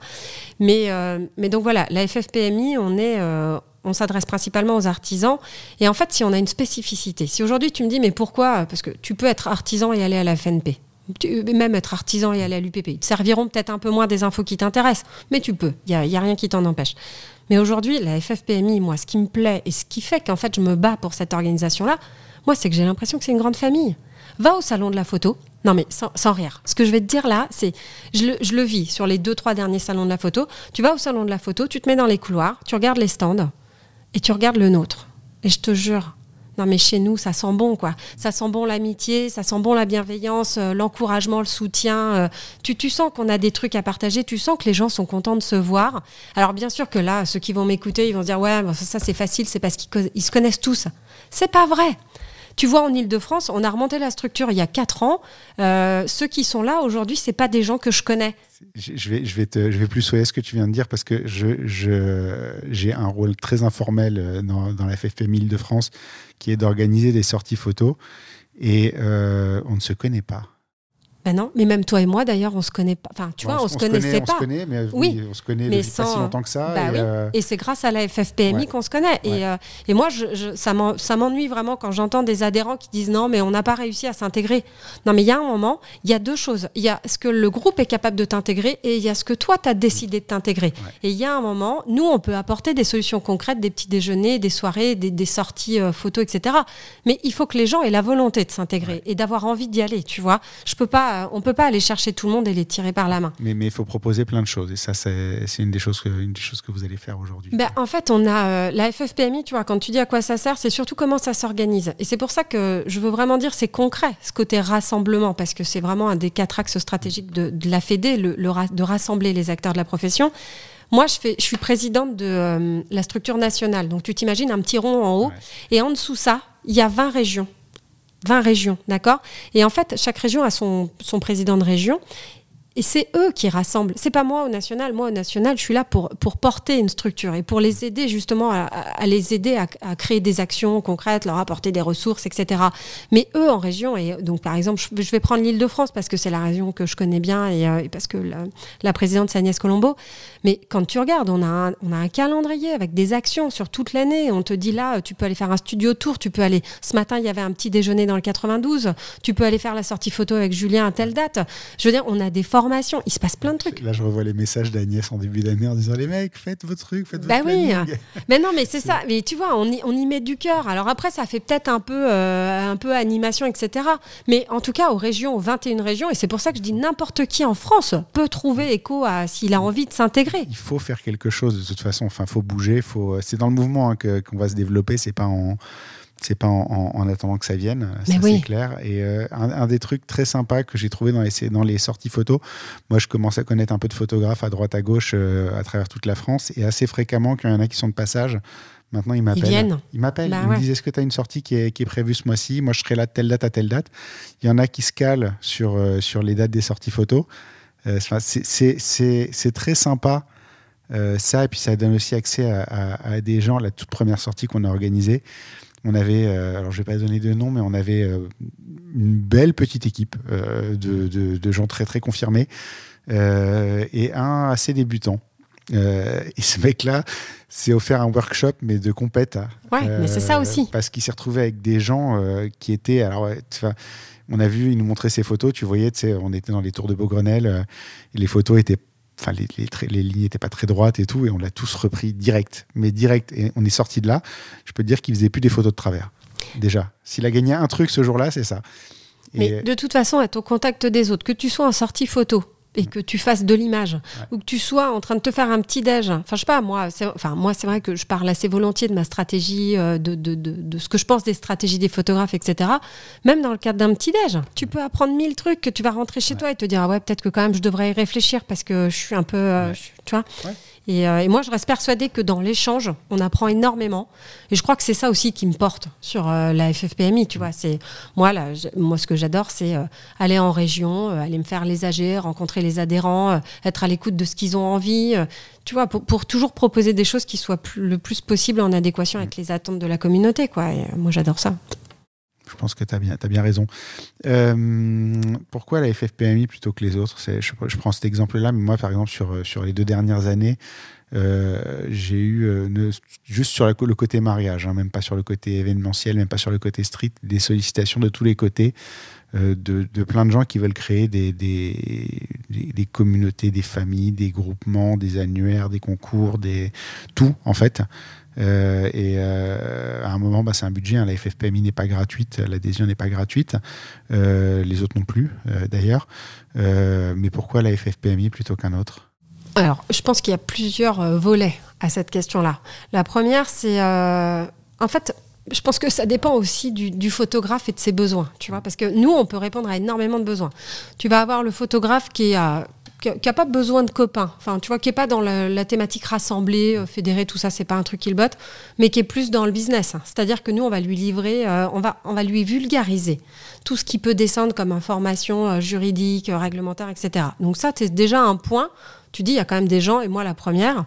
Mais, mais donc voilà, la FFPMI, on est on s'adresse principalement aux artisans. Et en fait, si on a une spécificité, si aujourd'hui tu me dis, mais pourquoi? Parce que tu peux être artisan et aller à la FNP même être artisan et aller à l'UPP. Ils te serviront peut-être un peu moins des infos qui t'intéressent, mais tu peux. Il n'y a, rien qui t'en empêche. Mais aujourd'hui, la FFPMI, moi, ce qui me plaît et ce qui fait qu'en fait je me bats pour cette organisation-là, moi, c'est que j'ai l'impression que c'est une grande famille. Va au salon de la photo. Non, mais sans, rire. Ce que je vais te dire là, c'est. Je le vis sur les deux, trois derniers salons de la photo. Tu vas au salon de la photo, tu te mets dans les couloirs, tu regardes les stands et tu regardes le nôtre. Et je te jure, non mais chez nous ça sent bon quoi. Ça sent bon l'amitié ça sent bon la bienveillance euh, l'encouragement le soutien euh, tu, tu sens qu'on a des trucs à partager tu sens que les gens sont contents de se voir. Alors bien sûr que là ceux qui vont m'écouter ils vont dire ouais ça, c'est facile c'est parce qu'ils se connaissent tous. C'est pas vrai tu vois, en Ile-de-France, on a remonté la structure il y a quatre ans. Euh, ceux qui sont là aujourd'hui, c'est pas des gens que je connais. Je vais, je vais, te, je vais plus soyer ce que tu viens de dire parce que j'ai je, j'ai un rôle très informel dans, dans la FFP Ile-de-France qui est d'organiser des sorties photos et euh, on ne se connaît pas. Ben non, mais même toi et moi d'ailleurs, on se connaît pas. Enfin, tu vois, on, se connaissait pas. On se connaît, mais oui, on se connaît mais sans... pas si longtemps que ça. Bah et, euh, et c'est grâce à la FFPMI qu'on se connaît. Et, euh, et, moi, je, ça m'ennuie vraiment quand j'entends des adhérents qui disent non, mais on n'a pas réussi à s'intégrer. Non, mais il y a un moment, il y a deux choses. Il y a ce que le groupe est capable de t'intégrer et il y a ce que toi, tu as décidé de t'intégrer. Et il y a un moment, nous, on peut apporter des solutions concrètes, des petits déjeuners, des soirées, des, sorties euh, photos, etc. Mais il faut que les gens aient la volonté de s'intégrer et d'avoir envie d'y aller, tu vois. Je peux pas, on peut pas aller chercher tout le monde et les tirer par la main. Mais il faut proposer plein de choses. Et ça, c'est une, des choses que, une des choses que vous allez faire aujourd'hui. Ben, en fait, on a euh, la FFPMI, tu vois, quand tu dis à quoi ça sert, c'est surtout comment ça s'organise. Et c'est pour ça que je veux vraiment dire, c'est concret, ce côté rassemblement, parce que c'est vraiment un des quatre axes stratégiques de, la FEDE, le, de rassembler les acteurs de la profession. Moi, je, fais, je suis présidente de euh, la structure nationale. Donc, tu t'imagines un petit rond en haut. Et en dessous ça, il y a 20 régions. 20 régions, d'accord? Et en fait, chaque région a son, son président de région. Et c'est eux qui rassemblent. C'est pas moi au national. Moi au national, je suis là pour, pour porter une structure et pour les aider justement à, les aider à, créer des actions concrètes, leur apporter des ressources, etc. Mais eux en région, et donc par exemple, je, vais prendre l'île de France parce que c'est la région que je connais bien et, euh, parce que la, présidente c'est Agnès Colombo. Mais quand tu regardes, on a, un, on a un calendrier avec des actions sur toute l'année. On te dit là, tu peux aller faire un studio tour, tu peux aller. Ce matin, il y avait un petit déjeuner dans le 92. Tu peux aller faire la sortie photo avec Julien à telle date. Je veux dire, on a des formes formation, il se passe plein de trucs. Là, je revois les messages d'Agnès en début d'année en disant les mecs, faites votre truc, faites Bah votre oui, planning. mais non, mais c'est ça. Mais tu vois, on y, on y met du cœur. Alors après, ça fait peut-être un peu, euh, un peu animation, etc. Mais en tout cas, aux régions, aux 21 régions, et c'est pour ça que je dis n'importe qui en France peut trouver écho à s'il a envie de s'intégrer. Il faut faire quelque chose de toute façon. Enfin, faut bouger. Faut. C'est dans le mouvement hein, que- qu'on va se développer. C'est pas en. C'est pas en, en- en attendant que ça vienne, ça Mais oui. c'est clair. Et euh, un, un des trucs très sympas que j'ai trouvé dans les, dans les sorties photos, moi je commence à connaître un peu de photographes à droite à gauche euh, à travers toute la France et assez fréquemment quand il y en a qui sont de passage, maintenant ils m'appellent. viennent. Ils m'appellent. Bah ils ouais. me disent est-ce que tu as une sortie qui est, qui est prévue ce mois-ci? Moi je serai là de telle date à telle date. Il y en a qui se calent sur, euh, sur les dates des sorties photos. C'est- très sympa. euh, ça, et puis ça donne aussi accès à, à- à des gens. La toute première sortie qu'on a organisée, on avait, euh, alors je vais pas donner de nom, mais on avait euh, une belle petite équipe euh, de, de- de gens très très confirmés et un assez débutant. Et ce mec-là s'est offert un workshop, mais de compète. hein. Ouais, mais c'est ça aussi. Parce qu'il s'est retrouvé avec des gens qui étaient. Alors, on a vu, il nous montrait ses photos. Tu voyais, on était dans les tours de Beaugrenelle. et les photos étaient. Enfin, les, les, lignes n'étaient pas très droites et tout. Et on l'a tous repris direct. Mais direct. Et on est sorti de là. Je peux te dire qu'il faisait plus des photos de travers. Déjà. S'il a gagné un truc ce jour-là, c'est ça. Mais de toute façon, être au contact des autres, que tu sois en sortie photo et que tu fasses de l'image, ou que tu sois en train de te faire un petit déj. Enfin, je sais pas, moi, c'est, enfin, moi, c'est vrai que je parle assez volontiers de ma stratégie, euh, de, de, de, de ce que je pense des stratégies des photographes, etc. Même dans le cadre d'un petit déj, tu peux apprendre mille trucs que tu vas rentrer chez toi et te dire, ah ouais, peut-être que quand même je devrais y réfléchir parce que je suis un peu, euh, Ouais. je- tu vois. Euh, et moi, je reste persuadée que dans l'échange, on apprend énormément. Et je crois que c'est ça aussi qui me porte sur euh, la FFPMI. Tu vois, c'est moi là, moi ce que j'adore, c'est euh, aller en région, aller me faire les AG, rencontrer les adhérents, être à l'écoute de ce qu'ils ont envie. tu vois, pour, toujours proposer des choses qui soient le plus possible en adéquation avec les attentes de la communauté. Quoi. Moi, j'adore ça. Je pense que tu as bien, t'as bien raison. Euh, pourquoi la FFPMI plutôt que les autres? Je, je prends cet exemple-là, mais moi, par exemple, sur, euh, sur les deux dernières années, euh, j'ai eu, juste sur le côté mariage, hein, même pas sur le côté événementiel, même pas sur le côté street, des sollicitations de tous les côtés de, de plein de gens qui veulent créer des, des, des- des communautés, des familles, des groupements, des annuaires, des concours, des, tout, en fait. Euh, et euh, à un moment, bah, c'est un budget. hein, la FFPMI n'est pas gratuite, l'adhésion n'est pas gratuite, euh, les autres non plus, d'ailleurs. Mais pourquoi la FFPMI plutôt qu'un autre? Alors, je pense qu'il y a plusieurs volets à cette question-là. La première, c'est en fait. Je pense que ça dépend aussi du, du photographe et de ses besoins, tu vois, parce que nous, on peut répondre à énormément de besoins. Tu vas avoir le photographe qui est à- qui a, qui a pas besoin de copains, enfin, tu vois, qui est pas dans la, la thématique rassemblée, euh, fédérée, tout ça, c'est pas un truc qu'il botte, mais qui est plus dans le business. hein. C'est-à-dire que nous, on va lui livrer, euh, on va, on va lui vulgariser tout ce qui peut descendre comme information euh, juridique, réglementaire, etc. Donc ça, c'est déjà un point. Tu dis, il y a quand même des gens, et moi la première,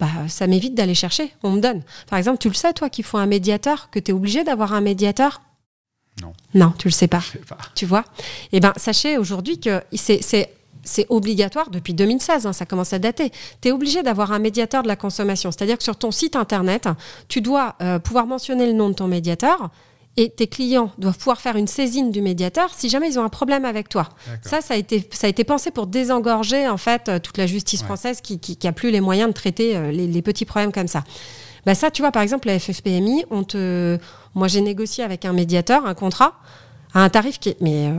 bah, ça m'évite d'aller chercher, on me donne. Par exemple, tu le sais, toi, qu'il faut un médiateur, que tu es obligé d'avoir un médiateur? Non. Non, tu le sais pas Je sais pas. tu vois? Eh ben, sachez aujourd'hui que c'est c'est- obligatoire depuis 2016, hein, ça commence à dater. Tu es obligé d'avoir un médiateur de la consommation. C'est-à-dire que sur ton site internet, tu dois euh, pouvoir mentionner le nom de ton médiateur et tes clients doivent pouvoir faire une saisine du médiateur si jamais ils ont un problème avec toi. Ça, ça a, été, ça a été pensé pour désengorger en fait euh, toute la justice Ouais. française qui, qui, qui a plus les moyens de traiter euh, les, les petits problèmes comme ça. Bah ça, tu vois, par exemple, la FFPMI, on te... moi j'ai négocié avec un médiateur un contrat à un tarif qui est, mais euh,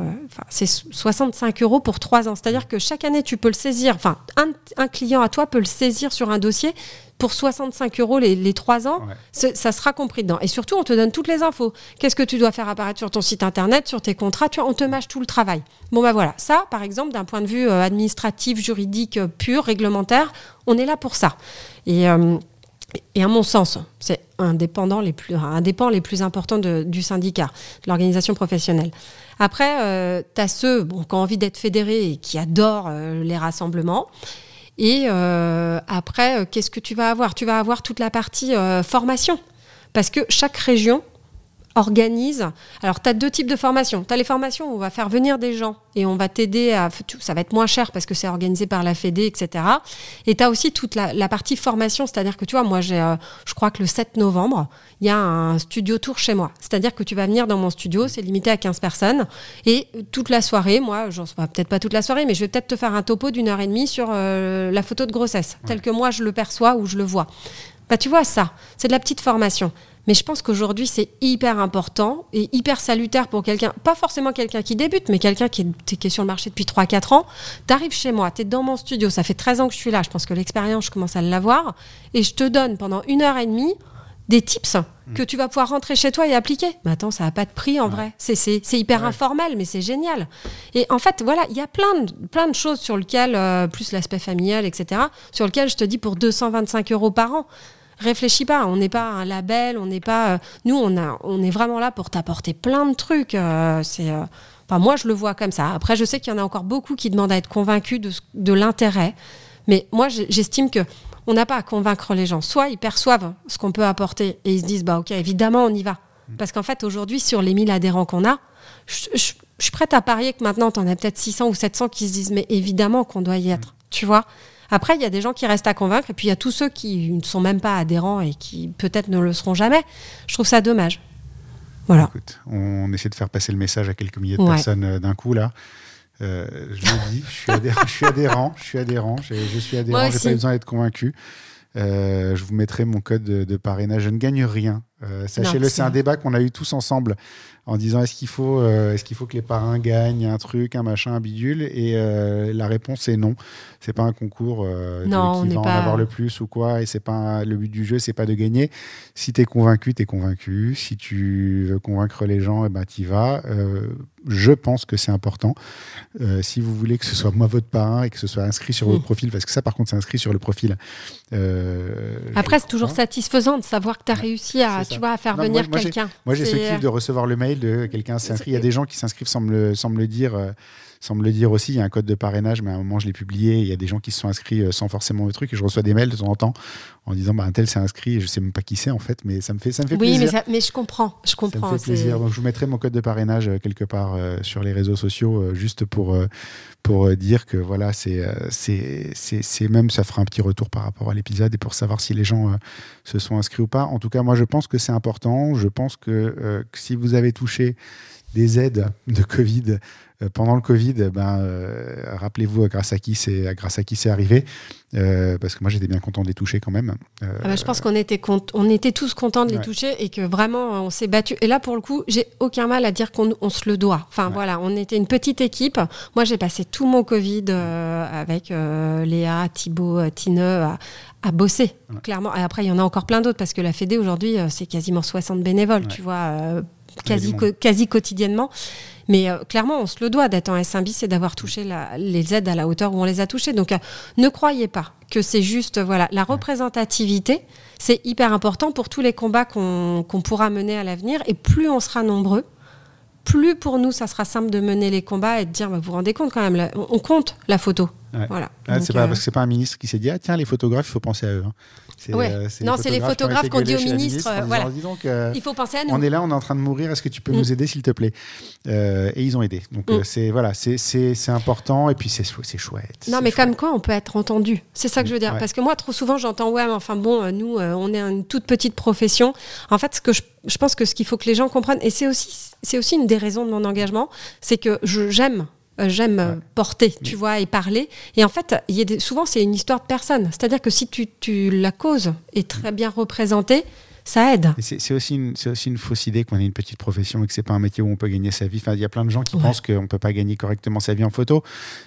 c'est 65 euros pour trois ans. C'est-à-dire que chaque année, tu peux le saisir, enfin, un, un client à toi peut le saisir sur un dossier pour 65 euros les, les trois ans. Ouais. C'est- Ça sera compris dedans. Et surtout, on te donne toutes les infos. Qu'est-ce que tu dois faire apparaître sur ton site internet, sur tes contrats? Tu vois, On te mâche tout le travail. Bon, bah voilà. Ça, par exemple, d'un point de vue euh, administratif, juridique, euh, pur, réglementaire, on est là pour ça. Et. Euh, et à mon sens, c'est un les plus, les plus importants du syndicat, de l'organisation professionnelle. Après, tu as ceux bon, qui ont envie d'être fédérés et qui adorent euh, les rassemblements. Et euh, après, euh, qu'est-ce que tu vas avoir? Tu vas avoir toute la partie euh, formation. Parce que chaque région organise. Alors, tu as deux types de formations. Tu as les formations où on va faire venir des gens et on va t'aider à. Ça va être moins cher parce que c'est organisé par la Fédé, etc. Et tu as aussi toute la, partie formation, c'est-à-dire que tu vois, moi, j'ai, euh, je crois que le 7 novembre, il y a un studio tour chez moi. C'est-à-dire que tu vas venir dans mon studio, c'est limité à 15 personnes. Et toute la soirée, moi, j'en peut-être pas toute la soirée, mais je vais peut-être te faire un topo d'une heure et demie sur euh, la photo de grossesse, tel que moi je le perçois ou je le vois. Bah, tu vois, ça, c'est de la petite formation. Mais je pense qu'aujourd'hui, c'est hyper important et hyper salutaire pour quelqu'un, pas forcément quelqu'un qui débute, mais quelqu'un qui est, qui est sur le marché depuis 3-4 ans. Tu arrives chez moi, tu es dans mon studio, ça fait 13 ans que je suis là, je pense que l'expérience, je commence à l'avoir, et je te donne pendant une heure et demie des tips mmh. que tu vas pouvoir rentrer chez toi et appliquer. Mais attends, ça n'a pas de prix en vrai. C'est hyper informel, mais c'est génial. Et en fait, voilà, il y a plein de, plein de choses sur lesquelles, euh, plus l'aspect familial, etc., sur lesquelles je te dis pour 225 euros par an réfléchis pas. On n'est pas un label, on n'est pas. Euh, nous, on, a, on est vraiment là pour t'apporter plein de trucs. Euh, c'est. Euh, moi, je le vois comme ça. Après, je sais qu'il y en a encore beaucoup qui demandent à être convaincus de, de l'intérêt. Mais moi, j'estime que on n'a pas à convaincre les gens. Soit ils perçoivent ce qu'on peut apporter et ils se disent, bah ok, évidemment, on y va. Parce qu'en fait, aujourd'hui, sur les 1000 adhérents qu'on a, je, je, suis prête à parier que maintenant, tu en as peut-être 600 ou 700 qui se disent, mais évidemment qu'on doit y être. Tu vois? Après, il y a des gens qui restent à convaincre, et puis il y a tous ceux qui ne sont même pas adhérents et qui peut-être ne le seront jamais. Je trouve ça dommage. Voilà. on essaie de faire passer le message à quelques milliers de personnes euh, d'un coup là. Euh, je le dis, je suis, adhérent, je suis adhérent, je suis adhérent, je, suis adhérent, j'ai pas besoin d'être convaincu. Euh, je vous mettrai mon code de, parrainage. Je ne gagne rien. Sachez-le, c'est un débat qu'on a eu tous ensemble en disant est-ce qu'il faut, euh, est-ce qu'il faut que les parrains gagnent un truc, un machin, un bidule? Et euh, la réponse est non. C'est pas un concours euh, non, qui va en avoir le plus ou quoi. Et c'est pas le but du jeu, c'est pas de gagner. Si tu es convaincu, tu es convaincu. Si tu veux convaincre les gens, et eh ben y vas. je pense que c'est important. si vous voulez que ce soit moi votre parrain et que ce soit inscrit sur votre mm. profil, parce que ça par contre c'est inscrit sur le profil. Après c'est toujours satisfaisant de savoir que tu as réussi à, tu vois, à faire venir quelqu'un. Moi j'ai ce kiff de recevoir le mail de quelqu'un s'inscrit. Il y a des gens qui s'inscrivent sans me le, dire. Euh, me le dire aussi, il y a un code de parrainage, mais à un moment je l'ai publié. Il y a des gens qui se sont inscrits euh, sans forcément le truc, et je reçois des mails de temps en temps en disant bah, un tel s'est inscrit, et je sais même pas qui c'est en fait, mais ça me fait, ça me fait plaisir. Oui, mais, je comprends, je comprends. Ça me fait plaisir. Donc je vous mettrai mon code de parrainage euh, quelque part sur les réseaux sociaux, juste pour pour dire que voilà, c'est c'est même ça fera un petit retour par rapport à l'épisode et pour savoir si les gens se sont inscrits ou pas. En tout cas, moi je pense que c'est important. Je pense que, que si vous avez touché des aides de Covid euh, pendant le Covid, ben, euh, rappelez-vous grâce à qui c'est grâce à qui c'est arrivé, euh, parce que moi j'étais bien content de les toucher quand même. Ah bah, je pense qu'on était on était tous contents de les toucher et que vraiment on s'est battu. Et là pour le coup, j'ai aucun mal à dire qu'on on se le doit. Enfin voilà, on était une petite équipe. Moi j'ai passé tout mon Covid avec Léa, Thibaut, Tine à, bosser clairement. Et après il y en a encore plein d'autres parce que la Fédé aujourd'hui c'est quasiment 60 bénévoles, tu vois quasi, quasi quotidiennement. Mais euh, clairement, on se le doit d'être en S1 bis et d'avoir touché les aides à la hauteur où on les a touchées. Donc, euh, ne croyez pas que c'est juste voilà la représentativité. C'est hyper important pour tous les combats qu'on pourra mener à l'avenir. Et plus on sera nombreux, plus pour nous, ça sera simple de mener les combats et de dire, bah, vous vous rendez compte quand même, on compte la photo. Voilà. C'est pas, euh, pas un ministre qui s'est dit, ah tiens, les photographes, il faut penser à eux. Hein. Euh, non, c'est les photographes qui ont dit au ministre. voilà. Euh, il faut penser à nous. On est là, on est en train de mourir. Est-ce que tu peux nous mm. aider, s'il te plaît? Et ils ont aidé. Donc mm. c'est voilà, c'est important et puis c'est chouette. Non, mais comme quoi, on peut être entendu. C'est ça que je veux dire. Parce que moi, trop souvent, j'entends ouais, mais enfin bon, nous, on est une toute petite profession. En fait, ce que je, je pense que ce qu'il faut que les gens comprennent, et c'est aussi c'est aussi une des raisons de mon engagement, c'est que j'aime euh, j'aime porter, tu vois, et parler. Et en fait, y a souvent, c'est une histoire de personne. C'est-à-dire que si tu, la cause est très bien représentée, ça aide. C'est aussi, une, aussi une fausse idée qu'on ait une petite profession et que c'est pas un métier où on peut gagner sa vie. Enfin, il y a plein de gens qui pensent qu'on peut pas gagner correctement sa vie en photo.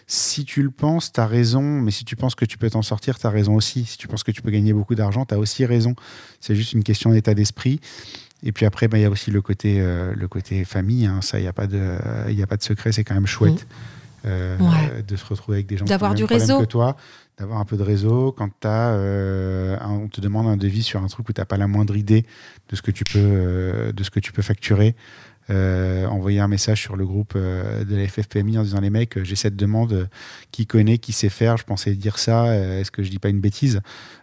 Si tu le penses, tu as raison, mais si tu penses que tu peux t'en sortir, tu as raison aussi. Si tu penses que tu peux gagner beaucoup d'argent, tu as aussi raison. C'est juste une question d'état d'esprit. Et puis après, bah, il y a aussi le côté, euh, le côté famille. Hein. Ça, il n'y a, pas de, a pas de secret. C'est quand même chouette mmh. euh, de se retrouver avec des gens d'avoir du réseau que toi, d'avoir un peu de réseau. Quand as, euh, on te demande un devis sur un truc où tu n'as pas la moindre idée de ce que tu peux, de ce que tu peux facturer. envoyer un message sur le groupe de la FFPMI en disant les mecs, j'ai cette demande, qui connaît, qui sait faire, je pensais dire ça, est-ce que je dis pas une bêtise?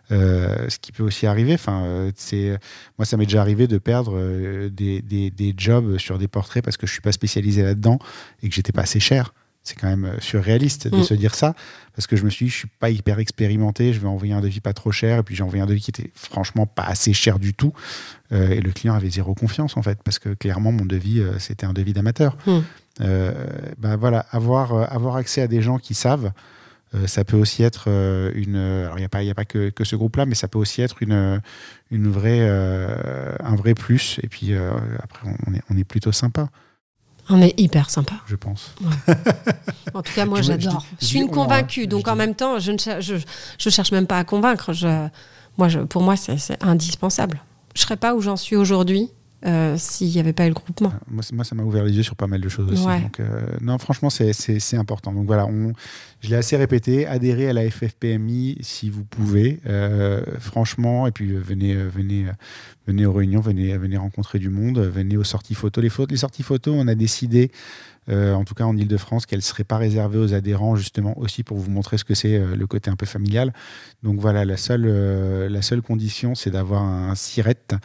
Ce qui peut aussi arriver. Enfin, c'est moi, ça m'est déjà arrivé de perdre des, des, des, jobs sur des portraits parce que je suis pas spécialisé là-dedans et que j'étais pas assez cher c'est quand même euh, surréaliste de mm. se dire ça, parce que je me suis dit, je suis pas hyper expérimenté, je vais envoyer un devis pas trop cher, et puis j'ai envoyé un devis qui était franchement pas assez cher du tout, euh, et le client avait zéro confiance en fait, parce que clairement mon devis euh, c'était un devis d'amateur. Mm. bah voilà, avoir avoir accès à des gens qui savent, ça peut aussi être une. Alors il n'y a pas a pas que, que ce groupe-là, mais ça peut aussi être une une vraie un vrai plus, et puis après on est on est plutôt sympa. On est hyper sympa. Je pense. En tout cas, moi, j'adore. Je, suis une convaincue, donc en même temps, je ne je, je cherche même pas à convaincre. Je, moi, je, pour moi, c'est indispensable. Je serais pas où j'en suis aujourd'hui euh, s'il n'y avait pas eu le groupement. Moi, moi ça m'a ouvert les yeux sur pas mal de choses aussi. Donc, euh, non, franchement, c'est important. Donc voilà, on, je l'ai assez répété. Adhérez à la FFPMI si vous pouvez, euh, franchement. Et puis venez, venez, venez aux réunions, venez, venez rencontrer du monde, venez aux sorties photos. Les, les sorties photos, on a décidé. en tout cas en Ile-de-France, qu'elles ne seraient pas réservées aux adhérents, justement aussi pour vous montrer ce que c'est le côté un peu familial. Donc voilà, la seule, la seule condition, c'est d'avoir un SIRET, euh,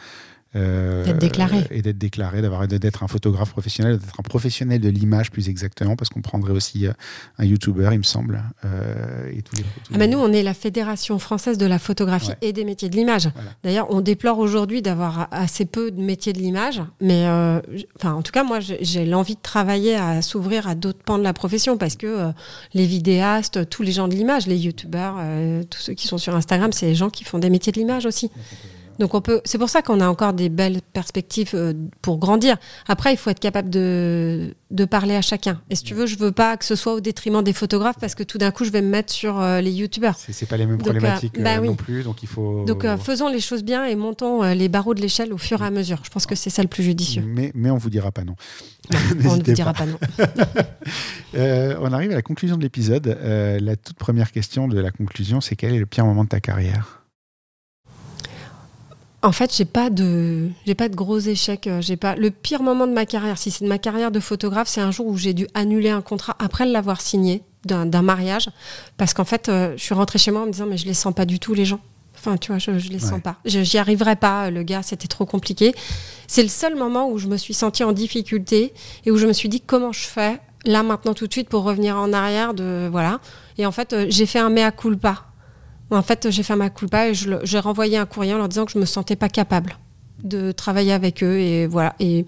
d'être déclaré. Et d'être déclaré, d'avoir d'être un photographe professionnel, d'être un professionnel de l'image plus exactement, parce qu'on prendrait aussi euh, un YouTuber, il me semble. Euh, et tous les, ah bah nous, on est la Fédération française de la photographie et des métiers de l'image. D'ailleurs, on déplore aujourd'hui d'avoir assez peu de métiers de l'image, mais enfin, en tout cas, moi, j'ai l'envie de travailler à s'ouvrir à d'autres pans de la profession, parce que les vidéastes, tous les gens de l'image, les YouTubers, tous ceux qui sont sur Instagram, c'est les gens qui font des métiers de l'image aussi. Donc on peut, c'est pour ça qu'on a encore des belles perspectives euh, pour grandir. Après, il faut être capable de, de parler à chacun. Et si tu veux, je veux pas que ce soit au détriment des photographes parce que tout d'un coup, je vais me mettre sur euh, les youtubeurs. C'est pas les mêmes euh, problématiques bah non plus, donc il faut. Donc faisons les choses bien et montons les barreaux de l'échelle au fur et à mesure. Je pense que c'est ça le plus judicieux. Mais, mais on vous dira pas non. on ne vous dira pas, non. on arrive à la conclusion de l'épisode. la toute première question de la conclusion, c'est quel est le pire moment de ta carrière? En fait, j'ai pas de, j'ai pas de gros échecs. Euh, j'ai pas le pire moment de ma carrière. Si c'est de ma carrière de photographe, c'est un jour où j'ai dû annuler un contrat après l'avoir signé d'un mariage, parce qu'en fait, euh, je suis rentrée chez moi en me disant mais je les sens pas du tout les gens. Enfin, tu vois, je, je les sens pas. J'y arriverai pas. Le gars, c'était trop compliqué. C'est le seul moment où je me suis sentie en difficulté et où je me suis dit comment je fais là maintenant tout de suite pour revenir en arrière de voilà. Et en fait, euh, j'ai fait un mea culpa en fait, j'ai fait ma culpa et j'ai renvoyé un courrier en leur disant que je me sentais pas capable de travailler avec eux et voilà. Et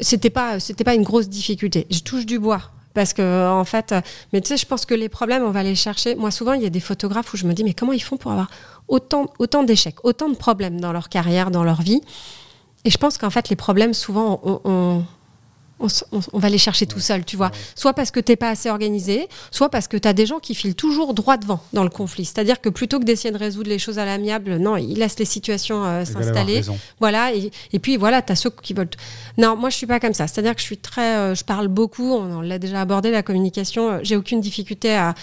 c'était pas, c'était pas une grosse difficulté. Je touche du bois parce que en fait, mais tu sais, je pense que les problèmes, on va les chercher. Moi, souvent, il y a des photographes où je me dis, mais comment ils font pour avoir autant, autant d'échecs, autant de problèmes dans leur carrière, dans leur vie? Et je pense qu'en fait, les problèmes, souvent, on on, va les chercher tout seul, tu vois. Soit parce que tu n'es pas assez organisé, soit parce que tu as des gens qui filent toujours droit devant dans le conflit. C'est-à-dire que plutôt que d'essayer de résoudre les choses à l'amiable, non, ils laissent les situations euh, s'installer. Voilà, et, puis voilà, tu as ceux qui veulent. Non, moi je suis pas comme ça. C'est-à-dire que je suis très. Euh, je parle beaucoup, on, l'a déjà abordé, la communication. Euh, j'ai aucune difficulté à.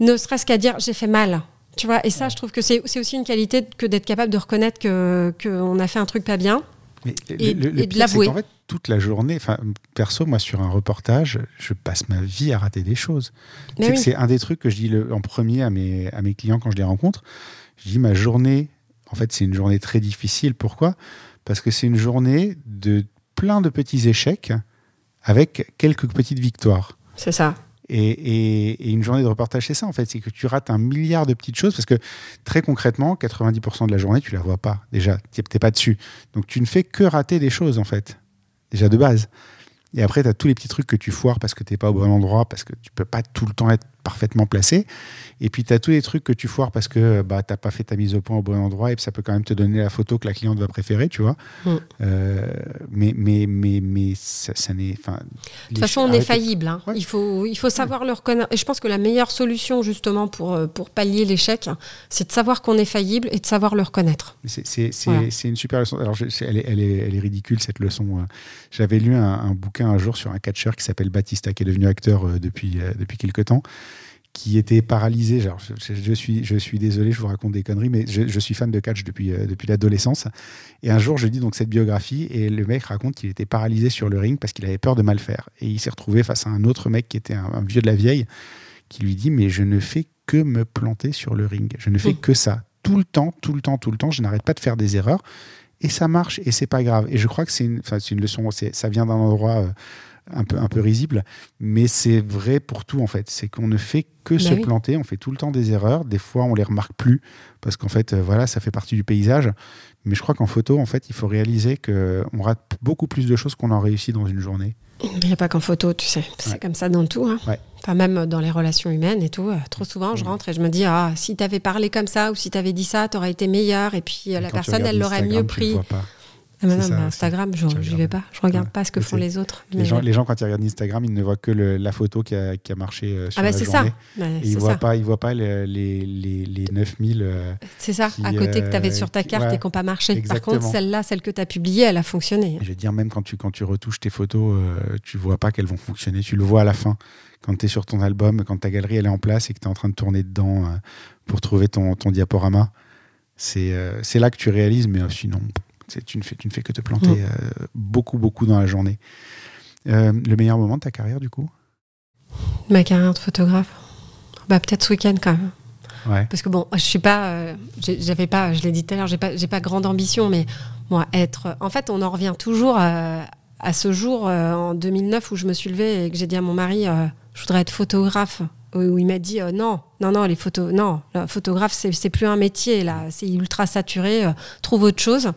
Ne serait-ce qu'à dire j'ai fait mal. Tu vois, et ça, je trouve que c'est aussi une qualité que d'être capable de reconnaître qu'on a fait un truc pas bien et, de l'avouer. En fait, toute la journée, enfin, perso, moi, sur un reportage, je passe ma vie à rater des choses. C'est un des trucs que je dis le, en premier à mes, à mes clients quand je les rencontre. Je dis ma journée, en fait, c'est une journée très difficile. Pourquoi? Parce que c'est une journée de plein de petits échecs avec quelques petites victoires. C'est ça. Et, une journée de reportage, c'est ça en fait, c'est que tu rates un milliard de petites choses parce que très concrètement, 90% de la journée, tu la vois pas déjà, tu n'es pas dessus. Donc tu ne fais que rater des choses en fait, déjà de base. Et après, tu as tous les petits trucs que tu foires parce que tu n'es pas au bon endroit, parce que tu peux pas tout le temps être parfaitement placé. Et puis, tu as tous les trucs que tu foires parce que bah, tu n'as pas fait ta mise au point au bon endroit et ça peut quand même te donner la photo que la cliente va préférer, tu vois. Mm. Euh, mais, mais, mais, mais ça, n'est. De toute façon, on est faillible. Hein. Il, faut, il faut savoir le reconnaître. Et je pense que la meilleure solution, justement, pour, euh, pour pallier l'échec, c'est de savoir qu'on est faillible et de savoir le reconnaître. C'est une super leçon. Alors, elle, est, elle, est, elle, est, ridicule, cette leçon. Euh. J'avais lu un, un, bouquin un jour sur un catcheur qui s'appelle Batista, qui est devenu acteur depuis, depuis quelques temps qui était paralysé. Genre, je, je, suis, je suis désolé, je vous raconte des conneries, mais je, je suis fan de catch depuis, euh, depuis l'adolescence. Et un jour, je lis donc cette biographie et le mec raconte qu'il était paralysé sur le ring parce qu'il avait peur de mal faire. Et il s'est retrouvé face à un autre mec qui était un, un, vieux de la vieille qui lui dit Mais je ne fais que me planter sur le ring. Je ne fais mmh. que ça. Tout le temps, tout le temps, tout le temps. Je n'arrête pas de faire des erreurs. Et ça marche et c'est pas grave. Et je crois que c'est une, une leçon, ça vient d'un endroit. Euh, un peu, un peu risible, mais c'est vrai pour tout en fait. C'est qu'on ne fait que bah se oui. planter, on fait tout le temps des erreurs. Des fois, on les remarque plus parce qu'en fait, euh, voilà, ça fait partie du paysage. Mais je crois qu'en photo, en fait, il faut réaliser qu'on rate beaucoup plus de choses qu'on en réussit dans une journée. Il n'y a pas qu'en photo, tu sais. C'est ouais. comme ça dans tout. Hein. Ouais. Enfin, même dans les relations humaines et tout. Euh, trop souvent, je rentre et je me dis, ah, si tu avais parlé comme ça ou si tu avais dit ça, tu aurais été meilleur. Et puis et la personne, elle l'aurait mieux pris. Ça, Instagram, je n'y vais pas. Je regarde ouais. pas ce que font les autres. Les gens, les gens, quand ils regardent Instagram, ils ne voient que le, la photo qui a, qui a marché euh, sur ah bah la c'est journée. Ça. Bah, et ils ne voient pas, ils voient pas les, les, les, les 9000. Euh, c'est ça, qui, à côté que tu avais sur ta carte ouais, et qui n'ont pas marché. Exactement. Par contre, celle-là, celle que tu as publiée, elle a fonctionné. Je veux dire, même quand tu, quand tu retouches tes photos, euh, tu ne vois pas qu'elles vont fonctionner. Tu le vois à la fin. Quand tu es sur ton album, quand ta galerie elle est en place et que tu es en train de tourner dedans euh, pour trouver ton, ton diaporama, c'est euh, là que tu réalises, mais sinon tu ne, fais, tu ne fais que te planter mmh. euh, beaucoup, beaucoup dans la journée. Euh, le meilleur moment de ta carrière, du coup? Ma carrière de photographe bah, Peut-être ce week-end, quand même. Ouais. Parce que bon, je suis pas, euh, j'avais pas, je l'ai dit tout à l'heure, j'ai pas, j'ai pas grande ambition, mais moi, être, en fait, on en revient toujours à, à ce jour en 2009 où je me suis levée et que j'ai dit à mon mari, je voudrais être photographe où il m'a dit euh, non, non, non, les photos, non, photographe, c'est plus un métier, là, c'est ultra saturé, euh, trouve autre chose.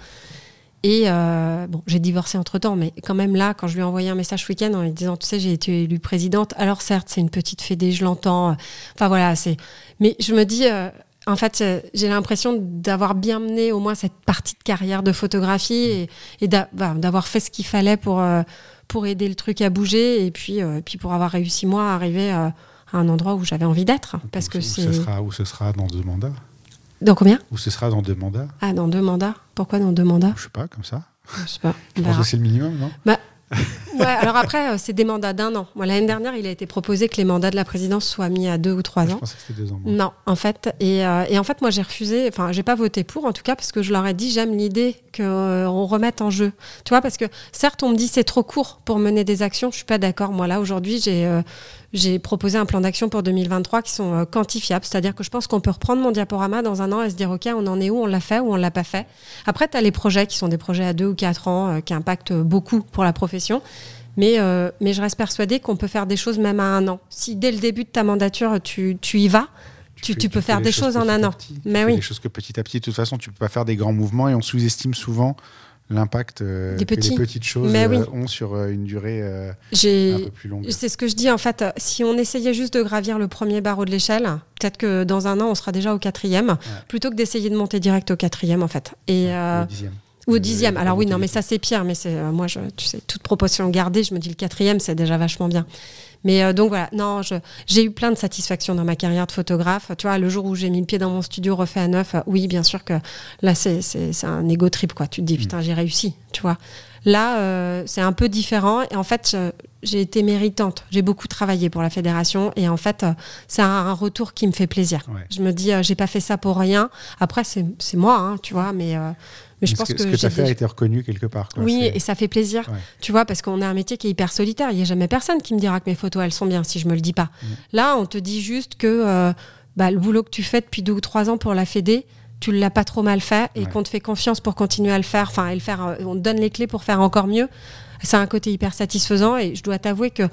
Et euh, bon, j'ai divorcé entre temps, mais quand même là, quand je lui ai envoyé un message ce week-end en lui disant, tu sais, j'ai été élue présidente, alors certes, c'est une petite fédé, je l'entends, enfin voilà, c'est. Mais je me dis, euh, en fait, j'ai l'impression d'avoir bien mené au moins cette partie de carrière de photographie et, d'avoir fait ce qu'il fallait pour, pour aider le truc à bouger et puis, puis pour avoir réussi, moi, à arriver à un endroit où j'avais envie d'être. Parce que ce sera, où ce sera dans deux mandats dans combien? Ou ce sera dans deux mandats Ah, dans deux mandats Pourquoi dans deux mandats? Je sais pas, comme ça. Je sais pas. Je pense que c'est le minimum, non? Bah, Ouais, alors après, euh, c'est des mandats d'un an. Moi, l'année dernière, il a été proposé que les mandats de la présidence soient mis à deux ou trois ans. Je pensais que c'était deux ans. Moi. Non, en fait. Et, euh, et en fait, moi, j'ai refusé, enfin, j'ai pas voté pour, en tout cas, parce que je leur ai dit, j'aime l'idée qu'on euh, remette en jeu. Tu vois, parce que certes, on me dit c'est trop court pour mener des actions. Je suis pas d'accord. Moi, là, aujourd'hui, j'ai. Euh, j'ai proposé un plan d'action pour 2023 qui sont quantifiables. C'est-à-dire que je pense qu'on peut reprendre mon diaporama dans un an et se dire, OK, on en est où, on l'a fait ou on l'a pas fait? Après, tu as les projets qui sont des projets à deux ou quatre ans, qui impactent beaucoup pour la profession. Mais, euh, mais je reste persuadée qu'on peut faire des choses même à un an. Si dès le début de ta mandature, tu, tu y vas, tu, tu, tu peux faire des choses, choses en un an. Petit, mais oui. Des choses que petit à petit, de toute façon, tu peux pas faire des grands mouvements et on sous-estime souvent l'impact euh, Des que petits. les petites choses Mais oui. euh, ont sur euh, une durée un peu plus longue. C'est ce que je dis en fait. Si on essayait juste de gravir le premier barreau de l'échelle, peut-être que dans un an on sera déjà au quatrième, plutôt que d'essayer de monter direct au quatrième en fait. Et Au dixième. Ou au Le- dixième. Alors oui, non, mais ça c'est pire. Mais c'est euh, moi, je, tu sais, toute proportion gardée, je me dis le quatrième, c'est déjà vachement bien. Mais euh, donc voilà, non, j'ai eu plein de satisfaction dans ma carrière de photographe. Tu vois, le jour où j'ai mis le pied dans mon studio refait à neuf, euh, oui, bien sûr que là c'est un ego trip quoi. Tu te dis putain, j'ai réussi, tu vois. Là, euh, c'est un peu différent. Et en fait, j'ai été méritante. J'ai beaucoup travaillé pour la fédération. Et en fait, euh, c'est un, un retour qui me fait plaisir. Ouais. Je me dis, euh, j'ai pas fait ça pour rien. Après, c'est c'est moi, hein, tu vois. Mais, euh, mais je pense que, que, ce que tu as fait a été reconnu quelque part. quoi. oui, et ça fait plaisir, Ouais. tu vois, parce qu'on a un métier qui est hyper solitaire. Il n'y a jamais personne qui me dira que mes photos, elles sont bien si je me le dis pas. Mm. Là, on te dit juste que euh, bah, le boulot que tu fais depuis deux ou trois ans pour la Fédé, tu l'as pas trop mal fait et Ouais. qu'on te fait confiance pour continuer à le faire, enfin, et le faire, euh, on te donne les clés pour faire encore mieux. C'est un côté hyper satisfaisant et je dois t'avouer que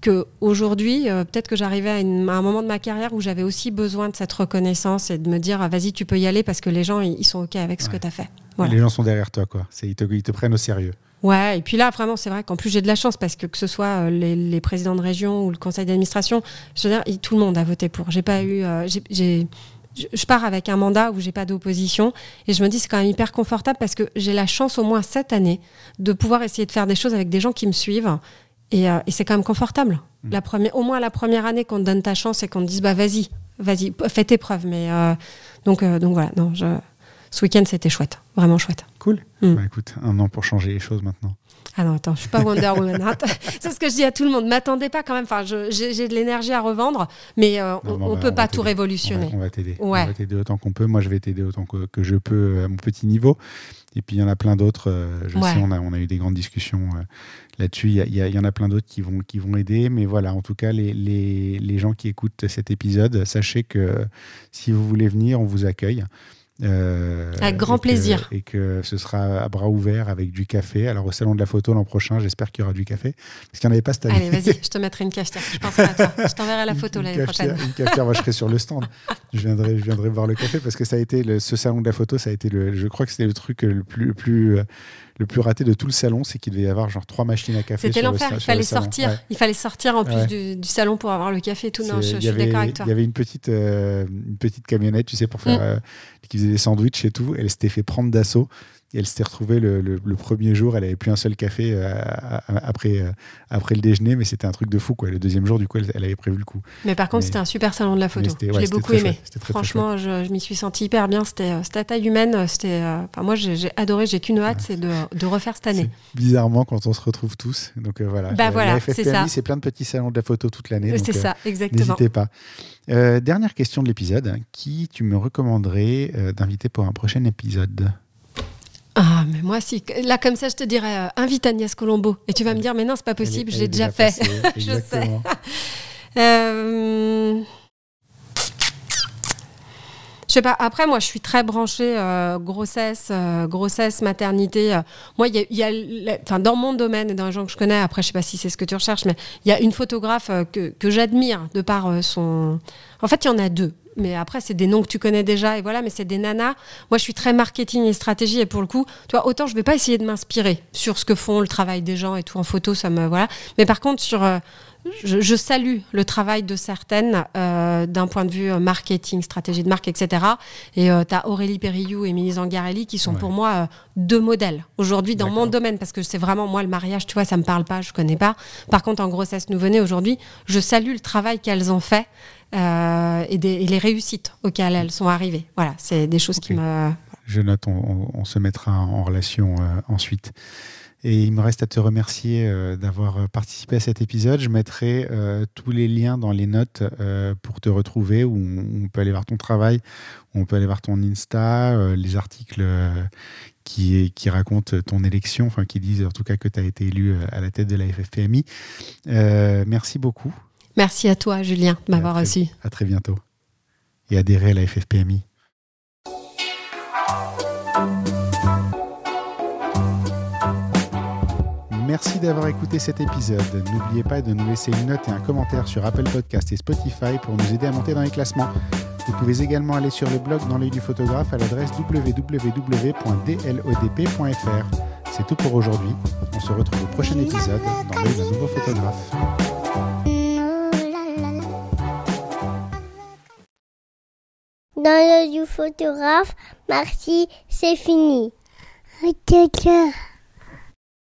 que aujourd'hui, euh, peut-être que j'arrivais à, une- à un moment de ma carrière où j'avais aussi besoin de cette reconnaissance et de me dire, ah, vas-y, tu peux y aller parce que les gens, ils sont OK avec ce Ouais. que tu as fait. Voilà. Les gens sont derrière toi, quoi. Ils te, ils te prennent au sérieux. Ouais, et puis là, vraiment, c'est vrai qu'en plus, j'ai de la chance parce que que ce soit euh, les, les présidents de région ou le conseil d'administration, je veux dire, tout le monde a voté pour. J'ai pas eu. euh, je pars avec un mandat où j'ai pas d'opposition et je me dis c'est quand même hyper confortable parce que j'ai la chance au moins cette année de pouvoir essayer de faire des choses avec des gens qui me suivent et, euh, et c'est quand même confortable. Mm. La première, au moins la première année qu'on te donne ta chance et qu'on te dise bah vas-y, vas-y, fais tes preuves. Mais euh, donc euh, donc voilà, non, je, ce week-end c'était chouette, vraiment chouette. Cool. Mm. Bah, écoute, un an pour changer les choses maintenant. Ah non, attends, je suis pas Wonder Woman. hein. C'est ce que je dis à tout le monde. M'attendez pas quand même. Enfin, j'ai de l'énergie à revendre, mais euh, Non, on, on va- peut pas tout révolutionner. On va, on va t'aider. Ouais. On va t'aider autant qu'on peut. Moi, je vais t'aider autant que, que je peux à mon petit niveau. Et puis, il y en a plein d'autres. je Ouais. sais, on a, on a eu des grandes discussions là-dessus. Il y, en a plein d'autres qui vont, qui vont aider. Mais voilà, en tout cas, les, les, les gens qui écoutent cet épisode, sachez que si vous voulez venir, on vous accueille. Euh, Avec grand et que- plaisir. et que ce sera à bras ouverts avec du café. Alors, au Salon de la Photo l'an prochain, j'espère qu'il y aura du café. Parce qu'il n'y en avait pas cette année. Allez, vas-y, je te mettrai une cafetière. Je penserai à toi. Je t'enverrai la photo l'année prochaine. Une cafetière, moi je serai sur le stand. Je viendrai, je viendrai voir le café parce que ça a été le- ce salon de la photo, ça a été le, je crois que c'était le truc le plus, le plus, euh, le plus raté de tout le salon, c'est qu'il devait y avoir genre trois machines à café. C'était le l'enfer. Il fallait sortir. Ouais. Il fallait sortir en plus Ouais. du, du salon pour avoir le café et tout. Non, je, je il y suis avait- d'accord avec toi. Il y avait une petite, euh, une petite camionnette, tu sais, pour faire, Mm. euh, qui faisait des sandwichs et tout. Elle s'était fait prendre d'assaut. Et elle s'était retrouvée le, le- le premier jour, elle avait plus un seul café euh, après, euh, après le déjeuner, mais c'était un truc de fou. Quoi. Le deuxième jour, du coup, elle, elle avait prévu le coup. Mais par contre, c'était un super salon de la photo. je ouais, l'ai beaucoup aimé. très, très Franchement, je, je m'y suis sentie hyper bien. C'était euh, à taille humaine. C'était, enfin, moi, j'ai adoré. J'ai qu'une hâte, c'est de, de refaire cette année. Bizarrement quand on se retrouve tous. Donc voilà. Bah voilà, c'est ça. c'est plein de petits salons de la photo toute l'année. C'est ça, exactement. N'hésitez pas. Dernière question de l'épisode. Qui tu me recommanderais d'inviter pour un prochain épisode? Ah, mais moi, si. Là, comme ça, je te dirais, euh, invite Agnès Colombo. Et tu vas me dire, mais non, c'est pas possible, l'ai est déjà fait. passée, Je sais. Euh, Je sais pas. Après, moi, je suis très branchée euh, grossesse, euh, grossesse, maternité. euh. Moi, il y a, il y a la- enfin, dans mon domaine et dans les gens que je connais. Après, je sais pas si c'est ce que tu recherches, mais il y a une photographe que, que j'admire de par son. En fait, il y en a deux. Mais après, c'est des noms que tu connais déjà et voilà. Mais c'est des nanas. Moi, je suis très marketing et stratégie et pour le coup, tu vois, autant je vais pas essayer de m'inspirer sur ce que font le travail des gens et tout en photo, ça me voilà. Mais par contre, sur euh, je, je salue le travail de certaines euh, d'un point de vue euh, marketing, stratégie de marque, etc. Et tu as Aurélie Périllou et Émilie Zangarelli qui sont Ouais. pour moi euh, deux modèles aujourd'hui dans mon domaine parce que c'est vraiment moi le mariage, tu vois, ça me parle pas, je connais pas. Par contre, en grossesse nouveau-née aujourd'hui, je salue le travail qu'elles ont fait euh, et, des- et les réussites auxquelles elles sont arrivées. Voilà, c'est des choses qui me. Je note, on, se mettra en relation euh, ensuite. Et il me reste à te remercier euh, d'avoir participé à cet épisode. Je mettrai euh, tous les liens dans les notes euh, pour te retrouver, où on, on peut aller voir ton travail, où on peut aller voir ton Insta, les articles qui, qui racontent ton élection, enfin qui disent en tout cas que tu as été élu à la tête de la FFPMI. Merci beaucoup. Merci à toi, Julien, de m'avoir reçu. À très bientôt. Et adhérez à la FFPMI. Merci d'avoir écouté cet épisode. N'oubliez pas de nous laisser une note et un commentaire sur Apple Podcast et Spotify pour nous aider à monter dans les classements. Vous pouvez également aller sur le blog dans l'œil du photographe à l'adresse www.dlodp.fr. C'est tout pour aujourd'hui. On se retrouve au prochain épisode dans l'œil d'un nouveau photographe. Dans le du photographe, merci, c'est fini. Ok, ok.